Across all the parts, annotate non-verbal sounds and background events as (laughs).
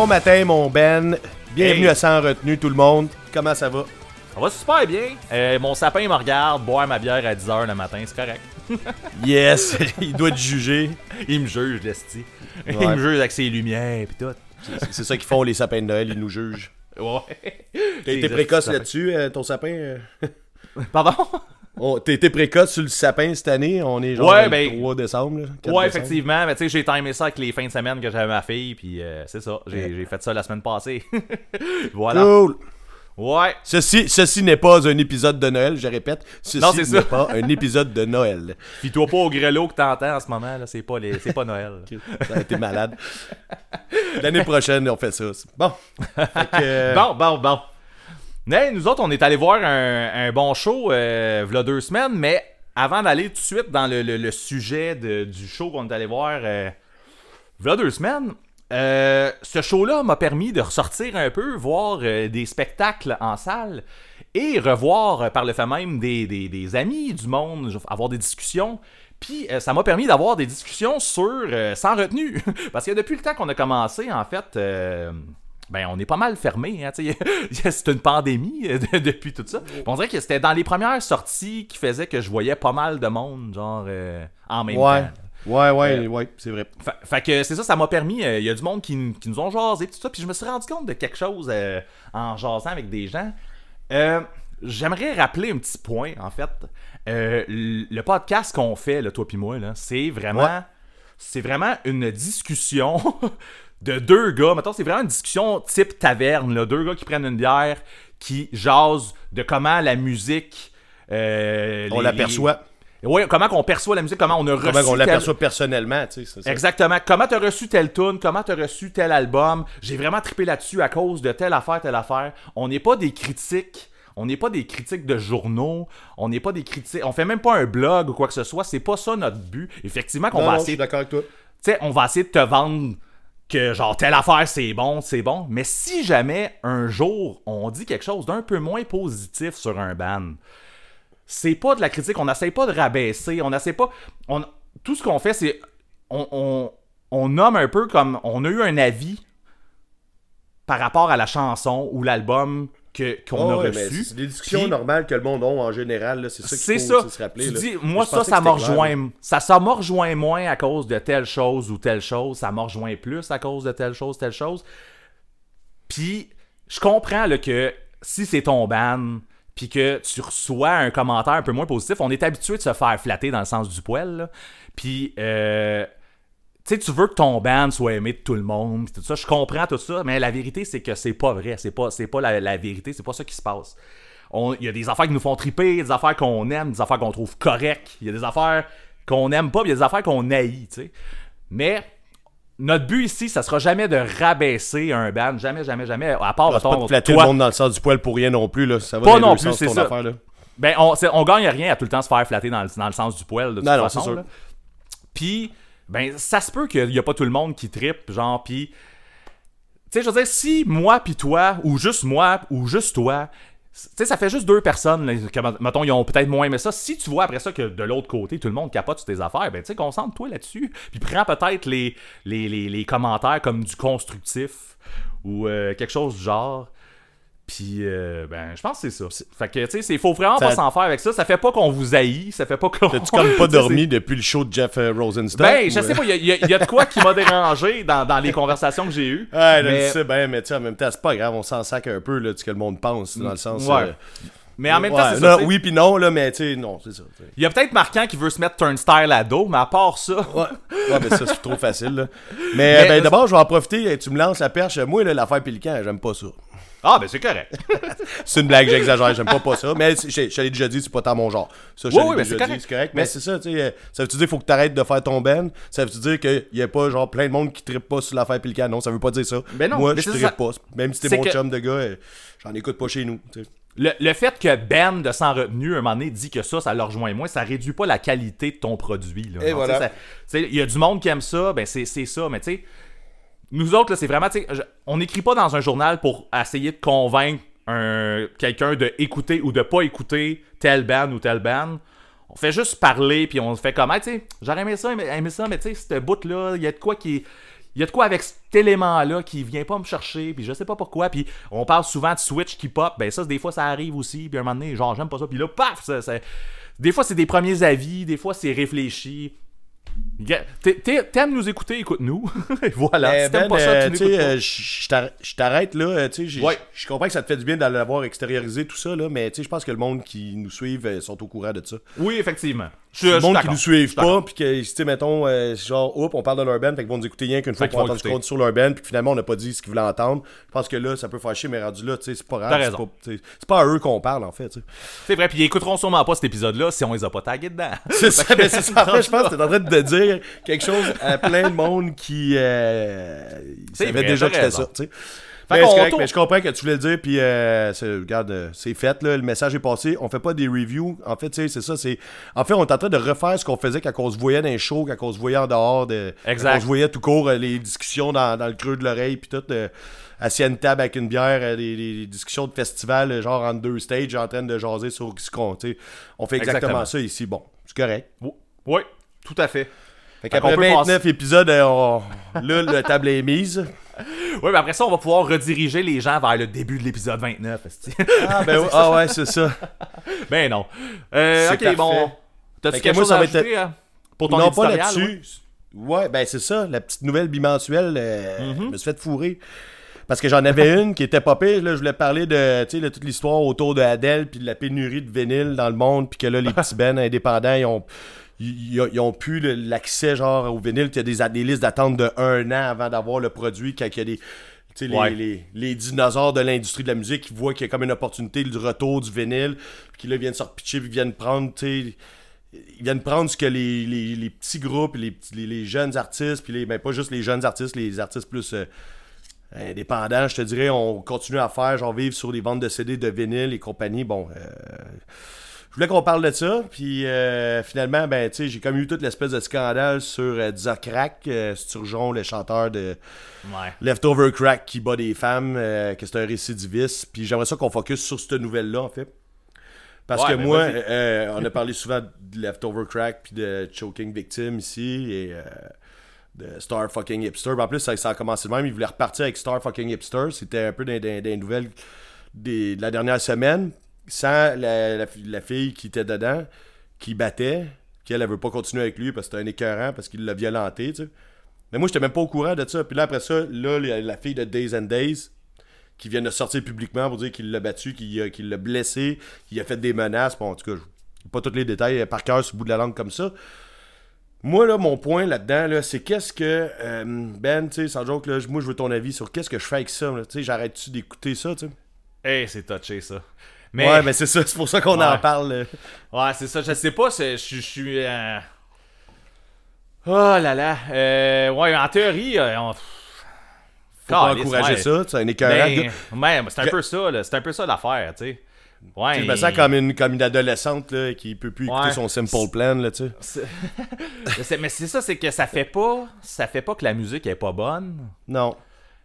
Bon matin, mon Ben. Bienvenue Hey. à Sans Retenue, tout le monde. Comment ça va? Ça va super bien. Euh, mon sapin me regarde boire ma bière à 10h le matin, c'est correct. (laughs) Yes, (laughs) il doit te juger. Il me juge, l'esti. Il me juge avec ses lumières pis tout. C'est- ça qu'ils font, les sapins de Noël, ils nous jugent. Ouais. T'as été précoce là-dessus, euh, ton sapin? euh? Pardon? Oh, été précoce sur le sapin cette année? On est genre Ouais, le ben- 3 décembre. là, 4 Ouais, décembre. effectivement. Mais tu sais, j'ai timé ça avec les fins de semaine que j'avais ma fille, puis euh, c'est ça. J'ai fait ça la semaine passée. (laughs) voilà. Cool. Ouais. Ceci, ceci n'est pas un épisode de Noël, je répète. Ceci Non, c'est n'est pas un épisode de Noël. (laughs) Pis toi pas au grelot que t'entends en ce moment, là. C'est pas, les... c'est pas Noël. (laughs) A été malade. L'année prochaine, on fait ça. Bon. Que, euh, Bon, bon, bon. Nous autres, on est allé voir un, bon show euh, deux semaines, mais avant d'aller tout de suite dans le, sujet du show qu'on est allé voir euh, deux semaines, euh, ce show-là m'a permis de ressortir un peu, voir euh, des spectacles en salle et revoir euh, par le fait même des, amis du monde, avoir des discussions. Puis ça m'a permis d'avoir des discussions sur sans retenue. (laughs) Parce que depuis le temps qu'on a commencé, en fait, ben on est pas mal fermé. Hein, (laughs) c'est une pandémie euh, de- depuis tout ça. On dirait que c'était dans les premières sorties qui faisaient que je voyais pas mal de monde, genre euh, en même Ouais. temps. Ouais, ouais, Euh, ouais, c'est vrai. Fait, fait que c'est ça, ça m'a permis. euh, Il y a du monde qui, qui nous ont jasé, tout ça. Puis je me suis rendu compte de quelque chose en jasant avec des gens. J'aimerais rappeler un petit point, en fait. Le podcast qu'on fait, là, toi puis moi, c'est vraiment, Ouais. c'est vraiment une discussion de deux gars. Mettons, c'est vraiment une discussion type taverne, là, deux gars qui prennent une bière, qui jasent de comment la musique. euh, On l'aperçoit. Ouais, comment qu'on perçoit la musique, comment on a reçu. Comment on tel- l'aperçoit personnellement, tu sais. c'est ça. Exactement. Comment t'as reçu tel tune, comment t'as reçu tel album. J'ai vraiment trippé là-dessus à cause de telle affaire, telle affaire. On n'est pas des critiques. On n'est pas des critiques de journaux. On n'est pas des critiques. On fait même pas un blog ou quoi que ce soit. C'est pas ça notre but. Effectivement, qu'on va non, je essayer. suis d'accord avec toi. Tu sais, on va essayer de te vendre que genre telle affaire c'est bon, c'est bon. Mais si jamais un jour on dit quelque chose d'un peu moins positif sur un band, c'est pas de la critique, on n'essaie pas de rabaisser, on n'essaie pas. On, tout ce qu'on fait, c'est. On, on nomme un peu comme. On a eu un avis par rapport à la chanson ou l'album que, qu'on Oh, a ouais, reçu. C'est des discussions Puis- normales que le monde a en général. C'est ça qu'il ça. faut se rappeler. Tu là. dis, moi, ça, ça rejoint. Ça, ça m'a rejoint moins à cause de telle chose ou telle chose. Ça m'a rejoint plus à cause de telle chose, telle chose. Puis, je comprends là, que si c'est ton ban, puis que tu reçois un commentaire un peu moins positif, on est habitué de se faire flatter dans le sens du poil. là. Puis, euh, tu sais, tu veux que ton band soit aimé de tout le monde, pis tout ça. Je comprends tout ça, mais la vérité, c'est que c'est pas vrai. C'est pas, c'est pas la, la vérité, c'est pas ça qui se passe. Il y a des affaires qui nous font triper, il y a des affaires qu'on aime, des affaires qu'on trouve correctes, il y a des affaires qu'on aime pas, il y a des affaires qu'on haït, tu sais. Mais notre but ici, ça sera jamais de rabaisser un band, jamais, jamais, jamais. À part, pas de flatter toi, le monde dans le sens du poil pour rien non plus. Là. Ça va Pas non plus, c'est ça. affaire, là. Ben, on, gagne rien à tout le temps se faire flatter dans le, dans le sens du poil, de toute Non, non, façon. c'est sûr. là. Puis, ben, ça se peut qu'il n'y a pas tout le monde qui trippe, genre, puis... Tu sais, je veux dire, si moi puis toi, ou juste moi, ou juste toi, tu sais, ça fait juste deux personnes, que, mettons, ils ont peut-être moins aimé ça. Si tu vois après ça que de l'autre côté, tout le monde capote sur tes affaires, ben, tu sais, concentre-toi là-dessus. Puis prends peut-être les, les, les, les commentaires comme du constructif, ou euh, quelque chose du genre. Puis, euh, ben, je pense que c'est ça. Fait que, tu sais, il faut vraiment Ça- pas s'en faire avec ça. Ça fait pas qu'on vous haït, ça fait pas qu'on... T'as-tu comme (laughs) pas dormi depuis le show de Jeff euh, Rosenstock? Ben, ou, je euh? sais pas, il y, y a- il y a de quoi qui m'a dérangé dans, dans les conversations que j'ai eues. (laughs) Ouais, là, mais, je sais bien, mais tu sais, en même temps, c'est pas grave, on s'en sac un peu là, de ce que le monde pense, dans le sens. Ouais. euh, mais en même temps, ouais, c'est ça. Oui, puis non, là, mais tu sais, non, c'est ça. Il y a peut-être Marquant qui veut se mettre turnstile à dos, mais à part ça. Ouais, ouais, mais ça, c'est trop facile, là. (laughs) Mais, Mais- ben, d'abord, je vais en profiter, tu me lances la perche. Moi, là, l'affaire Pélican, j'aime pas ça. Ah, ben c'est correct. (laughs) C'est une blague, j'exagère, j'aime pas, pas ça. Mais je te l'ai déjà dit, c'est pas tant mon genre. Ça, je Oui, oui, mais déjà c'est dit, correct. c'est correct. Mais Mais- c'est ça, tu sais. euh, Ça veut-tu dire qu'il faut que t'arrêtes de faire ton ben? Ça veut-tu dire qu'il y a pas, genre, plein de monde qui trippe pas sur l'affaire Pélican? Non, ça veut pas dire ça. Ben non, Moi, mais je trippe ça. pas. Même si t'es mon que- chum de gars, euh, j'en écoute pas chez nous. Le, le fait que Ben de Sans Retenu, un moment donné, dit que ça, ça leur rejoint moins, ça réduit pas la qualité de ton produit. Là. Et voilà. Il y a du monde qui aime ça, ben c'est ça, mais tu sais, nous autres, là, c'est vraiment, on n'écrit pas dans un journal pour essayer de convaincre un, quelqu'un de écouter ou de pas écouter tel band ou tel band. On fait juste parler, puis on fait comme, Hey, tu sais, j'aurais aimé ça, aimé, ça, mais tu sais, cette bout-là, il y a de quoi qui. il y a de quoi avec cet élément-là qui vient pas me chercher, puis je sais pas pourquoi, puis on parle souvent de Switch qui pop, ben ça, des fois, ça arrive aussi, puis à un moment donné, genre, j'aime pas ça, puis là, paf, ça, ça- des fois, c'est des premiers avis, des fois, c'est réfléchi. T'es- T'aimes nous écouter, écoute-nous. (laughs) Voilà, Eh, si Ben, pas ça, euh, tu pas. euh, je t'arrête- là. euh, Ouais. Je comprends que ça te fait du bien d'avoir extériorisé tout ça, là, mais je pense que le monde qui nous euh, sont au courant de ça. Oui, effectivement. Je, le monde qui nous suive Je suis d'accord. pas, puis que, tu sais, mettons, euh, genre, oups, on parle de leur band, fait qu'ils vont nous écouter rien qu'une fois qu'on vont entend du écouter. compte sur leur band, puis que finalement, on n'a pas dit ce qu'ils voulaient entendre. Je pense que là, ça peut fâcher, mais rendu là, tu sais, c'est pas grave. C'est pas, à eux qu'on parle, en fait. C'est vrai, puis ils écouteront sûrement pas cet épisode-là si on les a pas tagués dedans. (laughs) C'est ça, mais c'est ça. En (laughs) fait, je pense que t'es en train de dire quelque chose à plein de monde qui euh, savait déjà que c'était ça, tu sais. Fait Mais, correct, mais je comprends que tu voulais le dire, puis euh, regarde, euh, c'est fait, là, le message est passé. On fait pas des reviews. En fait, c'est ça. c'est En fait, on est en train de refaire ce qu'on faisait quand on se voyait dans les shows, quand on se voyait en dehors, de... Exact. quand on se voyait tout court, euh, les discussions dans, dans le creux de l'oreille, puis tout. euh, assis à une table avec une bière, les, discussions de festival, genre en deux stages, en train de jaser sur ce qu'on. On fait exactement, Exactement. ça ici. Bon, c'est correct. Oui, tout à fait. Fait qu'après peut 29 épisodes, euh, on- là, la table est mise. (laughs) Oui, mais après ça, on va pouvoir rediriger les gens vers le début de l'épisode 29. esti. Ah, ben. Ah ouais, c'est ça. (laughs) ben non. Euh, ok, bon. T'as-tu quelque moi, chose ça à va être- ajouter hein, pour ton non, pas ouais? là-dessus. Ouais, ben c'est ça. La petite nouvelle bimensuelle, euh, Mhm. je me suis fait fourrer. Parce que j'en avais (laughs) une qui était pas pire. Là, je voulais parler de, de toute l'histoire autour de Adele puis de la pénurie de vinyle dans le monde. Puis que là, les petits bands indépendants, ils ont, ils, ont plus l'accès genre au vinyle. Il y a des, des listes d'attente de un an avant d'avoir le produit. Quand il y a des. tu sais, Les, Ouais. les, les dinosaures de l'industrie de la musique qui voient qu'il y a comme une opportunité du retour du vinyle, puis qui là viennent se repitcher, puis viennent prendre, tu sais, ils viennent prendre ce que les, petits groupes, les jeunes artistes, puis les, ben pas juste les jeunes artistes, les artistes plus euh, indépendants, je te dirais, on continue à faire, genre vivre sur les ventes de CD, de vinyle et compagnie. Bon, euh, je voulais qu'on parle de ça, puis euh, finalement, ben, tu sais, j'ai comme eu toute l'espèce de scandale sur euh, Crack, euh, Sturgeon, le chanteur de Ouais. Leftover Crack qui bat des femmes, euh, que c'est un récidiviste. Puis j'aimerais ça qu'on focus sur cette nouvelle-là, en fait. Parce Ouais, que ben moi, on a parlé souvent de Leftover Crack puis de Choking Victim ici et de Star Fucking Hipster. En plus, ça, ça a commencé de même. Ils voulaient repartir avec Star Fucking Hipster. C'était un peu des, des- des nouvelles des- de la dernière semaine. Sans la, la fi- la fille qui était dedans, qui battait, qu'elle, elle veut pas continuer avec lui parce que c'était un écœurant, parce qu'il l'a violenté, tu. Mais moi, j'étais même pas au courant de ça. Puis là, après ça, là, la, fille de Days and Days, qui vient de sortir publiquement pour dire qu'il l'a battu, qu'il l'a blessé, qu'il a fait des menaces. Bon, en tout cas, pas tous les détails par cœur sur le bout de la langue comme ça. Moi, là, mon point là-dedans, là, c'est qu'est-ce que. euh, ben, tu sais, sans moi, je veux ton avis sur qu'est-ce que je fais avec ça. Tu j'arrête-tu d'écouter ça, tu sais? Hey, c'est touché, ça. Mais, Ouais, ben c'est ça, c'est pour ça qu'on en parle. ouais, c'est ça. Je sais pas, je suis. euh, Oh là là. Euh, ouais, en théorie, euh, on. Faut pas encourager ouais. ça, c'est un écœurant. Ben, mais c'est un peu ça, là. C'est un peu ça l'affaire, tu sais. Ouais. Tu me sens comme une, comme une adolescente là, qui peut plus écouter Ouais. son Simple Plan, là, tu sais, (laughs) mais c'est ça, c'est que ça fait pas. Ça fait pas que la musique est pas bonne. Non.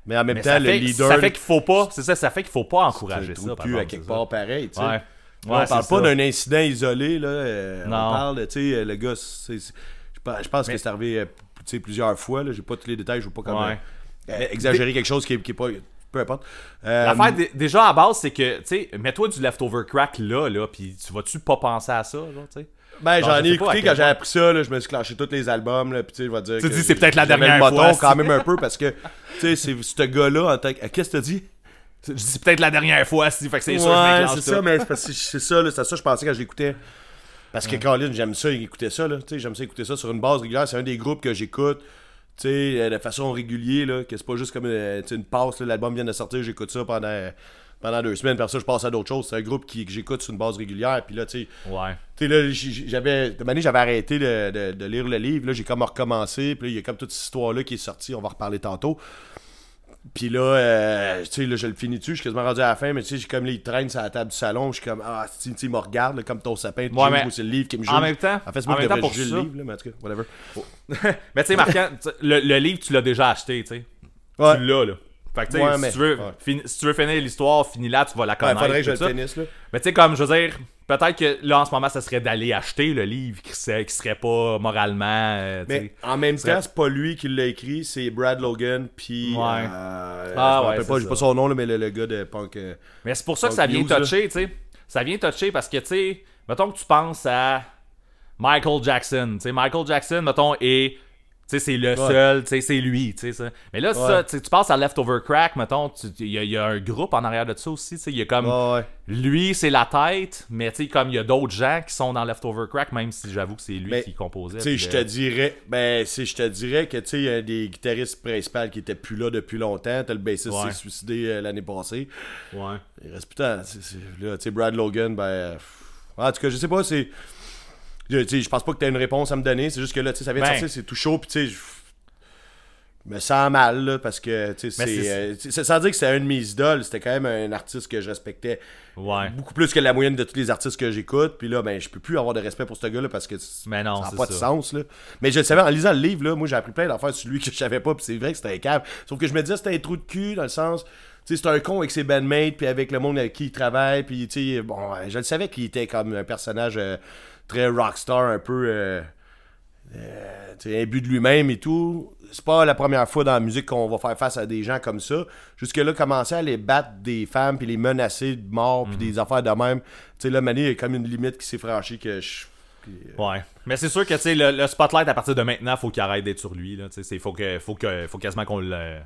Mais en même Mais temps, le fait, leader. ça fait qu'il faut pas. C'est ça, ça fait qu'il faut pas encourager ça. par à quelque part pareil, tu sais. ça. Ouais. Là, Ouais, on parle pas d'un incident isolé, là. euh, Non. On parle, de, tu sais, le gars, je pense- Mais- que c'est arrivé euh, tu sais, plusieurs fois, là. J'ai pas tous les détails, je veux pas comme Ouais. euh, exagérer quelque chose qui est, qui est pas. Peu importe. Euh, L'affaire, dé- déjà, à base, c'est que, tu sais, mets-toi du leftover crack là, là, pis tu vas-tu pas penser à ça, tu sais? Ben, j'en je ai écouté quand j'ai appris ça, là, je me suis clenché tous les albums, là, puis tu sais, je vais dire. Tu dis, c'est peut-être la dernière le moton fois, quand c'est- même un (laughs) peu parce que, tu sais, c'est ce gars-là en tant que. Qu'est-ce que t'as dit? Je dis peut-être la dernière fois, si, fait que c'est sûr, je Ouais, m'éclenche c'est tout. ça, mais c'est parce que c'est ça, là, c'est ça que je pensais quand je l'écoutais. Parce que Colin, j'aime ça, écouter ça, là. Tu sais, j'aime ça écouter ça sur une base régulière. C'est un des groupes que j'écoute, tu sais, euh, de façon régulière, là. Que c'est pas juste comme euh, une passe, l'album vient de sortir, j'écoute ça pendant, pendant deux semaines. Puis ça, je passe à d'autres choses. C'est un groupe qui, que j'écoute sur une base régulière. Puis là, tu sais, Ouais. tu sais, là, j'avais. De manière, j'avais arrêté de, de- de lire le livre. Là, j'ai comme recommencé. Puis là, il y a comme toute cette histoire-là qui est sortie. On va en reparler tantôt. Puis là, euh, tu sais, là, je le finis dessus. Je suis quasiment rendu à la fin. Mais tu sais, j'ai comme il traîne sur la table du salon. Je suis comme, ah, tu sais, il me regarde, là, comme ton sapin. Tu Ouais, mais c'est le livre qui me juge. En même temps, En fait, en moi qui même temps, pour juger ça- le livre, là, mais en tout cas, whatever. (laughs) Mais tu sais, Marquant, le, le livre, tu l'as déjà acheté, tu sais. Ouais. Tu l'as, là. Fait que, Ouais, si, mais- tu veux, ouais. fin- si tu veux finir l'histoire, finis là, tu vas la Ouais, connaître. faudrait que je le finisse, là. Mais tu sais, comme, je veux dire, peut-être que là, en ce moment, ça serait d'aller acheter le livre qui serait, qui serait pas moralement. euh, Mais en même serait- temps, c'est pas lui qui l'a écrit, c'est Brad Logan, puis. Ouais. euh, Ah, je ouais, rappelle pas, j'ai pas son nom, là, mais le, le gars de punk. euh, Mais c'est pour ça que ça vient toucher, tu sais. Ça vient toucher parce que, tu sais, mettons que tu penses à Michael Jackson. Tu sais, Michael Jackson, mettons, et. Tu sais, c'est le seul, tu sais, c'est lui, tu sais, ça. Mais là, ça, tu passes à Leftover Crack, mettons, il y, a- il y a un groupe en arrière de ça aussi, tu sais, il y a comme... Ouais. Lui, c'est la tête, mais tu sais, comme il y a d'autres gens qui sont dans Leftover Crack, même si j'avoue que c'est lui Mais, qui composait. Tu sais, je te dirais, ben, c'est, je te dirais que, tu sais, il y a des guitaristes principaux qui étaient plus là depuis longtemps. T'as le bassiste s'est suicidé euh, l'année passée. Ouais. Il reste c'est- Là, tu sais, Brad Logan, ben. pff. En tout cas, je sais pas, c'est. Je, tu pense pas que t'aies une réponse à me donner. C'est juste que là, tu ça vient de Ben. sortir, c'est tout chaud, puis tu sais, je me sens mal, là, parce que, tu sais, c'est. c'est- euh, tu sais, sans dire que c'est un de mes idoles, c'était quand même un artiste que je respectais Ouais. beaucoup plus que la moyenne de tous les artistes que j'écoute. Puis là, ben, je peux plus avoir de respect pour ce gars-là parce que Mais non, ça n'a c'est pas de sens. Là. Mais je le savais, en lisant le livre, là, moi j'ai appris plein d'affaires sur lui que je savais pas. Puis c'est vrai que c'était un câble. Sauf que je me disais c'était un trou de cul dans le sens. Tu c'est un con avec ses bandmates, puis avec le monde avec qui il travaille. Puis, tu sais, bon, je le savais qu'il était comme un personnage euh, très rockstar, un peu. euh, euh, imbu de lui-même et tout. C'est pas la première fois dans la musique qu'on va faire face à des gens comme ça. Jusque-là, commencer à les battre des femmes puis les menacer de mort puis des affaires de même. Tu sais, là, Mané, il y a comme une limite qui s'est franchie que je. Ouais. Mais c'est sûr que le, le spotlight à partir de maintenant, faut qu'il arrête d'être sur lui là, c'est faut que faut que faut quasiment qu'on le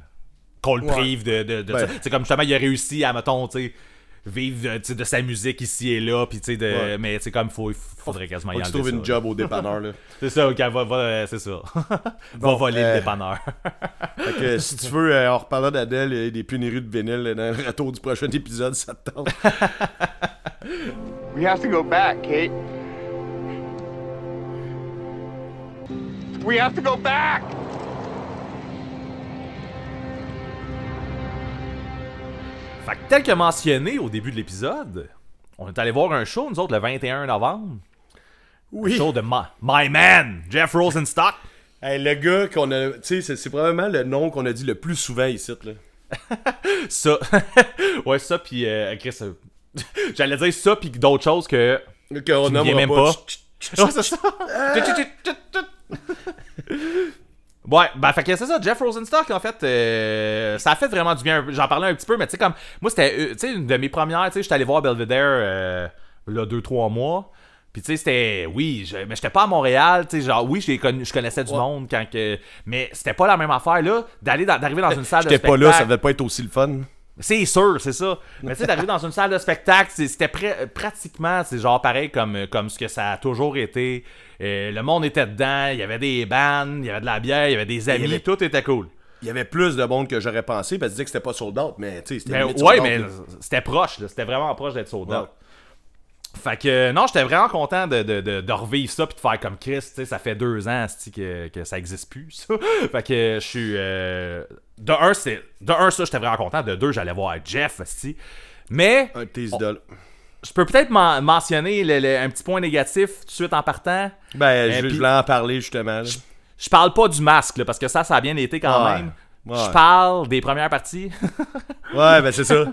qu'on le Ouais. prive de de, Ben. C'est comme justement il a réussi à mettons, tu sais vivre euh, tu sais, de sa musique ici et là puis tu sais de Ouais. mais c'est comme faut il faudrait quasiment Faut y qu'il se enlever trouve une job au dépanneur, là. (laughs) C'est ça, OK, va, va euh, c'est ça. (laughs) va voler euh, le dépanneur. (laughs) Fait que si tu veux, euh, en reparlant d'Adèle et des pénuries de vinyle euh, dans le retour du prochain épisode, ça te tente. We have to go back, Kate. We have to go back! Fait que tel que mentionné au début de l'épisode, on est allé voir un show nous autres le 21 novembre. Oui. Show de Ma- My Man, Jeff Rosenstock. Hey, le gars qu'on a. Tu sais, c'est- probablement le nom qu'on a dit le plus souvent ici, là. (laughs) Ça. (laughs) ouais, ça, puis euh, Chris. euh, (laughs) J'allais dire ça, puis d'autres choses que. Qu'on Tu me nommera viens même pas. Ouais, c'est ça. Ouais, ben fait que c'est ça, Jeff Rosenstock en fait, euh, ça a fait vraiment du bien. J'en parlais un petit peu, mais tu sais comme moi c'était, euh, tu sais une de mes premières, tu sais, j'étais allé voir Belvedere euh, là deux trois mois. Puis tu sais c'était, oui, je- mais j'étais pas à Montréal, tu sais genre oui, j'ai connu- je connaissais du monde quand que, mais c'était pas la même affaire là, d'aller dans- d'arriver dans une salle de J'étais spectacle. pas là, ça devait pas être aussi le fun. C'est sûr, c'est ça. Mais tu sais, d'arriver dans une salle de spectacle, c'était pra- pratiquement, c'est genre pareil comme, comme ce que ça a toujours été. Euh, le monde était dedans, il y avait des bandes, il y avait de la bière, il y avait des amis, avait- tout était cool. Il y avait plus de monde que j'aurais pensé, parce que disait que c'était pas sold out, mais tu sais, c'était ouais, mais c'était proche, c'était vraiment proche d'être sold out. Ouais. Fait que non, j'étais vraiment content de, de, de, de revivre ça puis de faire comme Chris, tu sais, ça fait deux ans que, que ça existe plus, (laughs) ça. fait que je suis euh, de un, c'était de un ça, j'étais vraiment content, de deux, j'allais voir Jeff. Mais Un de tes idoles. Je peux peut-être men- mentionner le- le- un petit point négatif tout de suite en partant. Ben, Et je puis- je voulais en parler justement. Je parle pas du masque, là, parce que ça, ça a bien été quand Ouais. même. Ouais. Je parle des premières parties. (laughs) Ouais, ben c'est ça.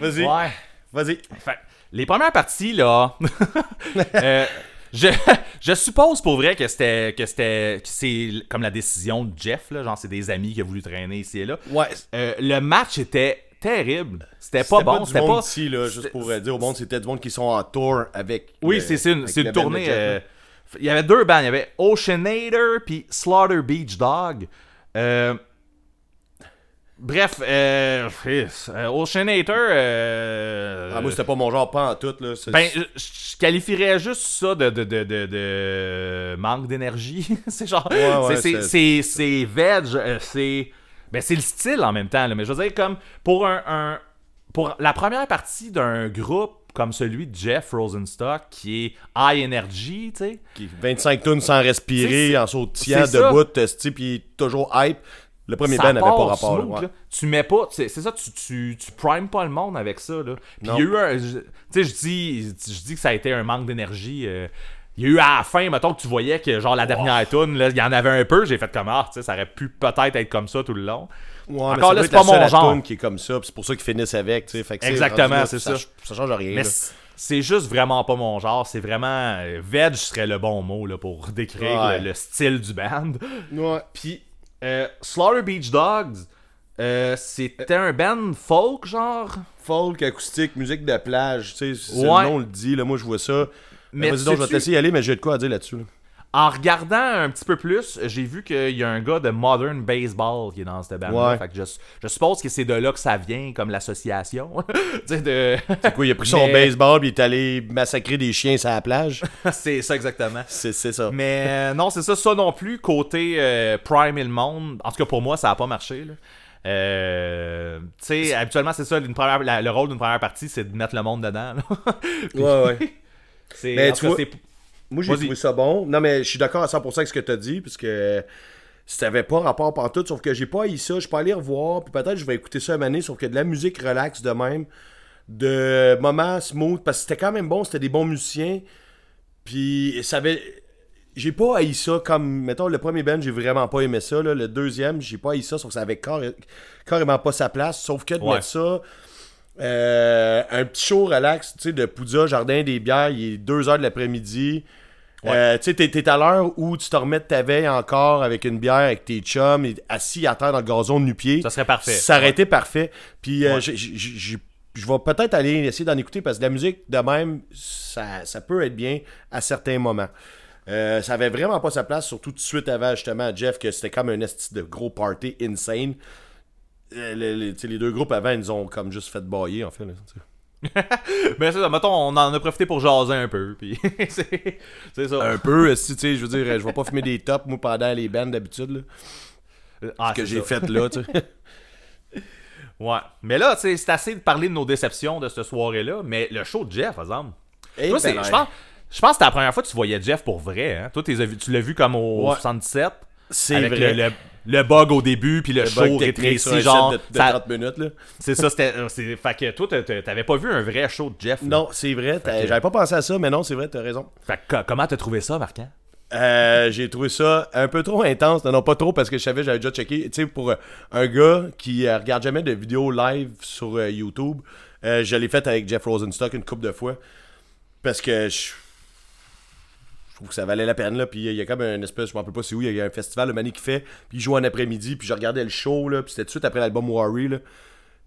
Vas-y. ouais. Vas-y. Fait, les premières parties, là. (laughs) euh, je, je suppose pour vrai que c'était que c'était c'est comme la décision de Jeff là, genre c'est des amis qui a voulu traîner ici et là. Ouais. Euh, le match était terrible. C'était pas bon, c'était pas ici, là, juste pour euh, dire au monde, c'était du monde qui sont en tour avec. Oui, le- c'est une, une de tournée. Euh. Il y avait deux bands. Il y avait Oceanator puis Slaughter Beach Dog. Euh, bref, euh, euh, Oceanator. euh, Ah, moi, c'était pas mon genre, pas en tout, là. Ben, je, qualifierais juste ça de, de, de, de, de manque d'énergie. (laughs) c'est genre. Ouais, ouais, c'est- veg. euh, C'est. Ben, c'est le style en même temps. là, mais je veux dire, comme pour un. un- pour la première partie d'un groupe comme celui de Jeff Rosenstock qui est high energy, tu sais. qui- 25 tonnes sans respirer, en sautillant debout, esti, puis toujours hype. Le premier ça band n'avait pas rapport. smooth, ouais. là. Tu mets pas, c'est ça, tu, tu, tu primes pas le monde avec ça. Là. Puis il y a eu un. je- Tu sais, je dis, je dis que ça a été un manque d'énergie. euh, il y a eu à la fin, mettons que tu voyais que genre la dernière tune, là, il y en avait un peu, j'ai fait comme ah, tu sais, ça aurait pu peut-être être comme ça tout le long. Ouais, Encore là, c'est pas mon genre. tune qui est comme ça, c'est pour ça qu'ils finissent avec, tu sais. Exactement, c'est ça. ça. Ça change rien. Mais c'est juste vraiment pas mon genre. C'est vraiment. euh, Veg serait le bon mot là, pour décrire Ouais. le, le style du band. Ouais. Puis, euh, Slaughter Beach Dogs, euh, c'était un band folk, genre? Folk, acoustique, musique de plage, tu sais, Ouais. le nom le dit, là, moi je vois ça. Mais Mais Vas-y donc, je vais te laisser y aller, mais j'ai de quoi à dire là-dessus. là. En regardant un petit peu plus, j'ai vu qu'il y a un gars de Modern Baseball qui est dans cette band Ouais. Fait que je, je suppose que c'est de là que ça vient, comme l'association. (laughs) de... (laughs) C'est quoi, il a pris son Mais- baseball puis il est allé massacrer des chiens sur la plage? (laughs) c'est ça exactement. C'est ça. Mais euh, non, c'est ça, ça non plus. Côté euh, Prime et le monde, en tout cas pour moi, ça a pas marché. Là. Euh, tu sais, habituellement, c'est ça, une première, la- le rôle d'une première partie, c'est de mettre le monde dedans. là. Ouais, ouais. Mais tu vois- Moi, j'ai trouvé ça bon. Non, mais je suis d'accord à 100% avec ce que tu as dit, parce que ça avait pas rapport pantoute, sauf que j'ai pas haï ça. Je peux aller revoir, puis peut-être je vais écouter ça une année, sauf que de la musique relax de même, de moments smooth, parce que c'était quand même bon, c'était des bons musiciens, puis ça avait... J'ai pas haï ça comme, mettons, le premier band, j'ai vraiment pas aimé ça. là. Le deuxième, j'ai pas haï ça, sauf que ça avait carré- carrément pas sa place. Sauf que de Ouais. mettre ça, euh, un petit show relax, tu sais, de Poudja, Jardin des Bières, il est 2h de l'après-midi. Euh, tu sais, t'es, t'es à l'heure où tu te remets de ta veille encore avec une bière avec tes chums, et assis à terre dans le gazon de nu-pied. Ça serait parfait. Ça aurait Ouais. été parfait. Puis euh, Ouais. je vais peut-être aller essayer d'en écouter parce que la musique de même, ça, ça peut être bien à certains moments. Euh, ça avait vraiment pas sa place, surtout tout de suite avant justement Jeff, que c'était comme un esti de gros party insane. Euh, le- le- tu sais, les deux groupes avant, ils nous ont comme juste fait bailler en fait. là. (laughs) Mais c'est ça, mettons, on en a profité pour jaser un peu. Puis (laughs) c'est, ça. Un peu, esti, tu sais, je veux dire, je vais pas fumer des tops moi pendant les bands d'habitude. là. Ah, que c'est j'ai fait là, tu sais. (laughs) Ouais. Mais là, tu sais, c'est assez de parler de nos déceptions de cette soirée-là. Mais le show de Jeff, par exemple. Eh Toi, c'est- ben, je pense, je pense que c'était la première fois que tu voyais Jeff pour vrai. Hein? Toi, tu l'as vu comme au Ouais. 77. C'est avec vrai. Le, le, le bug au début, puis le, Le show rétréci, genre. de, de ça- 30 minutes là. (laughs) c'est ça, c'était. euh, c'est- Fait que toi, t'a- t'a- t'avais pas vu un vrai show de Jeff. là. Non, c'est vrai, que- j'avais pas pensé à ça, mais non, c'est vrai, t'as raison. Fait que co- comment t'as trouvé ça, Marquand? Euh, j'ai trouvé ça un peu trop intense. Non, non, pas trop parce que je savais, j'avais déjà checké. Tu sais, pour euh, un gars qui euh, regarde jamais de vidéos live sur euh, YouTube, je l'ai fait avec Jeff Rosenstock une couple de fois. Parce que je, je trouve que ça valait la peine. Là. Puis il y a comme un espèce, je me rappelle pas c'est où, il y a un festival, le Mani qui fait. Puis il joue en après-midi. Puis je regardais le show. Là, puis c'était tout de suite après l'album Worry. Là.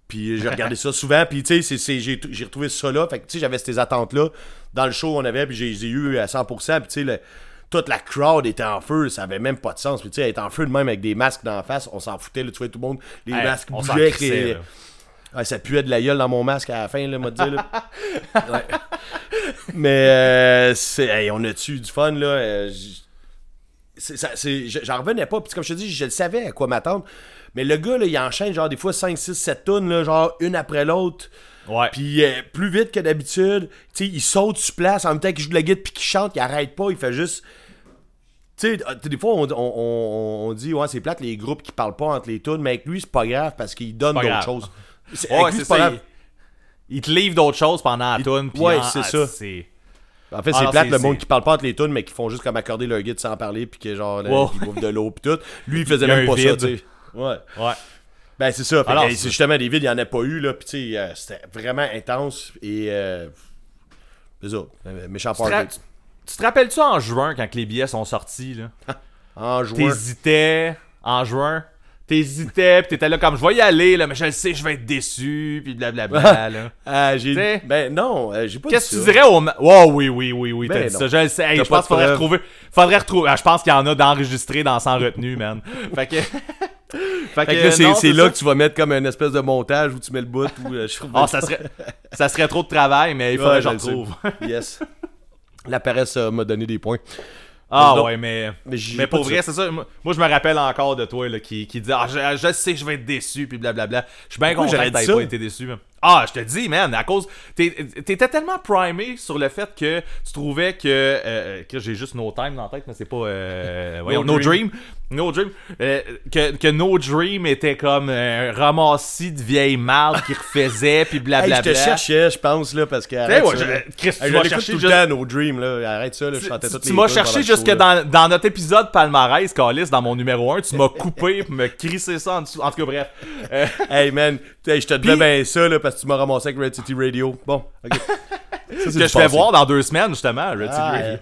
Puis j'ai regardé ça souvent, puis tu sais, j'ai retrouvé ça là. Fait que tu sais, j'avais ces attentes-là. Dans le show, on avait, puis j'ai eu à 100%. Puis tu sais, toute la crowd était en feu, ça avait même pas de sens. Puis tu sais, elle était en feu de même avec des masques dans la face, on s'en foutait, là, tu vois, tout le monde, les Hey, masques on s'en bougeaient. Ça puait de la gueule dans mon masque à la fin, là, moi, dire, là. (laughs) Ouais. Mais, euh, c'est, hey, on a-tu eu du fun, là? euh, J'en revenais pas. Puis comme je te dis, je le savais à quoi m'attendre. Mais le gars, là, il enchaîne, genre, des fois 5, 6, 7 tonnes, là, genre, une après l'autre. Ouais. Puis euh, plus vite que d'habitude. Tu sais, il saute sur place en même temps qu'il joue de la guitare puis qu'il chante, il arrête pas, il fait juste. Tu sais, euh, des fois, on, on- on- on dit, ouais, c'est plate les groupes qui parlent pas entre les tunes, mais avec lui, c'est pas grave parce qu'il donne d'autres choses. C'est- Ouais, avec lui, c'est c'est pas ça. grave. Il, il te livre d'autres choses pendant la Il- tune. puis ouais, en- c'est ah, ça. c'est- En fait, Ah c'est plate c'est- le monde c'est- qui parle pas entre les tunes, mais qui font juste comme accorder leur guide sans parler, puis que genre, là, Wow. ils bouffent de l'eau, puis tout. Lui, il (laughs) faisait Il même pas ça, tu sais. Ouais. Ouais. Ben, c'est ça. Fait Alors, c'est- c'est justement des vides, il n'y en a pas eu, là. Puis, tu sais, euh, c'était vraiment intense. Et. Euh, c'est ça. euh, Méchant Tu te, tu te rappelles-tu en juin quand les billets sont sortis là? (laughs) En juin. T'hésitais en juin? T'hésitais, pis t'étais là comme je vais y aller, là, mais je le sais, je vais être déçu, pis blablabla. (laughs) là. Ah, j'ai. T'sais, Ben, non, euh, j'ai pas Qu'est-ce que tu ça. dirait au. Oh oui, oui, oui, oui, t'as Ben dit non. ça. Je le sais. Hey, T'as je pas pense de qu'il faudrait preuve. retrouver. Faudrait retrouver. ah, je pense qu'il y en a d'enregistrés dans sans retenue, man. (laughs) Fait que. fait Fait que là, c'est non, c'est là ça. que tu vas mettre comme une espèce de montage où tu mets le bout. Où, euh, je Ah, ça serait. (laughs) ça serait trop de travail, mais il faudrait Ouais, que je je le sais. retrouve. Yes. La paresse euh, m'a donné des points. Ah Donc- ouais, mais. Mais, pour vrai, c'est ça. Moi, je me rappelle encore de toi là, qui, qui dit Ah, je, je sais, je vais être déçu, puis blablabla. Je suis bien content que t'aies pas été déçu. man. Ah, je te dis, man, à cause. T'étais tellement primé sur le fait que tu trouvais que. euh, que j'ai juste No Time dans la tête, mais c'est pas. euh, (laughs) voyons, no, Dream. No Dream. Euh, que, que No Dream était comme un ramassis de vieilles mardes qui refaisait, puis (laughs) Hey, blablabla. je te cherchais, je pense, là, parce que. Arrête ouais, ça, je- là. Chris, Hey, tu je chercher tout le juste- temps, No Dream, là. Arrête ça, là. Je chantais toutes Tu m'as cherché jusque dans, dans notre épisode palmarès, Calis, dans mon numéro 1. Tu m'as (laughs) coupé pour me crisser ça en dessous. En tout cas, bref. Euh, Hey man, hey, je te devais bien ça là, parce que tu m'as ramassé avec Red City Radio. Bon, ok. (laughs) c'est que je vais voir dans deux semaines, justement, Red Seed Ah, Radio.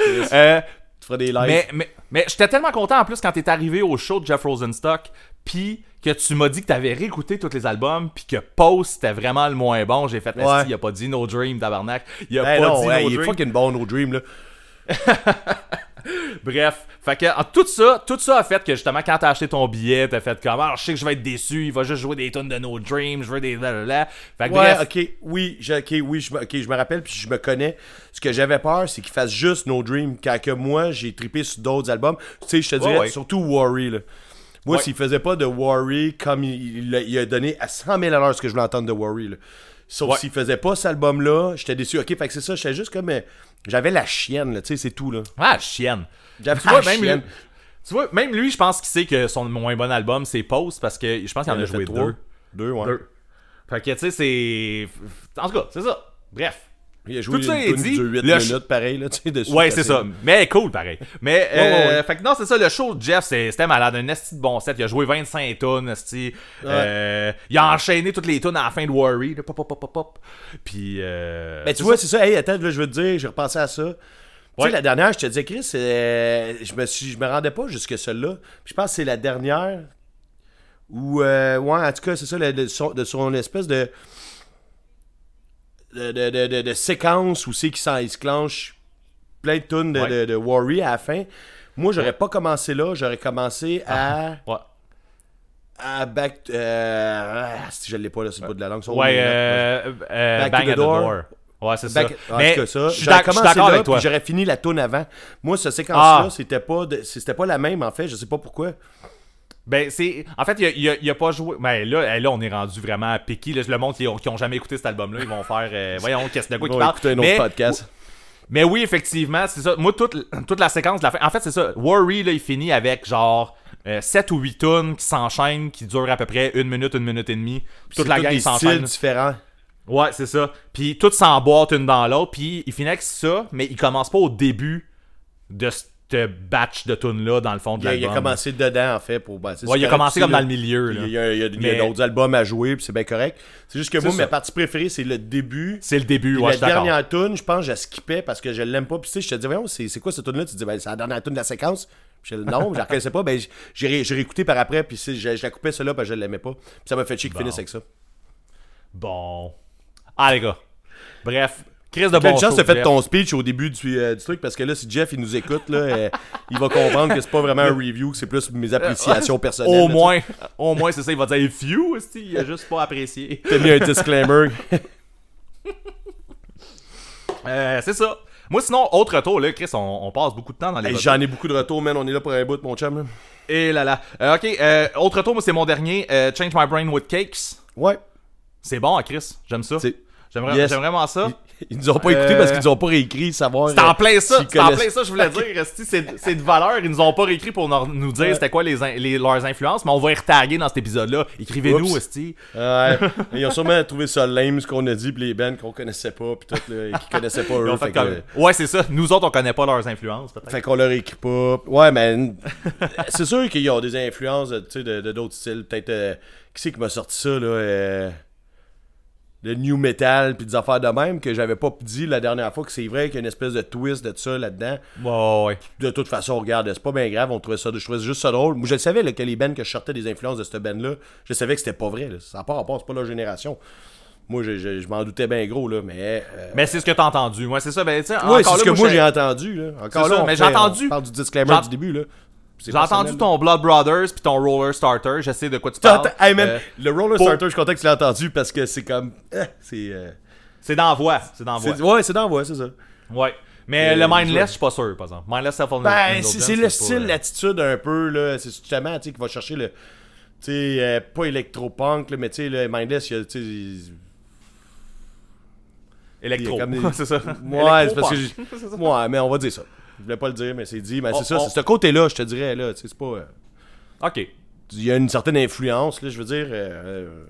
(laughs) Euh, Tu feras des lives. mais mais, mais j'étais tellement content en plus quand t'es arrivé au show de Jeff Rosenstock, puis que tu m'as dit que t'avais réécouté tous les albums, puis que Post c'était vraiment le moins bon. J'ai fait, Ouais. Il a pas dit No Dream, tabarnak. Il a Ben pas non, dit ouais, No il est Dream. fucking bon, No Dream, là. (laughs) (laughs) Bref, fait que en, tout ça, tout ça a fait que justement quand t'as acheté ton billet, t'as fait comme alors je sais que je vais être déçu, il va juste jouer des tunes de No Dream, je veux des blablabla. Fait que Ouais, bref, ok, oui, je, ok, oui, je, me- ok, je me rappelle, puis je me connais. Ce que j'avais peur, c'est qu'il fasse juste No Dream, quand que moi, j'ai trippé sur d'autres albums. Tu sais, je te dirais, ouais. surtout Worry, là. Moi, s'il faisait pas de Worry, comme il, il a- il a donné à 100 000 à l'heure ce que je voulais entendre de Worry, là. Sauf s'il faisait pas cet album-là, j'étais déçu. Ok, fait que c'est ça, j'étais juste comme. J'avais la chienne, là, tu sais, c'est tout, là. ah chienne. J'avais Tu vois, la même chienne. lui, tu vois, même lui, je pense qu'il sait que son moins bon album c'est Post parce que je pense qu'il en a joué trois. deux. Deux, ouais. Deux. Fait que tu sais, c'est. En tout cas, c'est ça. Bref. Il a joué Tout ça est dit, de 8 le ch- minutes, pareil, là, tu sais, dessus. Ouais, c'est ça. Mais cool, pareil. Mais, euh, ouais, ouais. fait que non, c'est ça, le show de Jeff, c'est- c'était malade. Un esti de bon set. Il a joué 25 tonnes. Euh, il a enchaîné toutes les tonnes à la fin de Worry. là, Pop, pop, pop, pop, pop. Puis, euh, Ben, tu vois, c'est ça. Hey, attends, là, je veux te dire, j'ai repensé à ça. Tu sais, la dernière, je te disais, Chris, euh, je, me suis, je me rendais pas jusque celle-là. Puis je pense que c'est la dernière où, euh, ouais, en tout cas, c'est ça, le- de, son, de son espèce de. De, de, de, de- de séquence où c'est qu'il s'en- il se clenche plein de tunes de, Ouais. de, Worry à la fin. Moi, j'aurais pas commencé là, j'aurais commencé à. Ouais. à Back. Euh, ah, si je l'ai pas là sur le bout de la langue. son Ouais, nom, là. euh, euh, Back Bang to the at the door. door. Ouais, c'est ça. Mais ça, j'aurais commencé là, avec toi. j'aurais fini la tune avant. Moi, cette séquence-là, Ah. c'était pas de- c'était pas la même en fait, je sais pas pourquoi. Ben, c'est. En fait, il a, il a- il a pas joué. Ben, là, là, on est rendu vraiment piqué. Le monde qui ont, qui ont jamais écouté cet album-là, ils vont faire. euh, (laughs) voyons, qu'est-ce de quoi qu'ils parlent. un autre Mais- podcast. Mais oui, effectivement, c'est ça. Moi, toute, toute la séquence de la fin. En fait, c'est ça. Worry, là, il finit avec genre 7 ou 8 tunes qui s'enchaînent, qui durent à peu près une minute, une minute et demie. Puis toute la gang s'enchaîne. différents. Ouais, c'est ça. Puis tout s'emboîte une dans l'autre. Puis il finit avec ça, mais il commence pas au début de ce batch de tunes là dans le fond de a, il a l'album. commencé dedans en fait pour ben, Ouais, il a commencé comme là. dans le milieu. Il là. y a, il y a- il y a Mais- d'autres albums à jouer, puis c'est bien correct. C'est juste que moi, ça. ma partie préférée, c'est le début. C'est le début, ouais, la je dernière tune, je pense je la skippais parce que je l'aime pas. Puis tu sais, je te dis, voyons, c'est quoi cette tune là Tu te dis, ben, c'est la dernière tune de la séquence. Puis je, non, je la reconnaissais pas. Ben, j'ai ré- j'ai réécouté par après, puis je, je la coupais celle-là parce que je l'aimais pas. Puis ça m'a fait chier qu'il finisse avec ça. Bon. Ah, les gars. Bref. Chris de T'as bon chance Jeff. ton speech au début du, euh, du truc parce que là, si Jeff il nous écoute, là, euh, il va comprendre que c'est pas vraiment un review, que c'est plus mes appréciations personnelles. Au là, moins, au moins, c'est ça, il va dire few, il a juste pas apprécié. T'as mis un disclaimer. Euh, c'est ça. Moi, sinon, autre tour, là, Chris, on, on passe beaucoup de temps dans les Hey. J'en ai beaucoup de retours, man. On est là pour un bout, mon chum. là. Et là là. Euh, ok, euh, autre tour, moi, c'est mon dernier. euh, Change My Brain with Cakes. Ouais. C'est bon, hein, Chris. J'aime ça. Yes. j'aime vraiment ça. Ils nous ont pas écouté Euh, parce qu'ils nous ont pas réécrit, savoir. C'est en euh, plein ça, s'ils c'est en plein ça, je voulais dire. C'est de valeur. Ils nous ont pas réécrit pour nous dire c'était quoi les, les- leurs influences, mais on va y retaguer dans cet épisode-là. Écrivez-nous. Esti. Ouais. Ils ont sûrement trouvé ça lame, ce qu'on a dit, pis les bands qu'on connaissait pas, pis tout, qui connaissaient pas eux. Fait que- Ouais, c'est ça. Nous autres, on connaît pas leurs influences, peut-être. Fait qu'on leur écrit pas. Ouais, mais (laughs) c'est sûr qu'ils ont des influences de d'autres styles. Peut-être. euh, qui c'est qui m'a sorti ça, là euh, Le new metal, puis des affaires de même, que j'avais pas dit la dernière fois que c'est vrai qu'il y a une espèce de twist de ça là-dedans. Ouais, ouais. De toute façon, regarde, c'est pas bien grave, on trouvait ça, je trouvais juste ça drôle. Moi, je le savais là, que les bands que je sortais des influences de cette band-là, je savais que c'était pas vrai. là. Ça pas rapport, c'est pas leur génération. Moi, je, je- je m'en doutais bien gros, là, mais. euh, Mais c'est ce que t'as entendu. Ouais, c'est ça. Ben, tu sais, Ouais, encore c'est là, ce que moi j'ai entendu. Là. Encore là, ça, mais j'ai entendu- On parle du disclaimer du début. là. J'ai entendu ton Blood Brothers puis ton Roller Starter. Je sais de quoi tu parles. Attends, hey, man, Euh, le roller pour- starter, je suis content que tu l'aies entendu parce que c'est comme. euh, c'est. euh, c'est dans la voix. C'est dans la voix. c'est- ouais, c'est dans la voix, c'est ça. Ouais. Mais Euh, le Mindless, je- suis pas sûr, par exemple. Mindless Self Ben, c'est c'est le style, là. l'attitude un peu, là. C'est justement, tu sais, qui va chercher le. Tu sais, euh, pas électropunk, là, mais tu sais, le Mindless, il y a, Électro. (laughs) c'est ça. Ouais, c'est parce que. Ouais, mais on va dire ça. Je voulais pas le dire, mais c'est dit. Mais On- c'est ça, on- c'est ce côté-là, je te dirais, là. C'est pas. euh, Ok. il y a une certaine influence, là, je veux dire. euh, euh,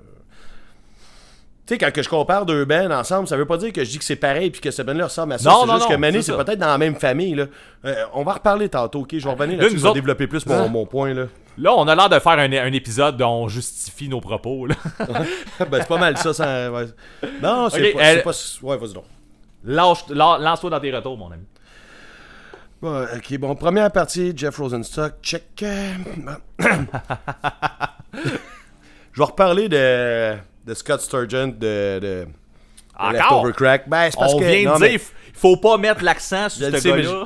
tu sais, quand que je compare deux bands ensemble, ça veut pas dire que je dis que c'est pareil puis que ce band-là ressemble à ça. Non, c'est non, juste non, que Mané, c'est peut-être dans la même famille. Là. Euh, on va reparler tantôt, ok? Je vais revenir Là, là-dessus, je vais développer plus mon, mon point. Là. Là, on a l'air de faire un, un épisode dont on justifie nos propos. Là. (laughs) ben, c'est pas mal ça. ça. Non, c'est pas, elle- c'est pas. Ouais, vas-y donc. Lance-toi dans tes retours, mon ami. Bon, ok, bon, première partie, Jeff Rosenstock, check. (coughs) Je vais reparler de, de Scott Sturgeon de, de, de Encore? Leftover Crack. Ben, c'est parce On que. vient non, de mais dire, il faut pas mettre l'accent sur Je le ce gars-là.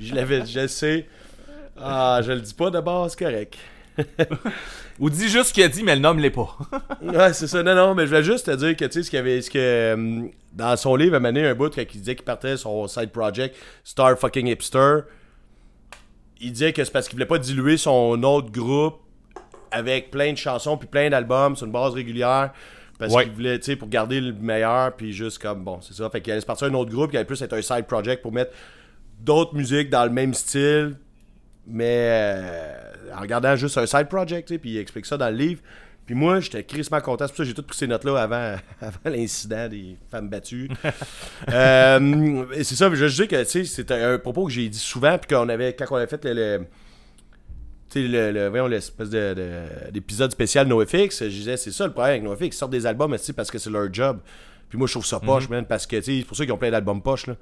Je l'avais, je le sais. Ah, je le dis pas d'abord, c'est correct. (laughs) Ou dis juste ce qu'il a dit, mais le nomme l'est pas. (laughs) Ouais, c'est ça. Non, non, mais je voulais juste te dire que, tu sais, ce qu'il y avait. Ce que, hum, dans son livre, il m'a mené un bout quand il disait qu'il partait son side project, Star fucking Hipster. Il disait que c'est parce qu'il voulait pas diluer son autre groupe avec plein de chansons puis plein d'albums sur une base régulière. Parce Ouais. qu'il voulait, tu sais, pour garder le meilleur, puis juste comme, bon, c'est ça. Fait qu'il allait se partir un autre groupe qui allait plus être un side project pour mettre d'autres musiques dans le même style, mais euh, en regardant juste un side project, sais, puis il explique ça dans le livre. Puis moi, j'étais crissement content. C'est pour ça que j'ai toutes pris ces notes-là avant, (laughs) avant l'incident des femmes battues. (laughs) Euh, et c'est ça, je dis que, sais, c'était un propos que j'ai dit souvent, puis qu'on avait, quand on avait fait le... le tu sais, le, le- voyons, l'espèce de, de- spécial NoFX, je disais, c'est ça le problème avec NoFX, ils sortent des albums, sais, parce que c'est leur job. Puis moi, je trouve ça poche, man, parce que, sais, c'est pour ça qu'ils ont plein d'albums poches, là.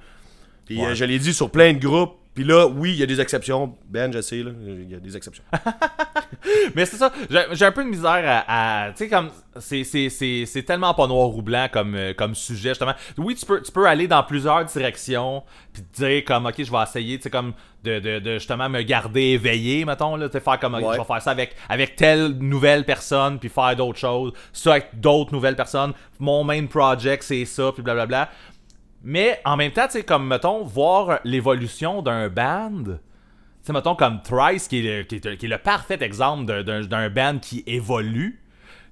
Puis Ouais. euh, je l'ai dit sur plein de groupes, puis là, oui, il y a des exceptions. Ben, je sais, là, il y a des exceptions. (laughs) Mais c'est ça, j'ai un peu de misère à. à- tu sais, comme. C'est- tellement pas noir ou blanc comme, euh, comme sujet, justement. Oui, tu peux, tu peux aller dans plusieurs directions, puis te dire, comme, ok, je vais essayer, tu sais, comme, de, de, de justement me garder éveillé, mettons, là. Faire comme, ok, Ouais. je vais faire ça avec, avec telle nouvelle personne, puis faire d'autres choses. Ça avec d'autres nouvelles personnes. Mon main project, c'est ça, puis blablabla. Mais en même temps, tu sais, comme, mettons, voir l'évolution d'un band. Tu sais, mettons comme Thrice, qui est le, qui est, le- qui est le parfait exemple d'un- band qui évolue.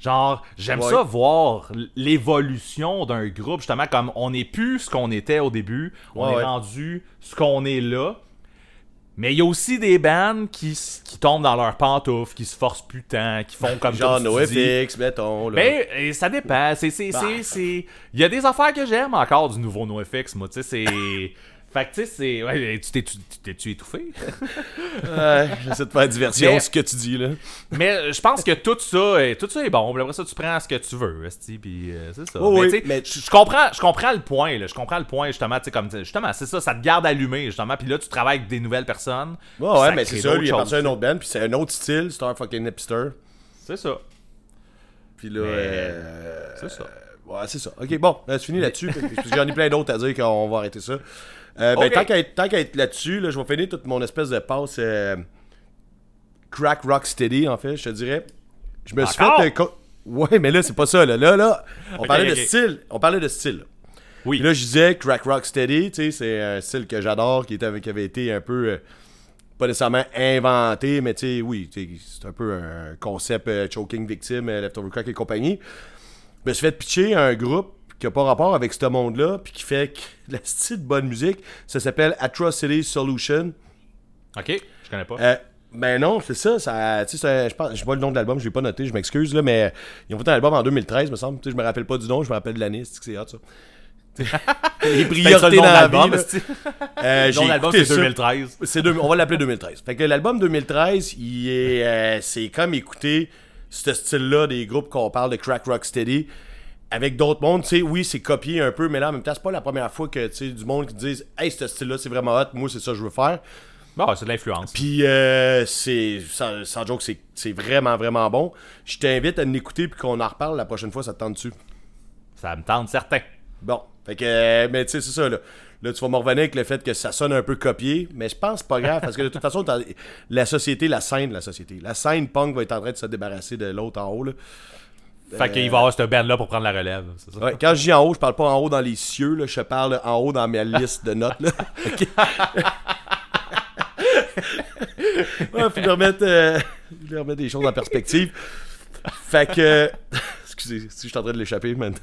Genre, j'aime Ouais. ça voir l'évolution d'un groupe, justement, comme on n'est plus ce qu'on était au début, on Ouais, est ouais. rendu ce qu'on est là. Mais il y a aussi des bands qui, qui tombent dans leurs pantoufles, qui se forcent plus tant, qui font comme Genre. NoFX, mettons, là. Ben, euh, ça dépend. Bah. c'est- Il y a des affaires que j'aime encore du nouveau NoFX, moi. Tu sais, c'est. (laughs) fait que, tu sais, c'est. Ouais, tu t'es, tu t'es-tu étouffé? (laughs) Ouais, j'essaie de faire diversion, Mais- ce que tu dis, là. Mais je pense que tout ça, est, tout ça est bon. Après ça, tu prends ce que tu veux, esti, puis euh, c'est ça. Oui, mais oui, mais- je comprends, je comprends le point, là. Je comprends le point, justement, tu sais, comme, justement, c'est ça, ça te garde allumé, justement. Puis là, tu travailles avec des nouvelles personnes. Ouais, puis ouais, mais c'est ça, lui, il est parti à un autre band, puis c'est un autre style, Star fucking Hipster. C'est ça. Puis là, euh, C'est ça. Ouais, c'est ça. Ok, bon, c'est fini là-dessus. J'en ai plein d'autres à dire qu'on va arrêter ça. Euh, ben, tant qu'à être, là-dessus, là, je vais finir toute mon espèce de passe euh, crack rock steady, en fait, je te dirais. Je me suis fait. euh, ouais, mais là, c'est pas ça. Là, là, là on parlait de style. On parlait de style. là. Oui. Puis là, je disais crack rock steady, tu sais, c'est un style que j'adore, qui, qui avait été un peu. euh, pas nécessairement inventé, mais tu sais, oui, c'est un peu un concept choking victim, leftover crack et compagnie. Je me suis fait pitcher un groupe qui a pas rapport avec ce monde-là, puis qui fait que (laughs) la style de bonne musique, ça s'appelle Atrocity Solution. Ok, je connais pas. Euh, ben non, c'est ça, ça tu sais, c'est- je pense, je sais pas le nom de l'album, je l'ai pas noté, je m'excuse, là, mais ils ont fait un album en 2013, me semble. Tu sais, je me rappelle pas du nom, je me rappelle de l'année, c'est que c'est hot, ça. (laughs) Les ça, priorités dans l'album. (laughs) Euh, Le l'album, c'est ça. 2013. C'est deux- on va l'appeler 2013. Fait que l'album 2013, il est, euh, c'est comme écouter ce style-là des groupes qu'on parle de crack rock steady avec d'autres mondes. Tu sais, oui, c'est copié un peu, mais là, en même temps, c'est pas la première fois que tu sais du monde qui disent Hey, ce style-là, c'est vraiment hot, moi, c'est ça que je veux faire. Bon, c'est de l'influence. Puis, euh, c'est, sans, sans joke, c'est, c'est vraiment, vraiment bon. Je t'invite à l'écouter puis qu'on en reparle la prochaine fois, ça te tente dessus. Ça me tente certain. Bon, fait que, mais tu sais, c'est ça, là. Là, tu vas me revenir avec le fait que ça sonne un peu copié, mais je pense pas grave, parce que de toute façon, la société, la scène de la société, la scène punk va être en train de se débarrasser de l'autre en haut, là. Fait qu'il va avoir cette band-là pour prendre la relève. C'est ça? Ouais, quand je dis en haut, je parle pas en haut dans les cieux, là, je parle en haut dans ma liste de notes, là. (laughs) (laughs) Ouais, faut lui remettre, euh, remettre des choses en perspective. Fait que. (laughs) Excusez, si je suis en train de l'échapper maintenant.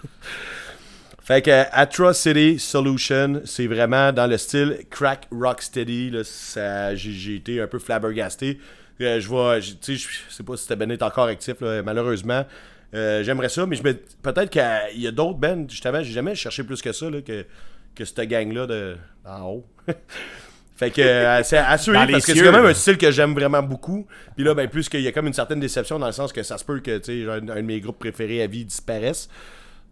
Fait que Atrocity Solution, c'est vraiment dans le style crack rocksteady. J'ai, été un peu flabbergasté. Euh, je vois, je- tu sais, je sais pas si Ben est encore actif, là, malheureusement. Euh, j'aimerais ça, mais je me, peut-être qu'il y a- d'autres bands, justement, j'ai jamais cherché plus que ça, là, que, que cette gang-là de, en haut. (laughs) fait que euh, c'est à suivre Dans les parce que c'est quand même un style que j'aime vraiment beaucoup. Puis là, ben, plus qu'il y a comme une certaine déception dans le sens que ça se peut que, tu sais, genre, un, un de mes groupes préférés à vie disparaisse.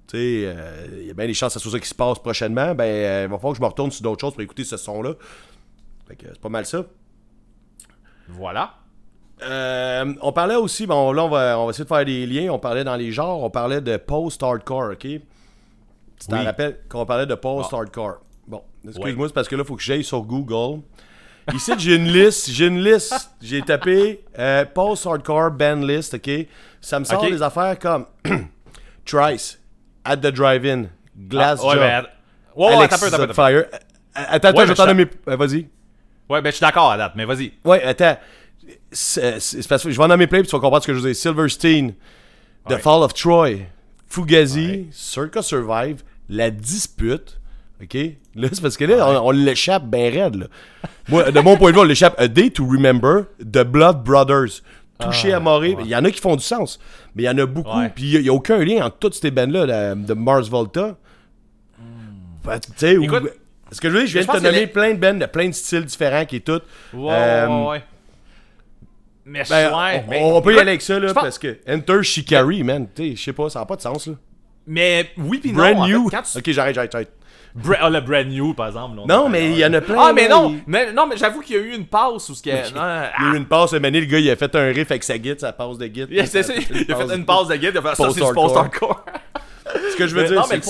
Tu sais, euh, il y a bien des chances que ce soit ça qui se passe prochainement. Ben, euh, il va falloir que je me retourne sur d'autres choses pour écouter ce son-là. Fait que c'est pas mal ça. Voilà. Euh, on parlait aussi, bon, là, on va, on va essayer de faire des liens. On parlait dans les genres, on parlait de post-hardcore, ok? Tu t'en Oui. rappelles qu'on parlait de post-hardcore. Bon, excuse-moi, c'est parce que là, il faut que j'aille sur Google. Ici, j'ai une liste, j'ai une liste. J'ai tapé euh, post-hardcore band list, ok? Ça me sort des affaires comme (clears throat) Trice, At the Drive-In, Glass Ah, ouais, ouais, ouais, Alexis attends attends peu. Fire. Attends, attends, Ouais, je mais t'en je- nommer. euh, Vas-y. Ouais, ben je suis d'accord à date, mais vas-y. Ouais, attends. C'est c'est parce que je vais en nommer plein puis tu vas comprendre ce que je veux dire. Silverstein, The Ouais. Fall of Troy, Fugazi, Circa Survive, La Dispute. OK? Là, c'est parce que là, on, on l'échappe bien raide. Là. Moi, de mon point de vue, on l'échappe A Day to Remember, The Blood Brothers. Touché à mourir. Il y en a qui font du sens, mais il y en a beaucoup. Ah, Ouais. Puis il n'y a, aucun lien entre toutes ces bandes-là de, de Mars Volta. Ben, tu sais, ou- Écoute, ce que je veux dire, je viens de te nommer les- plein de bandes de plein de styles différents qui est tout. Ouais, Euh, ouais, ouais. Mais je Ben, ouais, on, mais- on peut y aller avec ça, là, parce que Enter Shikari, man, tu sais, je sais pas, ça n'a pas de sens, là. Mais oui puis non. Brand en fait, new. quand tu- Ok, j'arrête, j'arrête, j'arrête. Bra- ah, le brand new, par exemple. là, Non, mais il y en a plein. Ah, mais non, il- mais, non, mais j'avoue qu'il y a eu une passe où ce qu'il y a. non, Il y a ah, eu une passe, mané, le gars, il a fait un riff avec sa guitare, sa passe de guitare. yeah, c'est ça, il a fait une passe de guide, il a fait ça, c'est du Post-hardcore. Ce que je veux Mais dire, c'est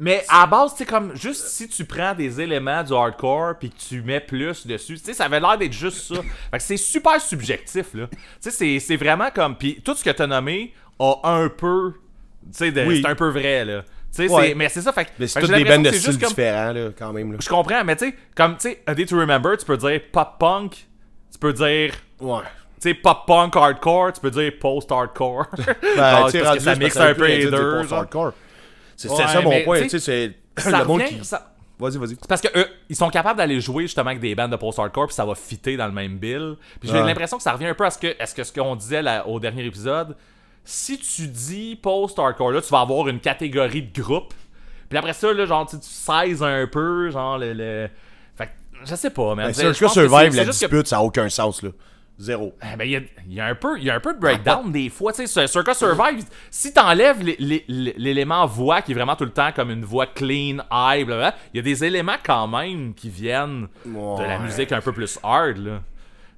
mais à la base, c'est comme juste si tu prends des éléments du hardcore puis que tu mets plus dessus, tu sais, ça avait l'air d'être juste ça. (laughs) Fait que c'est super subjectif là. Tu sais, c'est- vraiment comme puis tout ce que t'as nommé a un peu, tu sais, Oui. c'est un peu vrai là. Tu sais, Ouais. mais c'est ça. Fait, que- Mais c'est toutes des bandes de styles comme- différents, là, quand même, là. Je comprends, mais tu sais, comme tu sais, A Day to Remember, tu peux dire pop punk, tu peux dire Ouais. tu sais, pop punk hardcore, tu peux dire post-hardcore. Ben, (laughs) tu sais, ça mixe un peu les deux. post-hardcore. C'est Ouais, ça mon mais, point, tu sais, c'est. Le monde qui. ça- Vas-y, vas-y. C'est parce que eux, ils sont capables d'aller jouer justement avec des bandes de post-hardcore puis ça va fitter dans le même bill. Puis j'ai l'impression que ça revient un peu à ce que, à ce que ce qu'on disait là, au dernier épisode. Si tu dis post-hardcore, là, tu vas avoir une catégorie de groupe. Puis après ça, là, genre, tu, tu sizes un peu, genre, le. le... Fait que, je sais pas, man. Ben, Survive, la que- dispute, ça n'a aucun sens, là. Zéro. eh ben, il y a, il y a un peu, y a un peu de breakdown des fois. Tu sais, sur Circa Survive, si t'enlèves l'é- l'é- l'é- l'élément voix qui est vraiment tout le temps comme une voix clean, high, il y a des éléments quand même qui viennent de la musique un peu plus hard, là.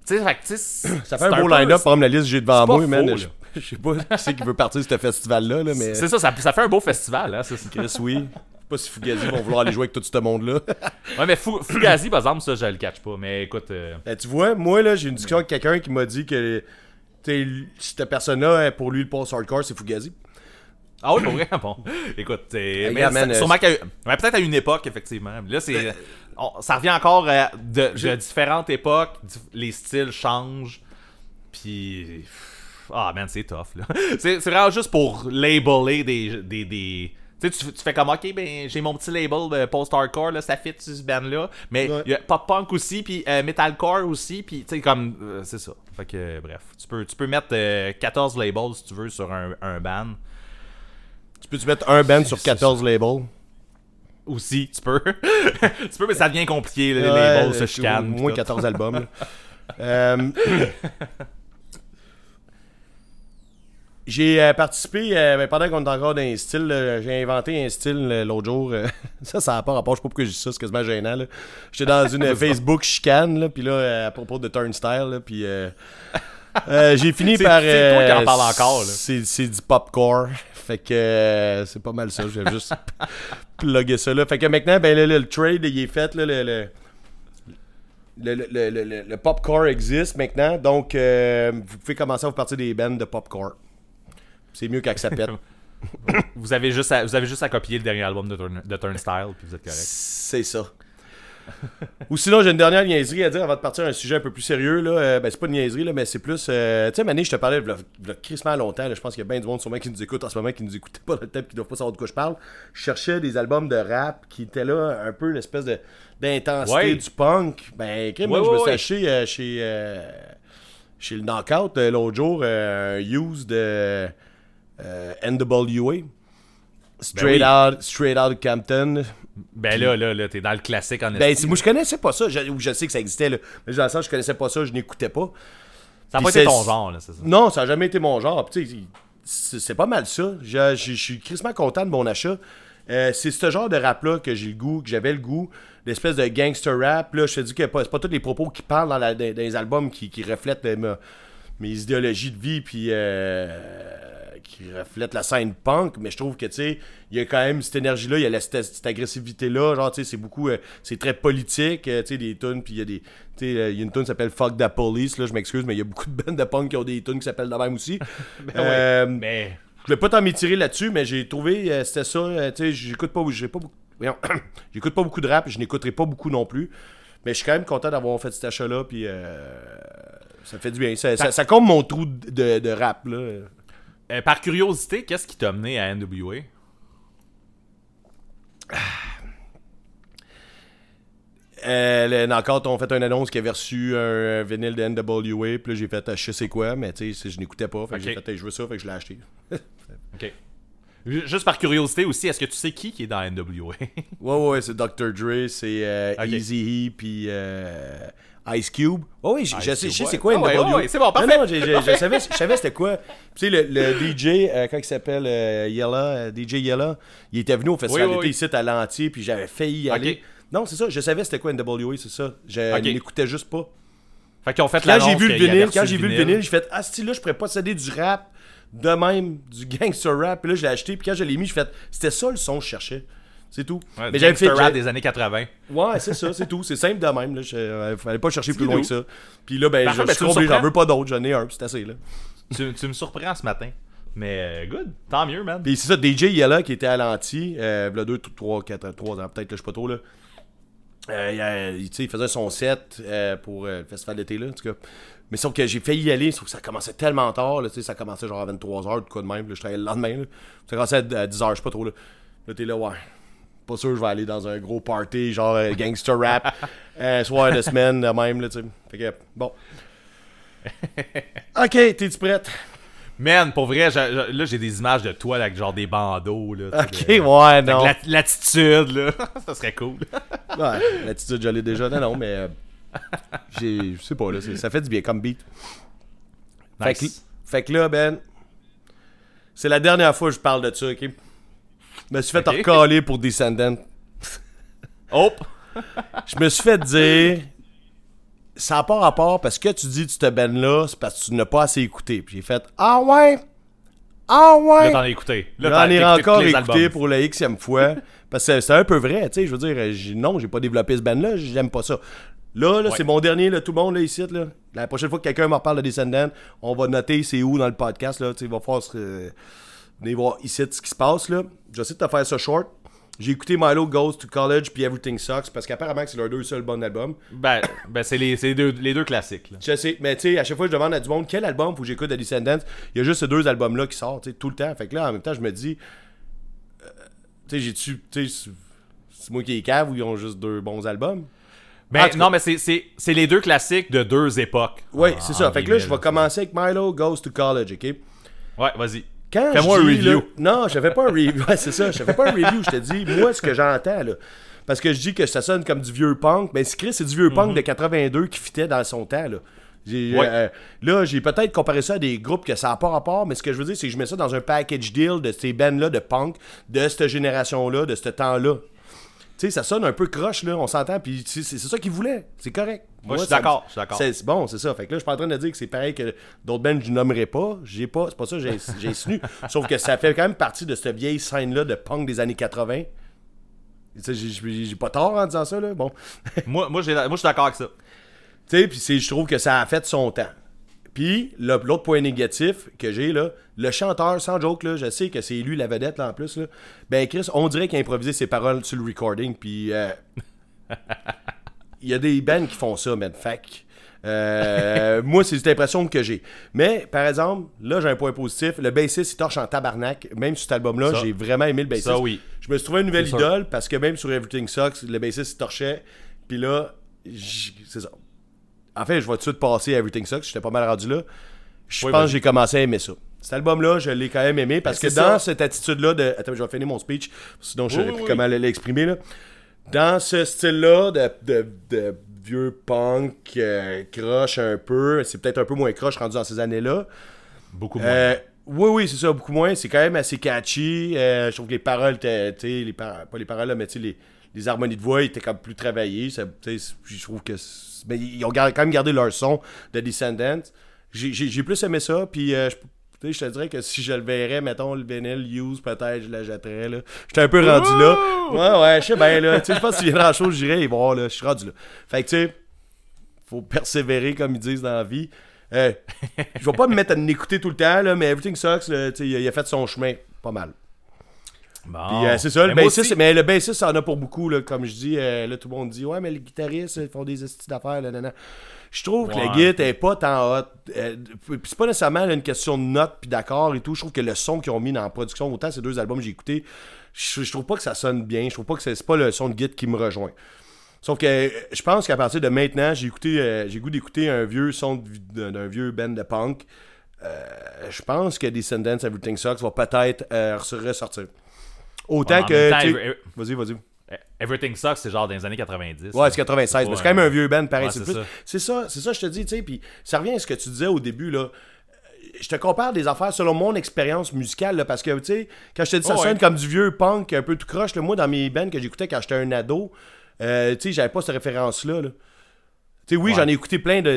Tu sais, fait Ça fait un beau line-up, par exemple, la liste que j'ai devant moi, man. Je (laughs) je sais pas qui c'est qui veut partir de ce festival-là, là, mais. C'est ça, ça, ça fait un beau festival, hein. ça. Chris, oui. (laughs) (laughs) Pas si Fugazi vont vouloir aller jouer avec tout ce monde-là. (laughs) Ouais, mais Fu- Fugazi, par exemple, ça, je le catch pas. Mais écoute, euh, Ben, tu vois, moi, là, j'ai une discussion avec quelqu'un qui m'a dit que cette personne-là, pour lui, le post-hardcore, c'est Fugazi. Ah oui, pour vrai? Bon. Écoute, c'est. mais man, euh, sûrement qu'à- ouais, peut-être à une époque, effectivement. Là, c'est. on- ça revient encore à de, de différentes époques. Les styles changent. Puis. Ah, man, c'est tough, là. (laughs) C'est c'est vraiment juste pour labeler des. des, des tu tu, tu fais comme, ok, ben, j'ai mon petit label post-hardcore, là, ça fit sur ce band-là. Mais il Ouais. y a pop-punk aussi, puis euh, metalcore aussi, puis, tu sais, comme, euh, c'est ça. Fait que, euh, bref, tu peux, tu peux mettre euh, 14 labels, si tu veux, sur un, un band. Tu peux-tu mettre un band sur c'est 14 labels? Aussi, tu peux. (laughs) tu peux, mais ça devient compliqué, les Ouais, labels se euh, chicanent. Au moins pis tout. 14 albums. (laughs) J'ai euh, participé, euh, ben, pendant qu'on est encore dans un style, là, j'ai inventé un style euh, l'autre jour. euh, (laughs) ça, ça n'a pas rapport, je sais pas pourquoi je dis ça, c'est quasiment gênant. là. J'étais dans une (laughs) Facebook chicane, là, puis là, à propos de Turnstile, puis j'ai fini C'est- par... c'est toi qui en parles encore, là. C'est c'est du popcore. Fait que c'est pas mal ça, j'ai juste (laughs) plugger ça là. Fait que maintenant, ben là, le trade, il est fait, là, le... le le, le, le, popcore existe maintenant, donc euh, vous pouvez commencer à vous partir des bands de popcore. C'est mieux quand que ça pète. (laughs) Vous avez, juste à, vous avez juste à copier le dernier album de, Turn- de Turnstile, puis vous êtes correct. C'est ça. Ou sinon, j'ai une dernière niaiserie à dire avant de partir à un sujet un peu plus sérieux. Là. Euh, ben, c'est pas une niaiserie, là, mais c'est plus. euh, tu sais, Mané, je te parlais de crissement longtemps. là, je pense qu'il y a bien du monde sûrement qui nous écoute en ce moment qui nous écoutait pas dans le temps qui ne doivent pas savoir de quoi je parle. Je cherchais des albums de rap qui étaient là, un peu l'espèce de, d'intensité Ouais. du punk. Ben, crime, moi, Ouais, je me suis acheté euh, chez, euh, chez le Knockout l'autre jour un use de euh, NWA. Straight, oui. out, straight out of Campton. Ben là, là, là, t'es dans le classique en Ben, moi, je connaissais pas ça. Je, je sais que ça existait, là. Mais dans le sens, je connaissais pas ça, je n'écoutais pas. Ça n'a pas été ton genre, là, c'est ça? Non, ça a jamais été mon genre. C'est pas mal ça. Je je- je suis crissement content de mon achat. Euh, c'est ce genre de rap-là que j'ai le goût, que j'avais le goût, l'espèce de gangster rap. Là, je te dis que pas- c'est pas tous les propos qui parlent dans, la- dans- les albums qui, qui reflètent euh, ma- mes idéologies de vie, puis euh, qui reflètent la scène punk. Mais je trouve que, tu sais, il y a quand même cette énergie-là, il y a la- cette, cette agressivité-là. Genre, tu sais, c'est beaucoup, euh, c'est très politique, euh, tu sais, des tunes, puis il y a des. Tu sais, euh, il y a une tune qui s'appelle Fuck the Police, là, je m'excuse, mais il y a beaucoup de bandes de punk qui ont des tunes qui s'appellent de même aussi. (laughs) Euh, Mais. je voulais pas t'en m'étirer là-dessus, mais j'ai trouvé, c'était ça, tu sais, j'écoute pas, j'ai pas beaucoup, (clears throat) j'écoute pas beaucoup de rap, je n'écouterai pas beaucoup non plus, mais je suis quand même content d'avoir fait cet achat-là, puis euh, ça fait du bien, ça, ça, ça comble mon trou de, de rap, là. Euh, par curiosité, qu'est-ce qui t'a mené à NWA? Euh, le Knockout ont fait une annonce qui avait reçu un, un vinyle de NWA, puis j'ai fait, euh, je sais quoi, mais tu sais, je n'écoutais pas, fait que j'ai fait, je veux ça, fait que je l'ai acheté. (laughs) Ok. Juste par curiosité aussi, est-ce que tu sais qui qui est dans NWA? (laughs) Ouais, ouais, c'est Dr. Dre, c'est euh, Ok. Eazy-E, puis euh, Ice Cube. Ouais, oui, je, sais, c'est quoi NWA. ouais, ouais, c'est bon, Non, parfait. non, j'ai- je savais, je savais c'était quoi. (laughs) Tu sais, le, le DJ, euh, quand il s'appelle euh, Yella, euh, DJ Yella, il était venu au festival Oui, oui, d'été oui. ici à l'entier, puis j'avais failli y aller. Non, c'est ça, je savais c'était quoi NWA, c'est ça. Je Ok. n'écoutais juste pas. fait qu'ils ont fait Quand l'annonce j'ai vu le vinyle, quand j'ai vu le vinyle, j'ai fait Ah, ce là je pourrais pas céder du rap de même, du gangster rap. Puis là, je l'ai acheté, puis quand je l'ai mis, j'ai fait C'était ça le son que je cherchais. C'est tout. Ouais, Mais j'avais fait. rap des années 80. Ouais, c'est ça, c'est tout. C'est simple de même. Là. Je, euh, fallait pas chercher plus loin que ça. Puis là, ben, je, ben, je tu suis comblé, j'en veux pas d'autres, j'en ai un, puis c'est assez. Là. tu, tu me surprends ce matin. Mais euh, good, tant mieux, man. Puis c'est ça, DJ Yella qui était à l'anti, euh, a 2, 3, 4, 3 ans, peut-être, là, je sais pas trop. Là. Euh, il, faisait son set euh, pour euh, le festival d'été, là, en tout cas. Mais sauf que j'ai failli y aller, sauf que ça commençait tellement tard, là, ça commençait genre à 23h, de quoi de même, là, je travaillais le lendemain. Là. Ça commençait à, à 10h, je sais pas trop. Là, là t'es là, ouais. Pas sûr que je vais aller dans un gros party, genre euh, gangster rap, un (laughs) soir de semaine, même, là, tu sais. Fait que, bon. Ok, t'es-tu prête? Man, pour vrai, là, j'ai des images de toi avec genre des bandeaux. Là, tu Ok, de- ouais, non. lat- L'attitude, là. (laughs) ça serait cool. Ouais, l'attitude, je l'ai déjà. Non, non, mais. euh. Je sais pas, là. Ça fait du bien comme beat. Fait, que, Nice. fait que là, Ben. C'est la dernière fois que je parle de ça, ok? Je me suis fait Ok. recaler pour Descendant. Hop! Je me suis fait dire. Ça n'a pas rapport parce que tu dis de cette Ben-là, c'est parce que tu n'as pas assez écouté. Puis j'ai fait Ah ouais? Ah ouais? Là, t'en as écouté. Là, J'en ai encore écouté albums. pour la xème fois. Parce que c'est un peu vrai, tu sais. Je veux dire, non, j'ai pas développé ce band-là, j'aime pas ça. Là, là Ouais. c'est mon dernier, là, tout le monde, là, ici. Là. La prochaine fois que quelqu'un me reparle de Descendant, on va noter c'est où dans le podcast. Là, tu il va falloir se- euh, venir voir ici ce qui se passe. là. J'essaie de te faire ça short. J'ai écouté Milo Goes to College puis Everything Sucks parce qu'apparemment c'est leurs deux seuls bons albums. Ben, ben c'est les, les deux, les deux classiques. Là. Je sais, mais tu sais, à chaque fois que je demande à du monde quel album faut que j'écoute de Descendants, il y a juste ces deux albums-là qui sortent, tu sais, tout le temps. Fait que là, en même temps, je me dis, euh, tu sais, j'ai-tu, tu sais, c'est- moi qui est cave ou ils ont juste deux bons albums? Ben, non, mais c'est- les deux classiques de deux époques. Oui, c'est ça. en Fait que là, je vais commencer avec Milo Goes to College, ok? Ouais, vas-y. Quand Fais-moi je un review. là- non, je fais pas un review. (laughs) Ouais, c'est ça. Je fais pas un review. Je te dis, moi, ce que j'entends, là. Parce que je dis que ça sonne comme du vieux punk. Ben, c'est Chris, c'est du vieux punk de 82 qui fitait dans son temps, là. Mhm. Ouais. euh, là, j'ai peut-être comparé ça à des groupes que ça n'a pas rapport, mais ce que je veux dire, c'est que je mets ça dans un package deal de ces bands-là de punk, de cette génération-là, de ce temps-là. Tu sais, ça sonne un peu croche, là, on s'entend, puis c'est ça qu'ils voulaient. C'est correct. Moi, je suis d'accord, je suis d'accord. c'est c'est bon, c'est ça. Fait que là, je suis pas en train de dire que c'est pareil que d'autres bands je nommerai pas. J'ai pas, c'est pas ça j'ai (laughs) insinué. Sauf que ça fait quand même partie de cette vieille scène-là de punk des années 80. Tu sais, j'ai- pas tort en disant ça, là. Bon. Moi, moi, moi, je suis d'accord avec ça. Tu sais, puis je trouve que ça a fait son temps. Puis, l'autre point négatif que j'ai, là, le chanteur, sans joke, là, je sais que c'est lui la vedette, là, en plus, là. Ben, Chris, on dirait qu'il a improvisé ses paroles sur le recording, puis... euh, Il y a des bands qui font ça, man. Fait que, euh, moi, c'est cette impression que j'ai. Mais, par exemple, là, j'ai un point positif. Le bassiste, il torche en tabarnak. Même sur cet album-là, j'ai vraiment aimé le bassiste. Ça, oui. Je me suis trouvé une nouvelle sûr. idole parce que même sur Everything Sucks, le bassiste il torchait. Puis là, c'est ça. En fait, je vais tout de suite passer à Everything Sucks. J'étais pas mal rendu là. Je Oui, pense que j'ai commencé à aimer ça. Cet album-là, je l'ai quand même aimé parce que Ben, c'est dans ça. cette attitude-là de. Attends, je vais finir mon speech. Sinon, je Oui, sais plus comment l'exprimer. Là. Dans ce style-là de, de, de vieux punk, euh, croche un peu, c'est peut-être un peu moins croche rendu dans ces années-là. Beaucoup moins. Euh, Oui, oui, c'est ça, beaucoup moins. C'est quand même assez catchy. Euh, je trouve que les paroles, étaient- tu sais, les par- pas les paroles, là, mais tu sais, les, les harmonies de voix étaient comme plus travaillées. Ça, je trouve que. Mais ils ont quand même gardé leur son de Descendants. J'ai- plus aimé ça, puis euh, je. te dirais que si je le verrais, mettons, le Benel Use, peut-être, je la jetterais, là. J'étais un peu rendu là. Ouais, ouais, je sais bien, là. Tu sais, je pense que s'il viendrait en chose, j'irais y voir, là. Je suis rendu là. Fait que, tu sais, faut persévérer, comme ils disent dans la vie. Euh, je vais pas me mettre à l'écouter tout le temps, là, mais Everything Sucks, là, il a fait son chemin pas mal. Bon. Puis euh, c'est ça, le. Mais bassiste, mais le bassiste, ça en a pour beaucoup, là, comme je dis. euh, là, tout le monde dit, ouais, mais les guitaristes, ils font des estis d'affaires, là, là, là. Je trouve que la Ouais. guitare est pas tant hot. Euh, puis c'est pas nécessairement là, une question de notes puis d'accords et tout. Je trouve que le son qu'ils ont mis dans la production, autant ces deux albums que j'ai écoutés, je, je trouve pas que ça sonne bien. Je trouve pas que c'est pas le son de guitare qui me rejoint. Sauf que je pense qu'à partir de maintenant, j'ai écouté, euh, j'ai goût d'écouter un vieux son d'un vieux band de punk. Je pense que Descendants Everything Sucks va peut-être se ressortir. Autant que. Vas-y, vas-y. Everything Sucks, c'est genre dans les années 90. Ouais, c'est 96. mais c'est quand même un vieux band, pareil. Ouais, c'est ça. c'est ça, je te dis, tu sais. Puis ça revient à ce que tu disais au début, là. Je te compare des affaires selon mon expérience musicale, là, parce que, tu sais, quand je te dis ça Oh, sonne ouais. comme du vieux punk, un peu tout croche, là, moi, dans mes bands que j'écoutais quand j'étais un ado, euh, tu sais, j'avais pas cette référence-là, là. Tu sais, oui, Ouais. j'en ai écouté plein de,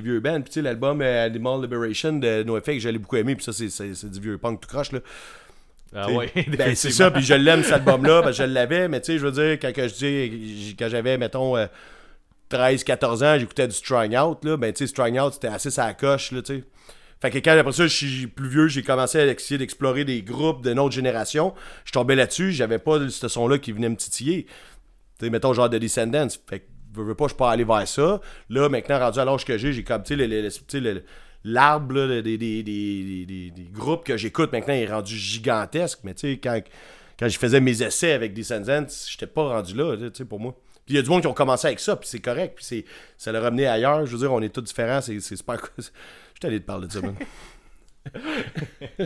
vieux bands. Puis, tu sais, l'album euh, Animal Liberation de NoFX, j'allais beaucoup aimer. Puis ça, c'est du vieux punk tout croche, là. Ah T'sais, ouais, (laughs) ben, c'est ça, puis je l'aime cet album-là, que je l'avais, mais tu sais, je veux dire, quand que je dis, quand j'avais, mettons, euh, 13-14 ans, j'écoutais du Strung Out, là, ben tu sais, Strung Out, c'était assez sa coche, là, tu sais. Fait que quand après ça, je suis plus vieux, j'ai commencé à essayer d'explorer des groupes de notre génération. Je tombais là-dessus, j'avais pas ce son-là qui venait me titiller. Tu sais, mettons, genre de Descendants. Fait que, veux, veux pas, je peux aller vers ça. Là, maintenant, rendu à l'âge que j'ai, j'ai comme, tu sais, l'arbre des, des, des, des- des- des groupes que j'écoute maintenant est rendu gigantesque. Mais tu sais, quand, quand je faisais mes essais avec Descendants, j'étais pas rendu là, tu sais, pour moi. Puis il y a du monde qui ont commencé avec ça, puis c'est correct, puis c'est, ça l'a ramené ailleurs. Je veux dire, on est tous différents, c'est, c'est super cool. (laughs) Je suis allé te parler de ça, man. (laughs)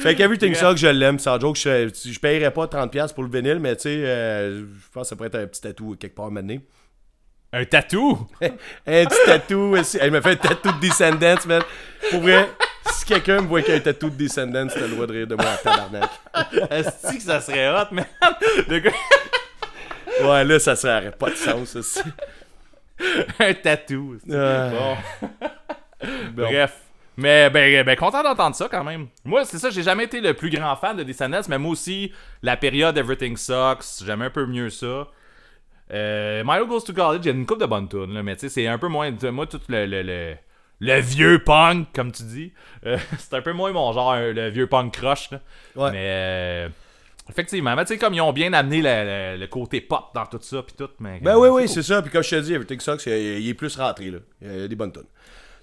fait qu'Everything Sucks, je l'aime, sans joke. Je, je payerais pas 30$ pour le vinyle, mais tu sais, euh, je pense que ça pourrait être un petit tatou quelque part maintenant. Un tatou? (laughs) Un petit tatou, aussi. Elle m'a fait un tatou de Descendants, man. Pour vrai, si quelqu'un me voit qu'il y a un tatou de Descendants, t'as le droit de rire de moi à tabarnak. Est-ce que ça serait hot, man? Le gars... Ouais, là, ça serait pas de sens, aussi. un tatou. c'est- Ah. Bon. (laughs) Bon. Bref. Mais ben, ben content d'entendre ça quand même. Moi, c'est ça, j'ai jamais été le plus grand fan de Descendants, mais moi aussi, la période Everything Sucks, j'aime un peu mieux ça. Euh, Milo Goes to College, il y a une coupe de bonnes tunes, là, mais tu sais, c'est un peu moins. Moi, tout le, le, le, le vieux punk, comme tu dis, euh, (laughs) c'est un peu moins mon genre, euh, le vieux punk crush. Là. Ouais. Mais euh, effectivement, mais tu sais, comme ils ont bien amené le, le- côté pop dans tout ça, puis tout. Mais, Ben oui, oui, c'est ça. Puis comme je te dis, Everything Sucks, il, il est plus rentré, là. Il y a des bonnes tunes.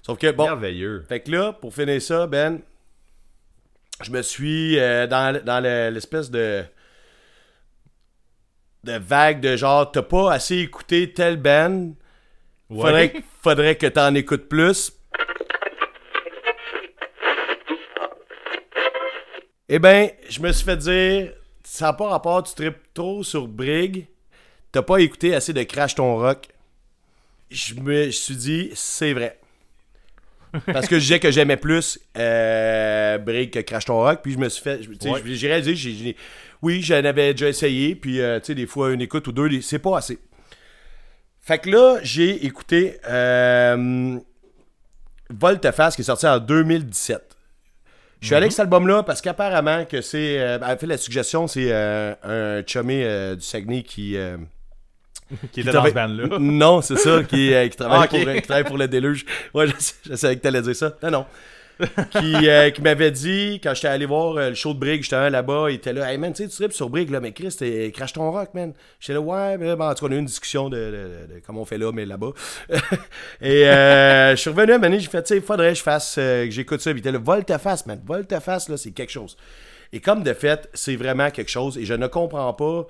Sauf que, bon, merveilleux. Fait que là, pour finir ça, Ben, je me suis euh, dans, dans le- l'espèce de de vague de genre t'as pas assez écouté tel band, faudrait, Ouais. faudrait que t'en écoutes plus. Eh ben, je me suis fait dire, ça n'a pas rapport, tu tripes trop sur Brig, t'as pas écouté assez de Crash ton rock. Je me suis dit, c'est vrai. Parce que je disais que j'aimais plus euh, Brig que Crash Ton Rock. Puis je me suis fait. je- tu sais, Ouais. je- J'ai réalisé, j'ai- oui, j'en avais déjà essayé. Puis, euh, tu sais, des fois, une écoute ou deux, c'est pas assez. Fait que là, j'ai écouté euh, Volteface qui est sorti en 2017. Je suis allé avec cet album-là parce qu'apparemment que c'est. euh, en fait, la suggestion, c'est euh, un chumé euh, du Saguenay (laughs) qui. Qui était dans ce band-là. (laughs) Non, c'est ça, qui, qui, travaille (laughs) Ah, pour, qui travaille pour le déluge. Ouais, je, je savais que t'allais dire ça. Non, non. Qui euh, qui m'avait dit, quand j'étais allé voir euh, le show de Brig, justement là-bas, il était là, hey man, tu sais, tu tripes sur Brig, là, mais Chris, crache ton rock, man. J'étais là, ouais, mais ben, en tout cas, on a eu une discussion de, comment on fait là, mais là-bas. (laughs) Et euh, je suis revenu à un j'ai fait, tu sais, faudrait que je fasse, que j'écoute ça. Il était là, volte-face, man, volte-face, là, c'est quelque chose. Et comme de fait, c'est vraiment quelque chose, et je ne comprends pas.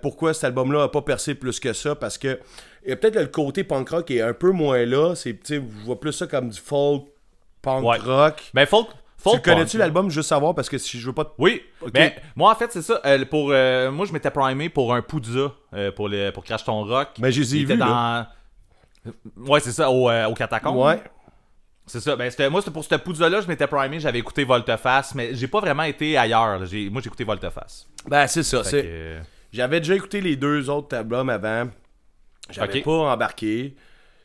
Pourquoi cet album-là n'a pas percé plus que ça parce que il peut-être le côté punk rock est un peu moins là c'est je vois plus ça comme du folk punk Ouais. rock Ben, folk. tu folk connais-tu punk. l'album juste savoir parce que si je veux pas te- Oui. Ok. Ben, moi, en fait, c'est ça. euh, pour, euh, moi, je m'étais primé pour un Poudza euh, pour, le, pour Crash Ton Rock. Mais je les ai Il était vus, dans. Ouais, c'est ça, au, au catacombe. ouais C'est ça. Ben, c'était- moi, c'était pour cette poudre-là, je m'étais primé, j'avais écouté Volteface, mais j'ai pas vraiment été ailleurs. là. J'ai- Moi, j'ai écouté Volteface. Ben, c'est ça. Que, J'avais déjà écouté les deux autres albums avant. J'avais Ok. pas embarqué.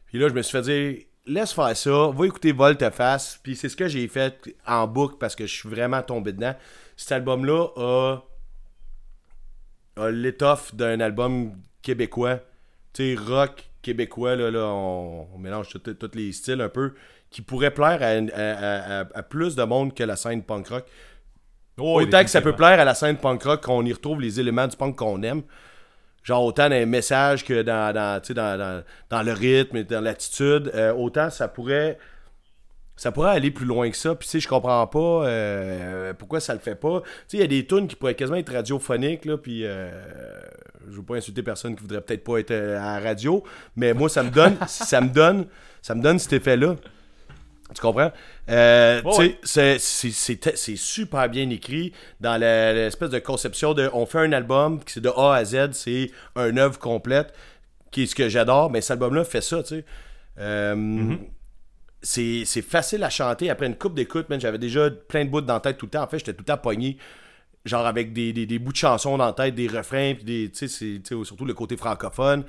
Puis là, je me suis fait dire, laisse faire ça, va écouter Volteface. Puis c'est ce que j'ai fait en boucle parce que je suis vraiment tombé dedans. Cet album-là a, a l'étoffe d'un album québécois. Tu sais, rock québécois, là, là on, on mélange tous les styles un peu, qui pourrait plaire à, une- à- à- à- à plus de monde que la scène punk rock. oh, Autant que ça peut plaire à la scène punk rock qu'on y retrouve les éléments du punk qu'on aime. Genre autant dans les messages que dans, dans, dans, dans, dans le rythme et dans l'attitude. euh, autant ça pourrait. Ça pourrait aller plus loin que ça. Puis tu je comprends pas euh, pourquoi ça le fait pas. Tu sais, il y a des tunes qui pourraient quasiment être radiophoniques, là, puis euh, je veux pas insulter personne qui voudrait peut-être pas être euh, à la radio, mais moi ça me donne, ça me donne, ça me donne cet effet-là. Tu comprends? Euh, c'est- super bien écrit dans l'espèce de conception de on fait un album qui c'est de A à Z, c'est un œuvre complète, qui est ce que j'adore, mais cet album-là fait ça, tu sais. Euh, c'est c'est facile à chanter après une coupe d'écoute. J'avais déjà plein de bouts dans la tête tout le temps. En fait, j'étais tout le temps pogné, genre avec des, des- des bouts de chansons dans la tête, des refrains, puis des, surtout le côté francophone.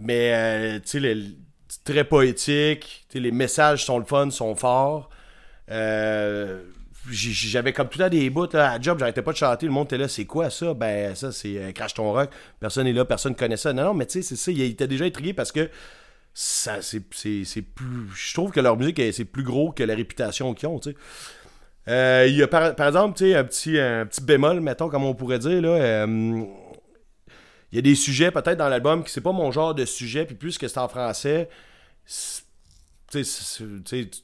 Mais, euh, tu sais, le- c'est très poétique. Les messages sont le fun, sont forts. Euh, J'avais comme tout le temps des bouts à job, j'arrêtais pas de chanter. Le monde était là, c'est quoi ça? Ben, ça, c'est euh, Crash ton rock. Personne n'est là, personne connaît ça. Non, non, mais tu sais, c'est ça. Il était déjà intrigué parce que ça, c'est plus. Je trouve que leur musique, c'est plus gros que la réputation qu'ils ont, tu sais. Euh, il y a par, exemple, un petit, un petit bémol, mettons, comme on pourrait dire, là. euh, il y a des sujets peut-être dans l'album qui c'est pas mon genre de sujet, puis plus que c'est en français, tu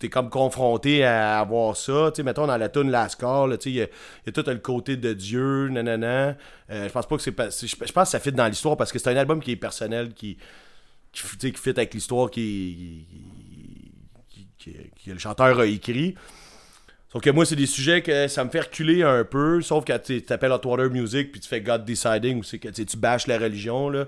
es comme confronté à avoir ça. Tu sais, mettons dans la tune Lascar, il y, y a tout le côté de Dieu, nanana. Euh, je pense pas que c'est. Je pense que ça fit dans l'histoire parce que c'est un album qui est personnel, qui, qui, qui fit avec l'histoire qui, qui, qui- que le chanteur a écrit. Sauf que moi, c'est des sujets que ça me fait reculer un peu. Sauf que tu t'appelles Hot Water Music puis tu fais God Deciding ou c'est que tu bâches la religion. Là.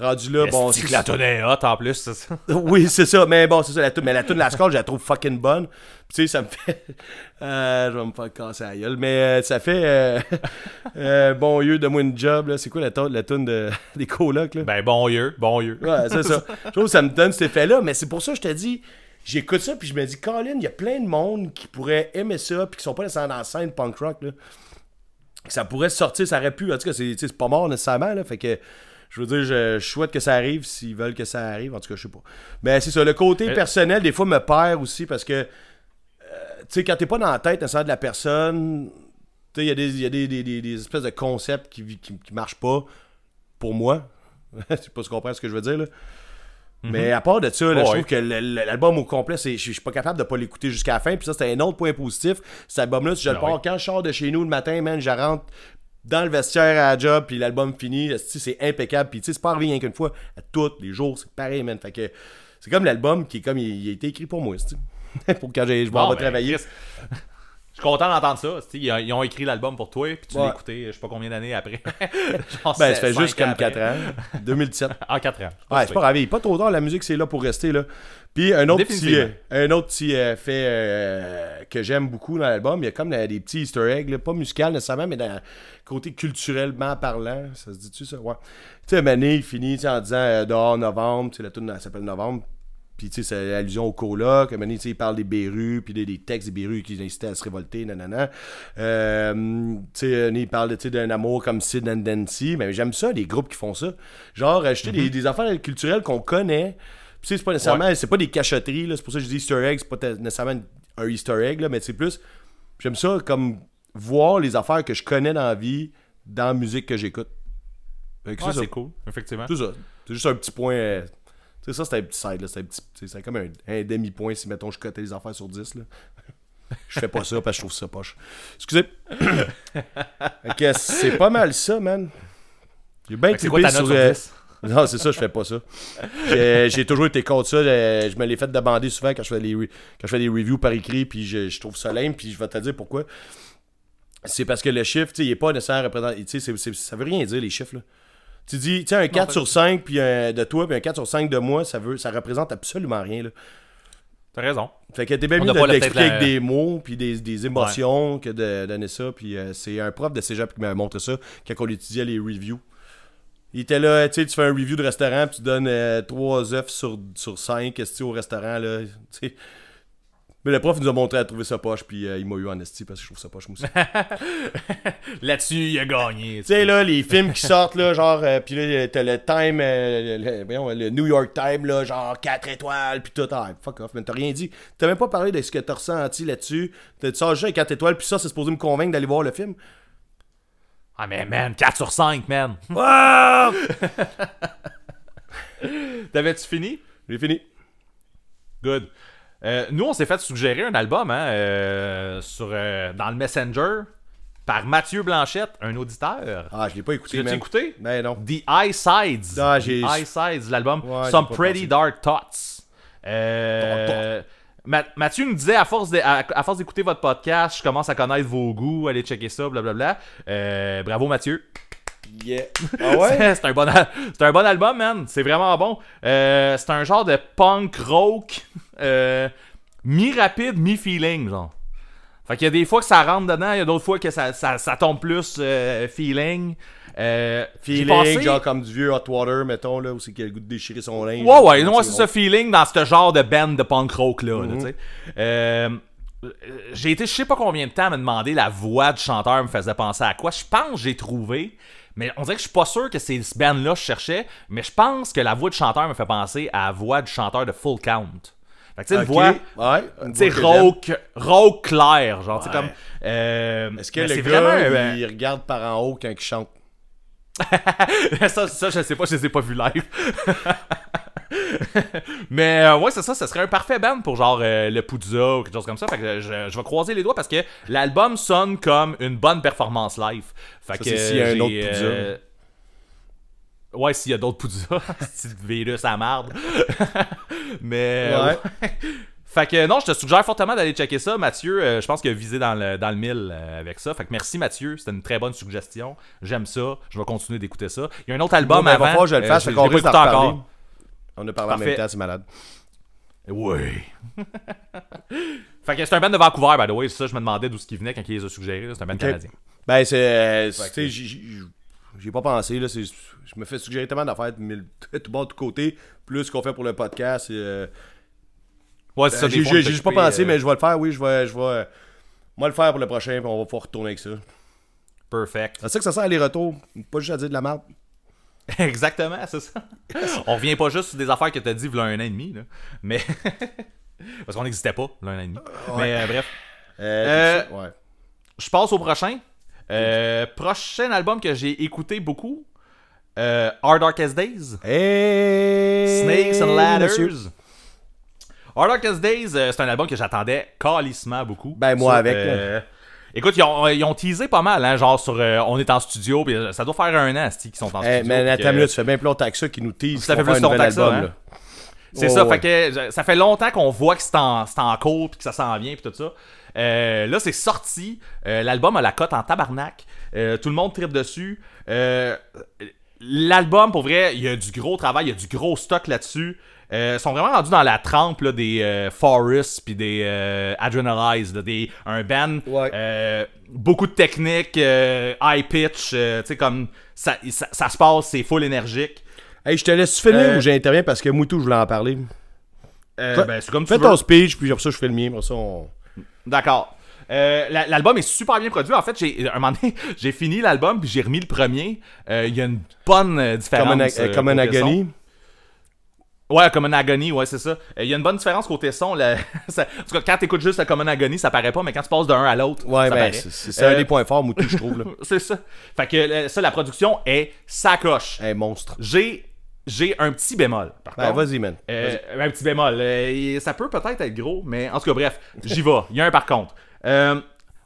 Rendu là, bon. C'est- que la tonne est hot en plus, c'est ça? (laughs) oui, c'est ça. Mais bon, c'est ça. La toune, mais la tune de la Skull, je la trouve fucking bonne. Tu sais, ça me fait. (laughs) Euh, je vais me faire casser la gueule. Mais euh, ça fait. euh, (laughs) euh, bon lieu de moi une job. là. C'est quoi la tune la toune de, des colocs, là? Ben, bon yeux, bon yeux. Ouais, c'est ça. Je trouve que ça me donne cet effet-là, mais c'est pour ça que je te dis, j'écoute ça, puis je me dis, Colin, il y a plein de monde qui pourrait aimer ça, puis qui sont pas nécessairement dans la scène punk rock, là. Ça pourrait sortir, ça aurait pu. En tout cas, c'est pas mort nécessairement, là. Fait que, je veux dire, je, je souhaite que ça arrive s'ils veulent que ça arrive. En tout cas, je sais pas. Mais c'est ça, le côté personnel, des fois, me perd aussi, parce que, euh, tu sais, quand t'es pas dans la tête nécessairement de la personne, tu sais, il y a, des, y a des, des- des- des espèces de concepts qui, qui, qui marchent pas pour moi. (laughs) Je sais pas si tu comprends ce que je veux dire, là. Mais à part de ça, là, Oh, je trouve que l'album au complet, je suis pas capable de pas l'écouter jusqu'à la fin. Puis ça, c'était un autre point positif. Cet album-là, si je le Ah pars oui. quand je sors de chez nous le matin, man, je rentre dans le vestiaire à la job, puis l'album fini, c'est impeccable. Puis tu sais, c'est pas arrivé rien qu'une fois. À tous les jours, c'est pareil, man. Fait que c'est comme l'album qui est comme il, il a été écrit pour moi, (laughs) pour quand je vais ben, travailler. Je suis content d'entendre ça. Ils ont, écrit l'album pour toi, puis tu Ouais. l'as écouté, je sais pas combien d'années après. (laughs) Genre Ben, ça fait juste comme après. 4 ans. 2017. Ah, 4 ans. Ouais, c'est pas grave, pas trop tard, la musique c'est là pour rester là. Puis un autre petit, euh, un autre petit euh, fait euh, que j'aime beaucoup dans l'album, il y a comme des petits easter eggs, là, pas musical nécessairement, mais dans côté culturellement parlant, ça se dit-tu ça? Ouais. Tu sais, Mané, il finit en disant euh, dehors novembre, la tune elle s'appelle Novembre. Puis, tu sais, c'est allusion au coloc. Mané, tu sais, il parle des Bérus, puis des, des textes des Bérus qui incitaient à se révolter, nanana. Euh, tu sais, il parle tu sais, d'un amour comme Sid and Dancy. Mais j'aime ça, les groupes qui font ça. Genre, acheter des, des affaires culturelles qu'on connaît. Puis, tu sais, c'est pas nécessairement, c'est pas des cachotteries, là. C'est pour ça que je dis Easter egg, c'est pas nécessairement un Easter egg, là, mais c'est plus. J'aime ça comme voir les affaires que je connais dans la vie, dans la musique que j'écoute. Ouais, c'est cool, effectivement. c'est ça. C'est juste un petit point. Sais, ça, c'était un petit side, là. C'était un petit- c'est comme un, un demi-point si, mettons, je cotais les affaires sur 10, là. Je fais pas ça parce que je trouve ça poche. Excusez. (coughs) Que c'est pas mal ça, man. J'ai bien C'est note sur... euh, 10? non, c'est ça, je fais pas ça. J'ai j'ai toujours été contre ça. euh, Je me l'ai fait demander souvent quand je fais, re- quand je fais des reviews par écrit, puis je, je trouve ça lame, puis je vais te dire pourquoi. C'est parce que le chiffre, tu sais, il est pas nécessairement représenté. Tu sais, c'est- c'est- ça veut rien dire, les chiffres, là. Tu dis, tu sais, un 4 pas sur 5 puis un de toi, puis un 4 sur 5 de moi, ça, veut, ça représente absolument rien, là. T'as raison. Fait que t'es bien mieux de la- l'expliquer peut-être avec la- des mots puis des, des émotions que de donner ça. Puis euh, c'est un prof de cégep qui m'a montré ça quand on étudiait les reviews. Il était là, tu sais, tu fais un review de restaurant puis tu donnes 3 œufs sur, sur 5 au restaurant, là, tu sais. Mais le prof nous a montré à trouver sa poche puis euh, il m'a eu en esti parce que je trouve sa poche moi aussi. (laughs) Là-dessus, il a gagné. Tu sais, là, les films qui sortent, là, genre, euh, pis là, t'as le Time, euh, le, voyons, le New York Time, là, genre 4 étoiles, pis tout. Ah, fuck off, mais t'as rien dit. T'as même pas parlé de ce que t'as ressenti là-dessus. T'as- Tu sors juste avec 4 étoiles, pis ça, c'est supposé me convaincre d'aller voir le film. Ah, mais man, 4 sur 5, man. (laughs) Ah! (laughs) T'avais-tu fini? J'ai fini. Good. Euh, nous, on s'est fait suggérer un album hein, euh, sur, euh, dans le Messenger par Mathieu Blanchette, un auditeur. Ah, je l'ai pas Tu écouté, l'as-tu man. écouté? Ben non. The High Sides. Ah, j'ai- High Sides, l'album. Ouais, Some Pretty pensé. Dark Thoughts. Euh, Ma- Mathieu nous disait, à force d'écouter votre podcast, je commence à connaître vos goûts, allez checker ça, blablabla. Euh, bravo Mathieu. Yeah. (laughs) Ah ouais? c'est un, bon al- un bon album, man. C'est vraiment bon. Euh, c'est un genre de punk rock euh, mi-rapide, mi-feeling, genre. Fait qu'il y a des fois que ça rentre dedans, il y a d'autres fois que ça, ça, ça tombe plus euh, feeling. Euh, Feeling, passé- genre comme du vieux Hot Water, mettons, là, où c'est qu'il a le goût de déchirer son linge. Ouais, ouais, non, c'est ça, feeling dans ce genre de band de punk rock là, euh, j'ai été je sais pas combien de temps à me demander la voix du chanteur me faisait penser à quoi. Je pense que j'ai trouvé, mais on dirait que je suis pas sûr que c'est ce band là que je cherchais, mais je pense que la voix du chanteur me fait penser à la voix du chanteur de Full Count. Fait que tu sais, une Ok. voix, Ouais. tu sais, rauque, rauque clair, genre, tu sais, Ouais. comme. euh, Est-ce que le c'est gars, vraiment, euh, il regarde par en haut quand il chante? (laughs) ça, ça, je sais pas, je les ai pas vus live. (laughs) (laughs) Mais euh, ouais, c'est ça, ça serait un parfait band pour genre euh, le Puzza ou quelque chose comme ça. Fait que je, je vais croiser les doigts parce que l'album sonne comme une bonne performance live. Fait Ça, que s'il y a un autre Puzza. euh, Ouais, s'il y a d'autres Puzza, c'est (laughs) virus à marde. (laughs) Mais Ouais. Fait que non, je te suggère fortement d'aller checker ça. Mathieu, euh, je pense qu'il a visé dans le, dans le mille euh, avec ça. Fait que merci Mathieu, c'était une très bonne suggestion. J'aime ça. Je vais continuer d'écouter ça. Il y a un autre album avant. que je le euh, fasse, je reparler. encore. On a parlé en Parfait. même temps, c'est malade. Oui. (laughs) fait que c'est un band de Vancouver, by the way. C'est ça, je me demandais d'où ce qui venait quand il les a suggérés. C'est un band canadien. Ben, c'est. tu sais, j'y- j'y j'y ai pas pensé, là. Je me fais suggérer tellement d'affaires de (laughs) tout bord, de tout côté. Plus qu'on fait pour le podcast. euh, Ouais, c'est ça. euh, des J'ai j'ai juste pas pensé, euh, mais je vais le faire, oui. Je vais, je vais, moi le faire pour le prochain, puis on va pouvoir retourner avec ça. Perfect. C'est ça que ça sert à les retours. Pas juste à dire de la merde. (laughs) Exactement, c'est ça. on revient pas juste sur des affaires que t'as dit v'là un an et demi, là. Mais. (laughs) Parce qu'on n'existait pas, v'là un an et demi. Mais euh, bref. Euh, ouais. Je passe au prochain. Euh, prochain album que j'ai écouté beaucoup. Euh, Hard Darkest Days. Hey, Snakes and Ladders. monsieur. Hard Darkest Days, euh, c'est un album que j'attendais calissement beaucoup. Ben, moi avec, euh, Écoute, ils ont, ils ont teasé pas mal, hein, genre sur euh, on est en studio, puis euh, ça doit faire un an, qu'ils sont en Hey, studio. mais attends, minute, ça fait bien plus longtemps que ça qu'ils nous teasent. Ça fait plus longtemps que ça, hein. C'est ça, ouais. fait que euh, ça fait longtemps qu'on voit que c'est en, en cours puis que ça s'en vient puis tout ça. Euh, là, c'est sorti. Euh, L'album a la cote en tabarnak. Euh, tout le monde tripe dessus. Euh, L'album, pour vrai, il y a du gros travail, il y a du gros stock là-dessus. Euh, ils sont vraiment rendus dans la trempe là, des euh, Forest puis des euh, Adrenalize, là, des, un band, Ouais. euh, beaucoup de techniques, euh, high pitch, euh, tu sais comme ça, ça, ça se passe, c'est full énergique. Hey, je te laisse filmer Euh, ou j'interviens parce que Moutou, je voulais en parler. Fais- ben, comme tu Fais veux. ton speech, puis après ça, je fais le mien. Après ça, on... D'accord. Euh, la- L'album est super bien produit. En fait, j'ai, à un moment donné, (laughs) j'ai fini l'album puis j'ai remis le premier. Euh, Il y a une bonne différence. Comme un, euh, comme un agonie. Ouais, comme un agonie, ouais, c'est ça. Euh, Il y a une bonne différence côté son. là. (laughs) Ça- en tout cas, quand t'écoutes juste comme un agonie, ça paraît pas, mais quand tu passes d'un à l'autre, Ouais, ça ben, paraît. c'est un Euh, des points forts, Moutou, je trouve. (laughs) C'est ça. Fait que euh, ça, la production est sacoche. Un monstre. J'ai, j'ai un petit bémol. Par Ben, contre. vas-y, man. Euh, un petit bémol. Euh, ça peut peut-être être gros, mais en tout cas, bref, j'y vais. Il y a un par contre. Euh,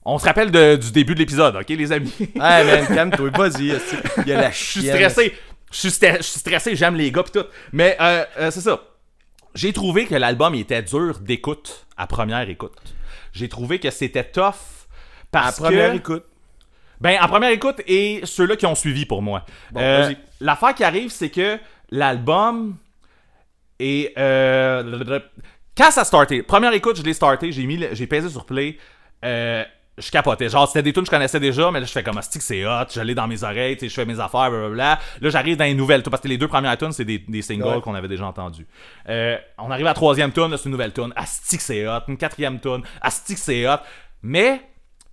on se rappelle de- du début de l'épisode, ok, les amis? Hey, man, (laughs) calme-toi, vas-y. Il y a la chienne. stressé. Je suis stra- je suis stressé, j'aime les gars pis tout. Mais euh, euh, c'est ça. J'ai trouvé que l'album était dur d'écoute à première écoute. J'ai trouvé que c'était tough À première que écoute. ben en première écoute et ceux-là qui ont suivi pour moi. Bon, Euh, vas-y. L'affaire qui arrive, c'est que l'album est euh, quand ça a starté, première écoute, je l'ai starté, j'ai mis, le- j'ai pesé sur play, euh, je capotais. Genre, c'était des tunes que je connaissais déjà, mais là, je fais comme, que c'est hot, je l'ai dans mes oreilles, tu sais, je fais mes affaires, blablabla. Là, j'arrive dans les nouvelles tunes, parce que les deux premières tunes, c'est des, des singles Ouais. qu'on avait déjà entendus. Euh, on arrive à la troisième tune, c'est une nouvelle tune. Asti que c'est hot. Une quatrième tune, Asti que c'est hot. Mais,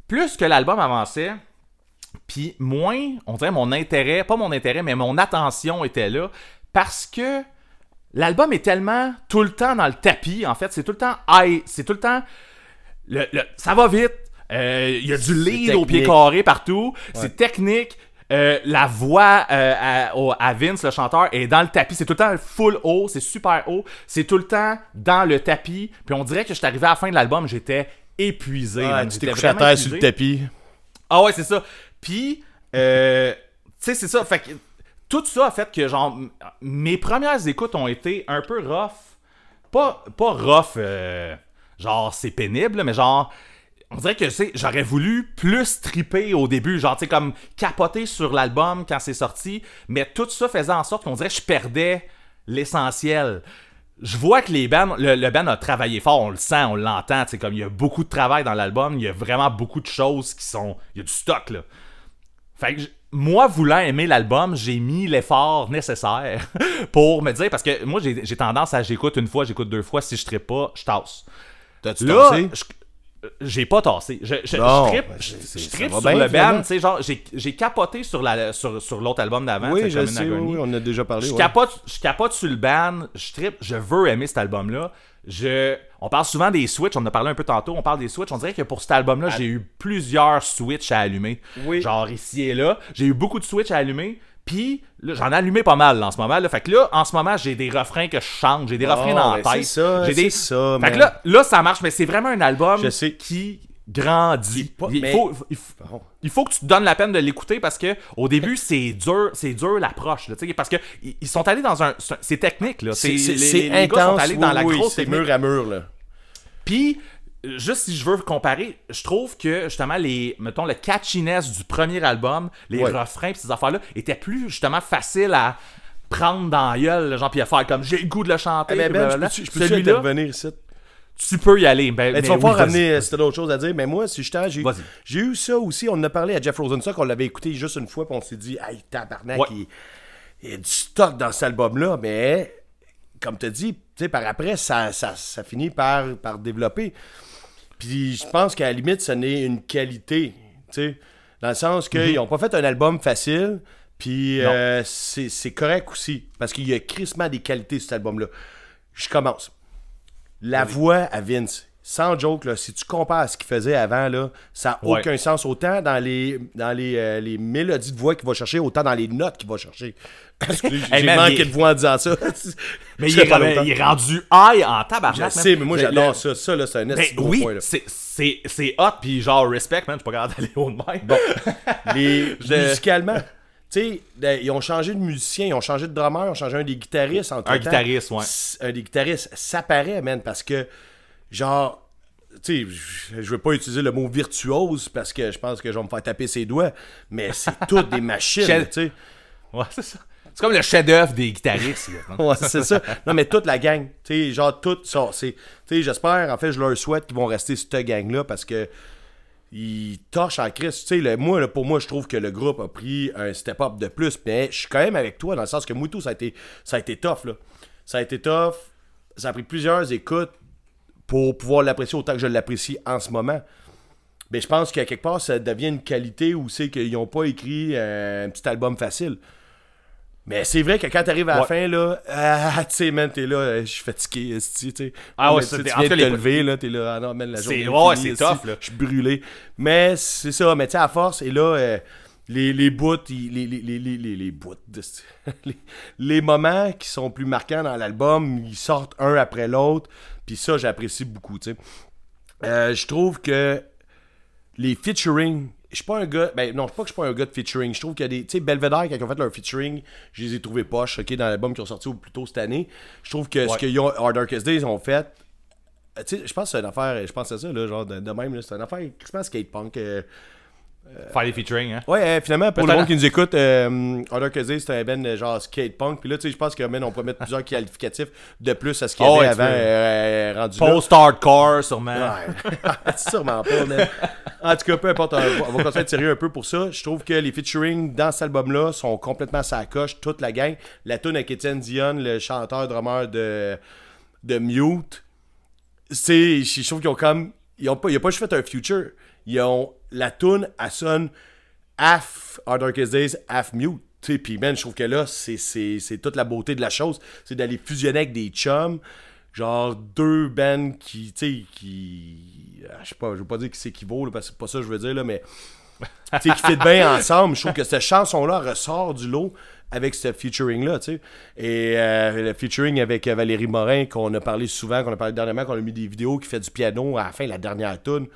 plus que l'album avançait, puis moins, on dirait mon intérêt, pas mon intérêt, mais mon attention était là, parce que l'album est tellement tout le temps dans le tapis, en fait, c'est tout le temps high, c'est tout le temps le- le- ça va vite. Euh, Il y a du lead au pied carré partout. C'est technique. Euh, la voix euh, à, au- à Vince, le chanteur, est dans le tapis. C'est tout le temps full haut. C'est super haut. C'est tout le temps dans le tapis. Puis on dirait que je suis arrivé à la fin de l'album, j'étais épuisé. Man. tu t'es couché à terre sur le tapis. Ah ouais, c'est ça. Puis, euh, tu sais, c'est ça. Fait que tout ça a fait que, genre, mes premières écoutes ont été un peu rough. Pas, pas rough, euh, genre, c'est pénible, mais genre, on dirait que, j'aurais voulu plus triper au début, genre, tu sais, comme capoter sur l'album quand c'est sorti, mais tout ça faisait en sorte qu'on dirait que je perdais l'essentiel. Je vois que les bands, le, le band a travaillé fort, on le sent, on l'entend, tu sais, comme il y a beaucoup de travail dans l'album, il y a vraiment beaucoup de choses qui sont, il y a du stock, là. Fait que moi, voulant aimer l'album, j'ai mis l'effort nécessaire (laughs) pour me dire, parce que moi, j'ai tendance à j'écoute une fois, j'écoute deux fois, si je trippe pas, je tasse. T'as-tu Là, tassé? Je- j'ai pas tassé. Je, je, je trippe, ben, je, je trippe sur bien, le band, tu sais, genre, j'ai capoté sur la sur, sur l'autre album d'avant, Oui, je sais, oui, on a déjà parlé. Je ouais. capote, je capote sur le band, je trippe, je veux aimer cet album-là. Je, on parle souvent des Switch, on en a parlé un peu tantôt, on parle des Switch. On dirait que pour cet album-là, j'ai eu plusieurs Switch à allumer. Oui. Genre ici et là. J'ai eu beaucoup de Switch à allumer. Puis, j'en ai allumé pas mal là, en ce moment. Là. Fait que là, en ce moment, j'ai des refrains que je chante, j'ai des refrains dans la tête. c'est ça, j'ai des... ça, Fait que là, là, ça marche, mais c'est vraiment un album Je sais. qui grandit. pas- il, mais- faut, il, faut- Bon. il faut que tu te donnes la peine de l'écouter parce que au début c'est dur, c'est dur l'approche parce que ils sont allés dans un c'est technique là, C'est c'est- les- gars sont intense. allés dans oui, la grosse c'est mur à mur, là. Puis juste si je veux comparer, je trouve que justement les mettons le catchiness du premier album, les Ouais. refrains pis ces affaires là étaient plus justement faciles à prendre dans la gueule, genre puis à faire comme j'ai le goût de le chanter. Eh ben, puis Ben, je peux-tu je Celui-là, intervenir ici? tu peux y aller. Ben, Ben, tu mais vas pas oui, ramener t'as d'autres choses à dire, mais moi, si j'étais. J'ai j'ai eu ça aussi. On en a parlé à Jeff Rosenstock, on l'avait écouté juste une fois, puis on s'est dit, hey, tabarnak, Ouais. il, il y a du stock dans cet album-là, mais comme tu sais, par après, ça, ça, ça finit par, par développer. Puis je pense qu'à la limite, ça n'est une qualité, tu sais, dans le sens qu'ils n'ont pas fait un album facile, puis euh, c'est correct aussi, parce qu'il y a crissement des qualités sur cet album-là. Je commence. La voix à Vince, sans joke, là, si tu compares à ce qu'il faisait avant, là, ça n'a Ouais. aucun sens. Autant dans les, dans les, euh, les mélodies de voix qu'il va chercher, autant dans les notes qu'il va chercher. Hey, (laughs) J'ai man, manqué il de voix en disant ça. Mais (laughs) il est, longtemps. il est rendu high en tabarnak. Je sais, mais moi j'adore le- ça. Ça, là, c'est un Ben oui, c'est- hot, puis genre respect, man, je suis pas capable d'aller haut de même. Bon, (laughs) Les, Je- Musicalement, tu sais, ben, ils ont changé de musicien, ils ont changé de drummer, ils ont changé un des guitaristes. En Un guitariste, ouais. Un des guitaristes, ça paraît, man, parce que, genre, tu sais, je- veux pas utiliser le mot virtuose parce que je pense que je vais me faire taper ses doigts, mais c'est (laughs) toutes des machines, tu sais. ouais, c'est ça. C'est comme le chef-d'œuvre des guitaristes. là, hein. Ouais, c'est ça. Non, mais toute la gang. Tu sais, genre, tout ça. C'est, tu sais, j'espère, en fait, je leur souhaite qu'ils vont rester cette gang-là parce que ils torchent en Christ. Tu sais, moi, là, pour moi, je trouve que le groupe a pris un step-up de plus. Mais je suis quand même avec toi dans le sens que moi, tout, ça a été, ça a été tough, là. Ça a été tough. Ça a pris plusieurs écoutes pour pouvoir l'apprécier autant que je l'apprécie en ce moment. Mais je pense qu'à quelque part, ça devient une qualité où c'est qu'ils n'ont pas écrit euh, un petit album facile. Mais c'est vrai que quand t'arrives à la Ouais. fin, là, ah, tu sais, man, t'es là, euh, je suis fatigué, esti, tu sais. Ah ouais, tu en te les- lever, là, t'es là, ah non, man, la C'est- journée est ouais, c'est tough, là. Je suis brûlé. Mais c'est ça, mais tu sais, à force, et là, euh, les, les bouts, les, les, les, les, les, les bouts, (laughs) les, les moments qui sont plus marquants dans l'album, ils sortent un après l'autre, puis ça, j'apprécie beaucoup, tu sais. Euh, je trouve que les featuring, je suis pas un gars, ben non, je pas que je suis pas un gars de featuring. Je trouve qu'il y a des, tu sais, Belvedere quand ils ont fait leur featuring, je les ai trouvés poches, ok, dans l'album qui ont sorti au plus tôt cette année. Je trouve que ce qu'ils ont, Hard Darkest Days ont fait, tu sais, je pense que c'est une affaire, je pense à ça là, genre de, de même, c'est une affaire, crispement skate punk. euh, Faire des featuring, hein? Ouais, euh, finalement, pour le monde qui nous écoute, euh, Kazay, c'est un euh, genre skate punk. Puis là, tu sais, je pense que man, on peut mettre plusieurs qualificatifs de plus à ce qu'il y Oh, avait avant euh, rendu. Post-hardcore, sûrement. Ouais, (laughs) sûrement pas. En tout cas, peu importe, on va, on va continuer à sérieux un peu pour ça. Je trouve que les featuring dans cet album-là sont complètement sa coche, toute la gang. La tune avec Étienne Dion, le chanteur drummer de, de Mute, c'est, je trouve qu'ils ont comme, ils ont pas, ils ont pas juste fait un future. Ils ont, la tune, elle sonne half Hard Darkest Days, half Mute. Puis man, je trouve que là, c'est, toute la beauté de la chose. C'est d'aller fusionner avec des chums. Genre deux bands qui, tu qui. ah, Je sais pas, je veux pas dire qu'ils s'équivaut, parce que c'est pas ça que je veux dire, là, mais. Tu sais, qui fit bien ensemble. Je trouve que cette chanson-là ressort du lot avec ce featuring-là. Et euh, le featuring avec Valérie Morin, qu'on a parlé souvent, qu'on a parlé dernièrement, qu'on a mis des vidéos, qui fait du piano à la fin, la dernière tune.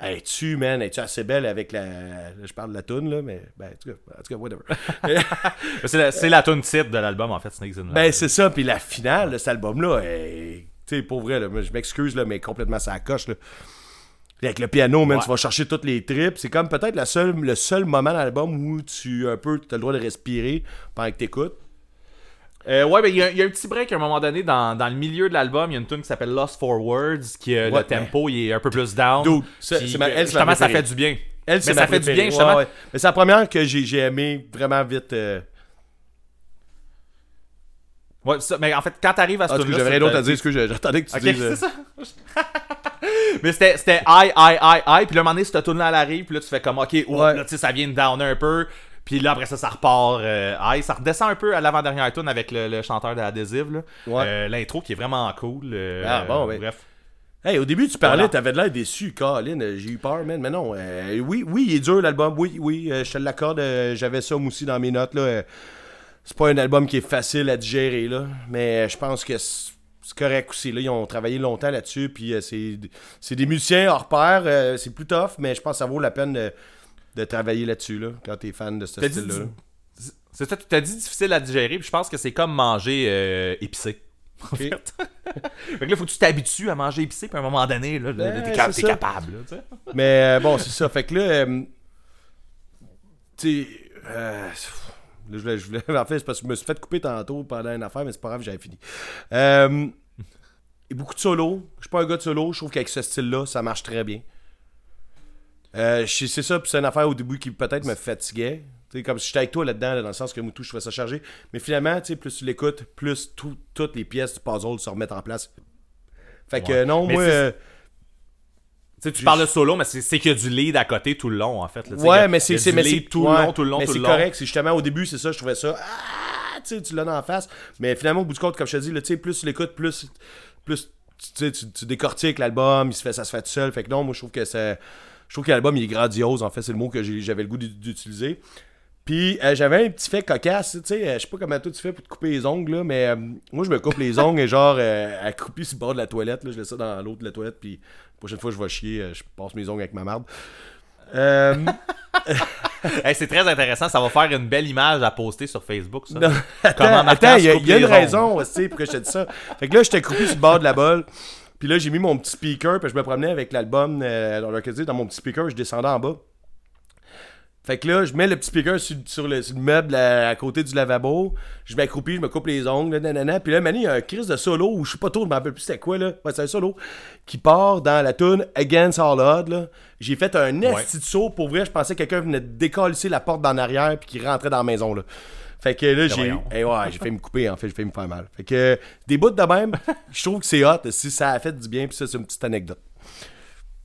Es-tu, man, es-tu assez belle avec la. je parle de la tune, là, mais. Ben, en tout cas, en tout cas whatever. (laughs) C'est la, c'est la tune titre de l'album, en fait, Snakes in Ben, c'est ça. Puis la finale de cet album-là, est- tu sais, pour vrai, là, je m'excuse, là, mais complètement ça coche. Là. Avec le piano, man, Ouais. tu vas chercher toutes les tripes. C'est comme peut-être la seule, le seul moment dans l'album où tu un peu, as le droit de respirer pendant que t'écoutes. Euh, ouais, ben il y, y a un petit break à un moment donné dans, dans le milieu de l'album. Il y a une tune qui s'appelle Lost for Words, qui euh, Ouais, le tempo il est un peu plus down. Dude, Puis, ma- euh, elle, ma justement, ça fait du bien. Elle, Mais ma ça fait du bien, Ouais, justement. ouais. Mais c'est la première que j'ai j'ai aimé vraiment vite. euh, Ouais, ça- mais en fait, quand t'arrives à ce Ah, tune-là, j'avais rien d'autre à dire, parce que j'attendais que tu Ok, dises. euh, c'est ça. (laughs) mais c'était c'était high, high, high. Puis là, un moment donné, cette tune là elle arrive. Puis là, tu fais comme, ok, Ouais. là, tu sais, ça vient de downer un peu. Puis là, après ça, ça repart euh, high. Ça redescend un peu à l'avant-dernière tune avec le, le chanteur de. Ouais. Euh, L'intro qui est vraiment cool. euh, Ah, bon, ouais. Bref. Hey, au début, tu parlais, Voilà. t'avais de l'air déçu, Colin. euh, J'ai eu peur, man. Mais non, euh, oui, oui, il est dur l'album. Oui, oui, euh, je te l'accorde. euh, J'avais ça aussi dans mes notes. là. C'est pas un album qui est facile à digérer, là. Mais je pense que c'est correct aussi. Là. Ils ont travaillé longtemps là-dessus. Puis c'est c'est des musiciens hors pair. c'est plus tough, mais je pense que ça vaut la peine de, de travailler là-dessus, là, quand t'es fan de ce style-là. là. c'est ça, tu t'as dit difficile à digérer, puis je pense que c'est comme manger euh, épicé. (laughs) En Ok. fait. fait que là, faut que tu t'habitues à manger épicé, puis à un moment donné, là, Ouais, t'es, capable. Là. Mais euh, bon, c'est ça. Fait que là, euh, tu sais, euh, là, je voulais, je voulais- (laughs) en fait, c'est parce que je me suis fait couper tantôt pendant une affaire, mais c'est pas grave, j'avais fini. Euh, et beaucoup de solo. Je suis pas un gars de solo. Je trouve qu'avec ce style-là, ça marche très bien. Euh, c'est ça, puis c'est une affaire au début qui peut-être me fatiguait. Tu sais, comme si j'étais avec toi là-dedans, là, dans le sens que Moutou, je trouvais ça chargé. Mais finalement, plus tu l'écoutes, plus tout- toutes les pièces du puzzle se remettent en place. Fait que Ouais. non, Mais moi. euh, Tu sais, tu J'ai- parles de solo, mais c'est, qu'il y a du lead à côté tout le long, en fait. là, Ouais, mais c'est lead c'est tout le ouais, long, tout le long, mais tout c'est le long. correct, c'est justement au début, c'est ça, je trouvais ça ah, tu l'as en face, mais finalement au bout du compte comme je te dis, là, plus tu l'écoutes, plus plus tu, tu, tu décortiques l'album, il se fait ça se fait tout seul, fait que non, moi je trouve que c'est je trouve que l'album il est grandiose en fait, c'est le mot que j'avais le goût d'u- d'utiliser. Puis euh, j'avais un petit fait cocasse, tu sais, euh, je sais pas comment toi tu fais pour te couper les ongles là, mais euh, moi je me coupe les ongles et genre euh, accroupi sur le bord de la toilette là, je laisse ça dans l'autre de la toilette puis la prochaine fois je vais chier, je passe mes ongles avec ma marde. (laughs) Hey, c'est très intéressant, ça va faire une belle image à poster sur Facebook, ça. Non, attends, il y a, y une raison aussi pourquoi je te dis ça. Fait que là, j'étais coupé sur le bord de la balle. Puis là, j'ai mis mon petit speaker, puis je me promenais avec l'album euh, dans mon petit speaker, je descendais en bas. Fait que là, je mets le petit speaker sur, sur le, sur le meuble à, à côté du lavabo. Je m'accroupis, je me coupe les ongles, nanana. Puis là, Manny, il y a un crise de solo, où je sais pas trop, je me rappelle plus c'était quoi, là. Ouais, c'est un solo qui part dans la tune Against All Odds, là. J'ai fait un esti de saut. Pour vrai, je pensais que quelqu'un venait de décalisser la porte d'en arrière, puis qu'il rentrait dans la maison, là. Fait que là, j'ai voyons. eh ouais, j'ai fait me couper, en fait, j'ai fait me faire mal. Fait que des bouts de même, (laughs) je trouve que c'est hot si ça a fait du bien, puis ça, c'est une petite anecdote.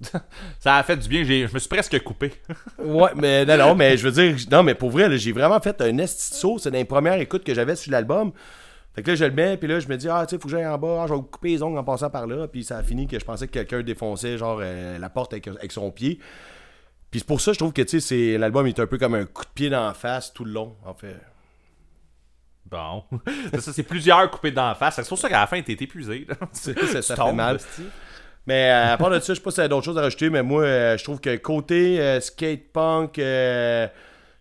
(laughs) Ça a fait du bien, je me suis presque coupé. (laughs) Ouais, mais non, non, mais je veux dire, non, mais pour vrai, j'ai vraiment fait un esti de saut. C'est dans les premières écoutes que j'avais sur l'album. Fait que là, je le mets, puis là, je me dis, ah, tu sais, faut que j'aille en bas, ah, je vais couper les ongles en passant par là. Puis ça a fini que je pensais que quelqu'un défonçait, genre, euh, la porte avec, avec son pied. Puis c'est pour ça, je trouve que, tu sais, c'est- l'album est un peu comme un coup de pied dans la face tout le long, en fait. Bon. (laughs) C'est plusieurs coupés d'en face. C'est pour ça qu'à la fin, t'es épuisé. (laughs) ça, ça fait mal. Mais euh, à part de ça, je sais pas si t'as d'autres choses à rajouter, mais moi, euh, je trouve que côté euh, skate punk,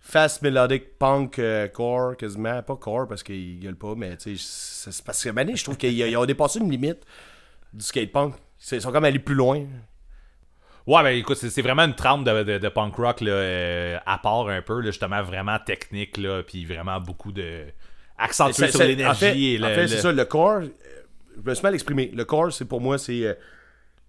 fast melodic punk core, quasiment, pas core parce qu'il gueule pas, mais tu sais, c'est parce que Mané, je trouve qu'ils ils ont dépassé une limite du skate punk. Ils sont comme allés plus loin. Ouais, ben écoute, c'est vraiment une trempe de, de- de punk rock là, à part un peu, là, justement, vraiment technique, là, puis vraiment beaucoup de. Accentué C'est- sur c'est- l'énergie En fait, et le. en fait, c'est le- ça, le corps, euh, je me suis mal exprimé. Le corps, c'est pour moi, c'est euh,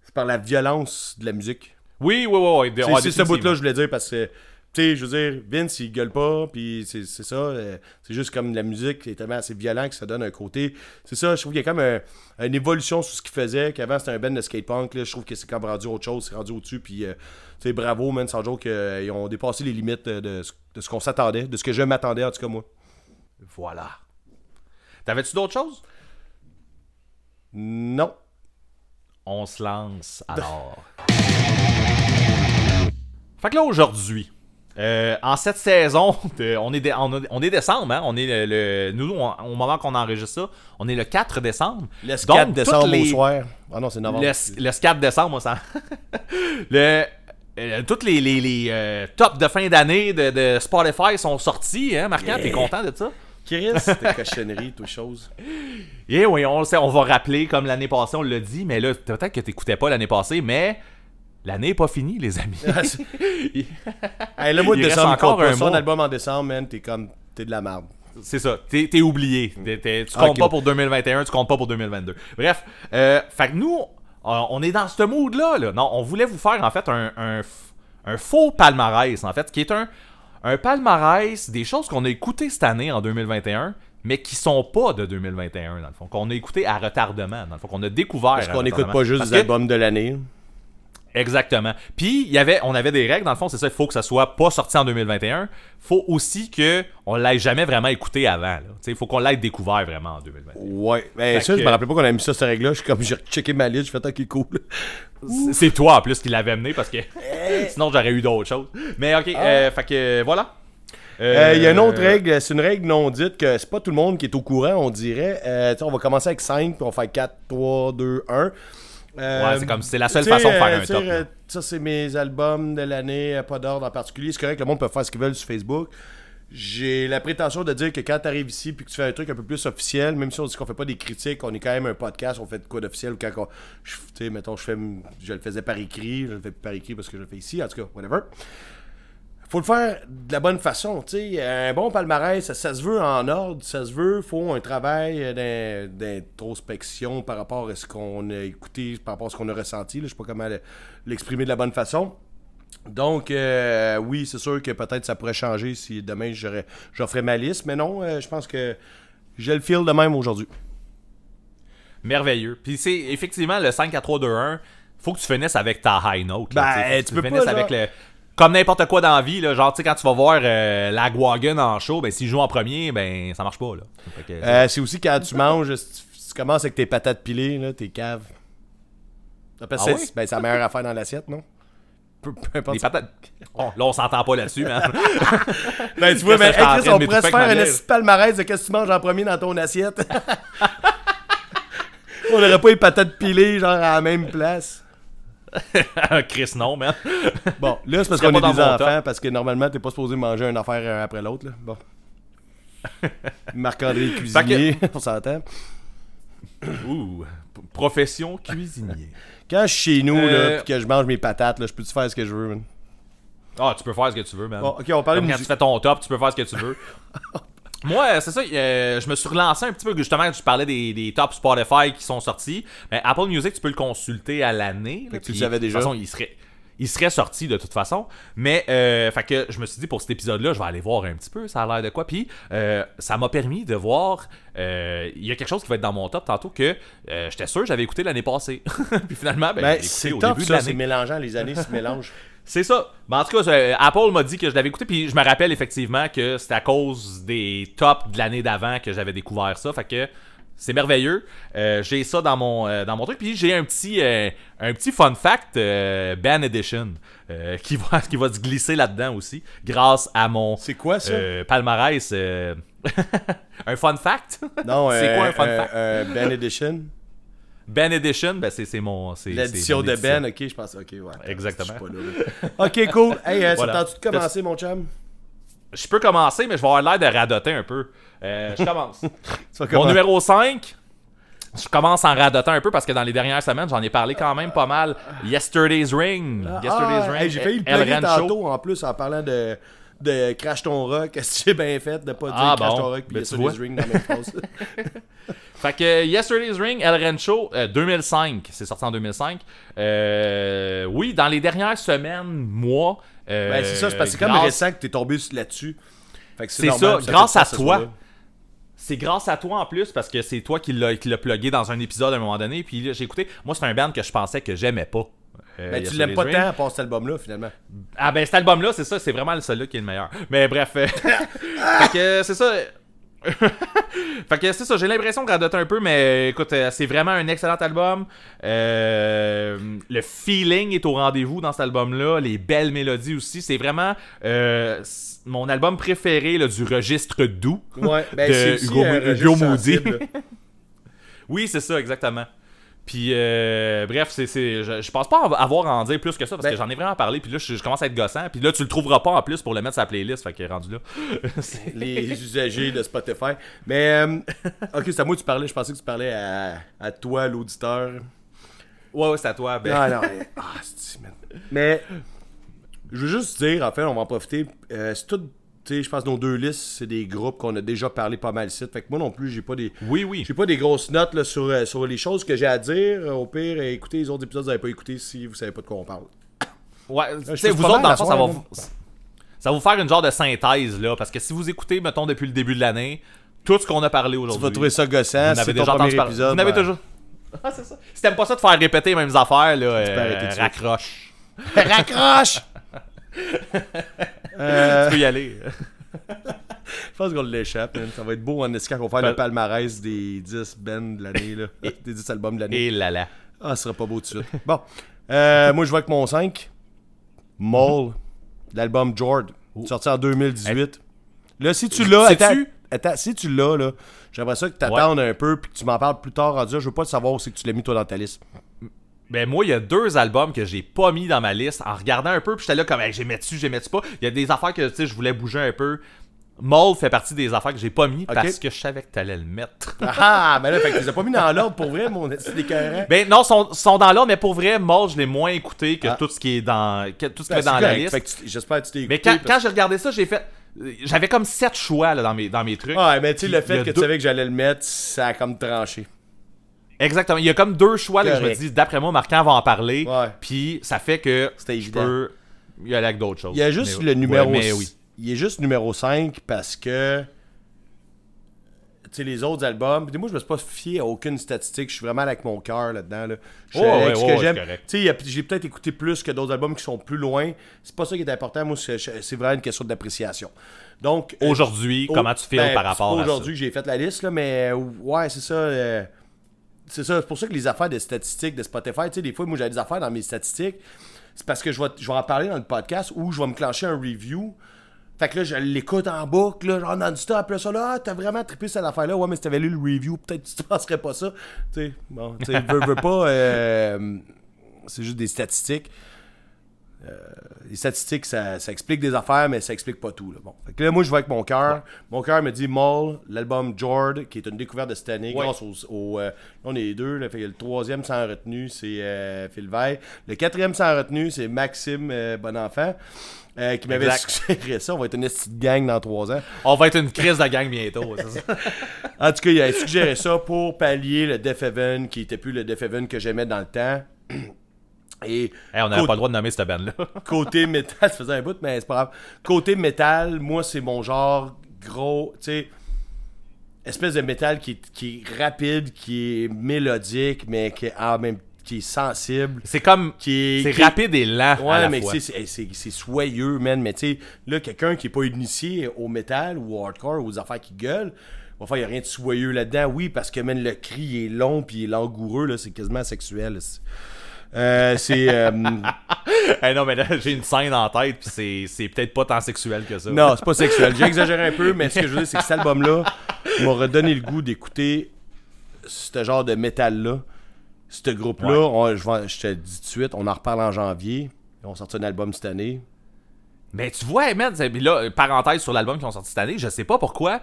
c'est par la violence de la musique. Oui, oui, oui, oui. C'est c'est ce bout-là, je voulais dire, parce que, tu sais, je veux dire, Vince, il gueule pas, puis c'est c'est ça. euh, c'est juste comme la musique, c'est tellement assez violent que ça donne un côté. C'est ça, je trouve qu'il y a comme un- une évolution sur ce qu'il faisait, qu'avant c'était un band de skate-punk, là, je trouve que c'est comme rendu autre chose, c'est rendu au-dessus, puis, euh, tu sais, bravo, man, sans joke, euh, ils ont dépassé les limites de, de ce- de ce qu'on s'attendait, de ce que je m'attendais, en tout cas, moi. Voilà. T'avais-tu d'autres choses? Non. On se lance (laughs) alors. fait que là, aujourd'hui, euh, en cette saison, (laughs) de- on, est on, a- on est décembre, hein? On est le, le- nous, on- au moment qu'on enregistre ça, on est le 4 décembre. Le Donc, 4 toutes décembre les- au soir. Ah non, c'est novembre. Le, le 4 décembre, moi, ça. (laughs) le, euh, toutes les, les, les, euh, tops de fin d'année de, de Spotify sont sortis, hein, Marquant? T'es content de ça? Chris, c'était cochonnerie, toutes choses. Et oui, on le sait, on va rappeler comme l'année passée, on l'a dit, mais là, peut-être que t'écoutais pas l'année passée, mais l'année est pas finie, les amis. (laughs) hey, le mois de Il reste décembre, encore un Son album en décembre, man, t'es comme. T'es de la merde. C'est ça, t'es t'es oublié. T'es- t'es- tu Ah, comptes pas pour 2021, tu comptes pas pour 2022. Bref, euh, fait que nous, euh, on est dans ce mood-là. Là. Non, on voulait vous faire en fait un, un f- un faux palmarès, en fait, qui est un, un palmarès des choses qu'on a écoutées cette année en 2021, mais qui sont pas de 2021, dans le fond, qu'on a écouté à retardement, dans le fond, qu'on a découvert. Parce qu'on n'écoute pas juste des albums de l'année. Exactement. Puis il y avait, on avait des règles dans le fond, c'est ça. Il faut que ça soit pas sorti en 2021. Faut aussi que on l'ait jamais vraiment écouté avant. Il faut qu'on l'ait découvert vraiment en 2021. Ouais. Ben, Fait ça, je que- me rappelais pas qu'on avait mis ça, cette règle-là. Je suis comme, j'ai checké ma liste, je fais, ok, cool. C'est- C'est toi en plus qui l'avait amené parce que (laughs) sinon j'aurais eu d'autres choses. Mais ok, euh, fait que voilà. Euh, Il y a une autre Euh, règle, c'est une règle non dite que c'est pas tout le monde qui est au courant, on dirait. Euh, on va commencer avec 5, puis on va faire 4, 3, 2, 1. Euh, Ouais, c'est comme c'est la seule façon de faire euh, un top. euh, là. Ça, c'est mes albums de l'année, euh, pas d'ordre en particulier. C'est correct, le monde peut faire ce qu'il veut sur Facebook. J'ai la prétention de dire que quand tu arrives ici puis que tu fais un truc un peu plus officiel, même si on dit qu'on fait pas des critiques, on est quand même un podcast, on fait de quoi d'officiel ou quand on- je- mettons, je fais, je le faisais par écrit, je le fais plus par écrit parce que je le fais ici, en tout cas, whatever. Faut le faire de la bonne façon, tu sais. Un bon palmarès, ça, ça se veut en ordre, ça se veut, faut un travail euh, d'in- d'introspection par rapport à ce qu'on a écouté, par rapport à ce qu'on a ressenti. Je sais pas comment le- l'exprimer de la bonne façon. Donc, euh, oui, c'est sûr que peut-être ça pourrait changer si demain j'offrais ma liste, mais non, euh, je pense que j'ai le feel de même aujourd'hui. Merveilleux. Puis c'est effectivement le 5 à 3 2 1. Faut que tu finisses avec ta high note. là, Ben, tu. Faut peux finisses pas, avec genre- le comme n'importe quoi dans la vie, là, genre, tu sais, quand tu vas voir euh, la Guagun en show, ben, s'il joue en premier, ben, ça marche pas, là. Euh, c'est aussi quand tu manges, si tu, commences avec tes patates pilées, là, tes caves. Ah oui? ben, c'est la meilleure affaire dans l'assiette, non? Peu, peu importe. Des patates. Oh, là, on s'entend pas là-dessus, man. (laughs) Ben, tu vois, mais Chris, on pourrait se faire un palmarès de qu'est-ce que tu manges en premier dans ton assiette? (laughs) on n'aurait pas les patates pilées, genre, à la même place. (laughs) Chris, non, man. Bon, là, c'est parce qu'on est des enfants, parce que normalement, t'es pas supposé manger une affaire un après l'autre. Bon. (laughs) Marc-André cuisinier, (laughs) on s'entend. Ouh, profession cuisinier. Quand je suis chez nous, Euh, là, pis que je mange mes patates, là, je peux-tu faire ce que je veux, man? Ah, tu peux faire ce que tu veux, man. Bon, ok, on parlait Comme de quand tu fais ton top, tu peux faire ce que tu veux. Moi, euh, c'est ça, euh, je me suis relancé un petit peu, justement, je parlais des, des tops Spotify qui sont sortis. Ben, Apple Music, tu peux le consulter à l'année. là, tu le savais déjà. De toute façon, il serait, il serait sorti de toute façon. Mais, euh, fait que je me suis dit, pour cet épisode-là, je vais aller voir un petit peu, ça a l'air de quoi. Puis, euh, ça m'a permis de voir, euh, il y a quelque chose qui va être dans mon top tantôt que euh, j'étais sûr que j'avais écouté l'année passée. (laughs) puis finalement, ben, Ben, c'est au top, début de ça, l'année. c'est mélangeant, les années se mélangent. (laughs) C'est ça. Mais en tout cas, euh, Apple m'a dit que je l'avais écouté, puis je me rappelle effectivement que c'était à cause des tops de l'année d'avant que j'avais découvert ça. Fait que c'est merveilleux. Euh, j'ai ça dans mon, euh, dans mon truc. Puis j'ai un petit, euh, un petit fun fact, euh, Ban Edition, (laughs) qui, va, qui va se glisser là-dedans aussi, grâce à mon C'est quoi, ça? palmarès. (laughs) un fun fact? non, (laughs) c'est quoi un fun fact? Ben Edition? Ben Edition, ben c'est mon. L'édition de. Ben, ok, je pense, ok, ouais. Exactement. Pas ok, cool. Hey, euh, Voilà. ça tente-tu de commencer, mon chum? Je peux commencer, mais je vais avoir l'air de radoter un peu. Euh, je commence. (laughs) Tu Mon numéro 5, je commence en radotant un peu parce que dans les dernières semaines, j'en ai parlé quand même pas mal. Yesterday's Ring. Yesterday's Ah, Ring. hey, j'ai failli le plugger tantôt en plus en parlant de, de Crash ton rock. (laughs) Est-ce que j'ai bien fait de pas dire Ah, Crash bon. ton rock puis Ben, Yesterday's. Ring dans la même phrase? (laughs) Fait que Yesterday's Ring, El Rancho, euh, 2005. C'est sorti en 2005. Euh, oui, dans les dernières semaines, mois. euh, ben, c'est ça, c'est parce que c'est comme grâce- récent que t'es tombé là-dessus. C'est ça, grâce à toi. C'est grâce à toi en plus parce que c'est toi qui l'as plugué dans un épisode à un moment donné. Puis j'ai écouté. Moi, c'est un band que je pensais que j'aimais pas. Euh, Ben, tu l'aimes pas tant part cet album-là, finalement. Ah ben cet album là, c'est ça, c'est vraiment celui-là qui est le meilleur. Mais bref. euh, (laughs) fait que c'est ça. (laughs) fait que c'est ça, j'ai l'impression de radoter un peu, mais écoute, euh, c'est vraiment un excellent album. Euh, le feeling est au rendez-vous dans cet album-là, les belles mélodies aussi. C'est vraiment euh, mon album préféré là, du registre doux. Ouais, ben, De Hugo- Moody. (laughs) Oui, c'est ça, exactement. Puis, euh, bref, c'est, c'est, je, je pense pas avoir à en dire plus que ça parce Ben- que j'en ai vraiment parlé. Puis là, je, je commence à être gossant. Puis là, tu le trouveras pas en plus pour le mettre sur la playlist. Fait qu'il est rendu là. (laughs) Les usagers de Spotify. Mais, euh, (laughs) ok, c'est à moi que tu parlais. Je pensais que tu parlais à, à toi, l'auditeur. ouais, ouais, c'est à toi. Ben, Non, non. (laughs) mais- Ah. Mais, je veux juste dire, en fait, on va en profiter. Euh, c'est tout, tu sais, je pense que nos deux listes, c'est des groupes qu'on a déjà parlé pas mal ici. Fait que moi non plus, j'ai pas des. Oui, oui. J'ai pas des grosses notes là, sur, euh, sur les choses que j'ai à dire. Euh, Au pire, euh, écoutez les autres épisodes, vous n'avez pas écouté si vous savez pas de quoi on parle. Ouais, tu sais, touche vous autres, dans le fond, ça va, vous- ça va vous faire une genre de synthèse, là. Parce que si vous écoutez, mettons, depuis le début de l'année, tout ce qu'on a parlé Tu aujourd'hui. vas trouver ça gossant. vous n'avez déjà entendu parler. Vous n'avez ben, toujours. Ah, c'est ça. Si t'aimes pas ça de faire répéter les mêmes affaires, là, euh, raccroche. (laughs) Raccroche! (laughs) Euh, Tu peux y aller. (laughs) Je pense qu'on l'échappe, man. Ça va être beau en quand on va faire Ben- le palmarès des 10 bands de l'année, là. (laughs) des 10 albums de l'année. Et là là. Ah, ce sera pas beau tout de suite. Bon. Euh, moi, je vais avec mon 5. Mole. L'album Jord. Sorti en 2018. Là, si tu l'as, attends, attends, si tu l'as, là, j'aimerais ça que tu attendes un peu puis que tu m'en parles plus tard en disant, je veux pas savoir où c'est que tu l'as mis toi dans ta liste. Ben moi, il y a deux albums que j'ai pas mis dans ma liste en regardant un peu, puis j'étais là comme hey, j'aimais dessus, j'aimais dessus pas? Il y a des affaires que tu sais, je voulais bouger un peu. Mold fait partie des affaires que j'ai pas mis parce que je savais que t'allais le mettre. (laughs) Ah, ben là, fait que tu les as pas mis dans l'ordre pour vrai, mon esti d'écœurant. ben non, sont, sont dans l'ordre, mais pour vrai, Mold, je l'ai moins écouté que Ah. tout ce qui est dans que tout ce qui Ben, est dans c'est la liste. J'espère que tu t'es écouté. Mais quand, parce- quand j'ai regardé ça, j'ai fait j'avais comme sept choix là, dans mes dans mes trucs. Ouais, mais tu sais, le fait que tu savais que j'allais le mettre, ça a comme tranché. Exactement, il y a comme deux choix là, que je me dis d'après moi Marquand va en parler. Ouais. Puis ça fait que C'était je évident. peux y aller avec d'autres choses. Il y a juste Mais- le numéro ouais, mais oui. Il est juste numéro 5 parce que tu sais les autres albums, puis moi je me suis pas fié à aucune statistique, je suis vraiment avec mon cœur là-dedans là. Je suis Ouais, avec ouais, ce ouais, que ouais, j'aime. c'est correct. Tu sais, il y a- j'ai peut-être écouté plus que d'autres albums qui sont plus loin. C'est pas ça qui est important, moi c'est c'est vraiment une question d'appréciation. Donc euh, Aujourd'hui, au- comment tu files ben, par c'est rapport à ça? aujourd'hui que j'ai fait la liste là, mais euh, ouais, c'est ça euh, c'est ça, c'est pour ça que les affaires de statistiques de Spotify, tu sais, des fois, moi, j'ai des affaires dans mes statistiques. C'est parce que je vais, je vais en parler dans le podcast ou je vais me clencher un review. Fait que là, je l'écoute en boucle, là, genre non-stop. Après ça, là, ah, t'as vraiment trippé cette affaire-là. Ouais, mais si t'avais lu le review, peut-être tu (laughs) penserais pas ça. Tu sais, bon, tu sais, veux, veux pas. euh, c'est juste des statistiques. Euh, les statistiques, ça, ça explique des affaires, mais ça explique pas tout. Là. Bon. Fait que là, moi, je vais avec mon cœur. Mon cœur me dit Moll, l'album Jord, qui est une découverte de cette année, Ouais. grâce au. au, euh, là, on est les deux. Là, fait que le troisième sans retenue, c'est euh, Phil Veil. Le quatrième sans retenue, c'est Maxime Bonenfant. qui m'avait suggéré (laughs) ça. On va être une petite gang dans trois ans. On va être une crise de gang bientôt, ça. (laughs) En tout cas, il a suggéré ça pour pallier le Def Heaven, qui était plus le Def Heaven que j'aimais dans le temps. (clears throat) Et Hey, on n'avait pas le droit de nommer cette band-là. (laughs) côté métal, ça faisait un bout, mais c'est pas grave. Côté métal, moi, c'est mon genre gros, tu sais, espèce de métal qui est, qui est rapide, qui est mélodique, mais qui est en même qui est sensible. C'est comme. Qui est, C'est rapide et lent. à Ouais, la mais fois. tu sais, c'est- c'est c'est soyeux, man. Mais tu sais, là, quelqu'un qui est pas initié au métal ou au hardcore ou aux affaires qui gueulent, faire, il y a rien de soyeux là-dedans. Oui, parce que, man, le cri est long puis il est langoureux, là, c'est quasiment sexuel. Euh, c'est. euh, Hey, (laughs) non, mais là, j'ai une scène en tête, puis c'est, c'est peut-être pas tant sexuel que ça. Non, c'est pas sexuel. J'ai exagéré un peu, mais ce que je veux dire, c'est que cet album-là m'a redonné le goût d'écouter ce genre de métal-là. Ce groupe-là, Ouais. je, je te dis tout de suite, on en reparle en janvier. On sorti un album cette année. Mais tu vois, man, là, parenthèse sur l'album qui ont sorti cette année, je sais pas pourquoi.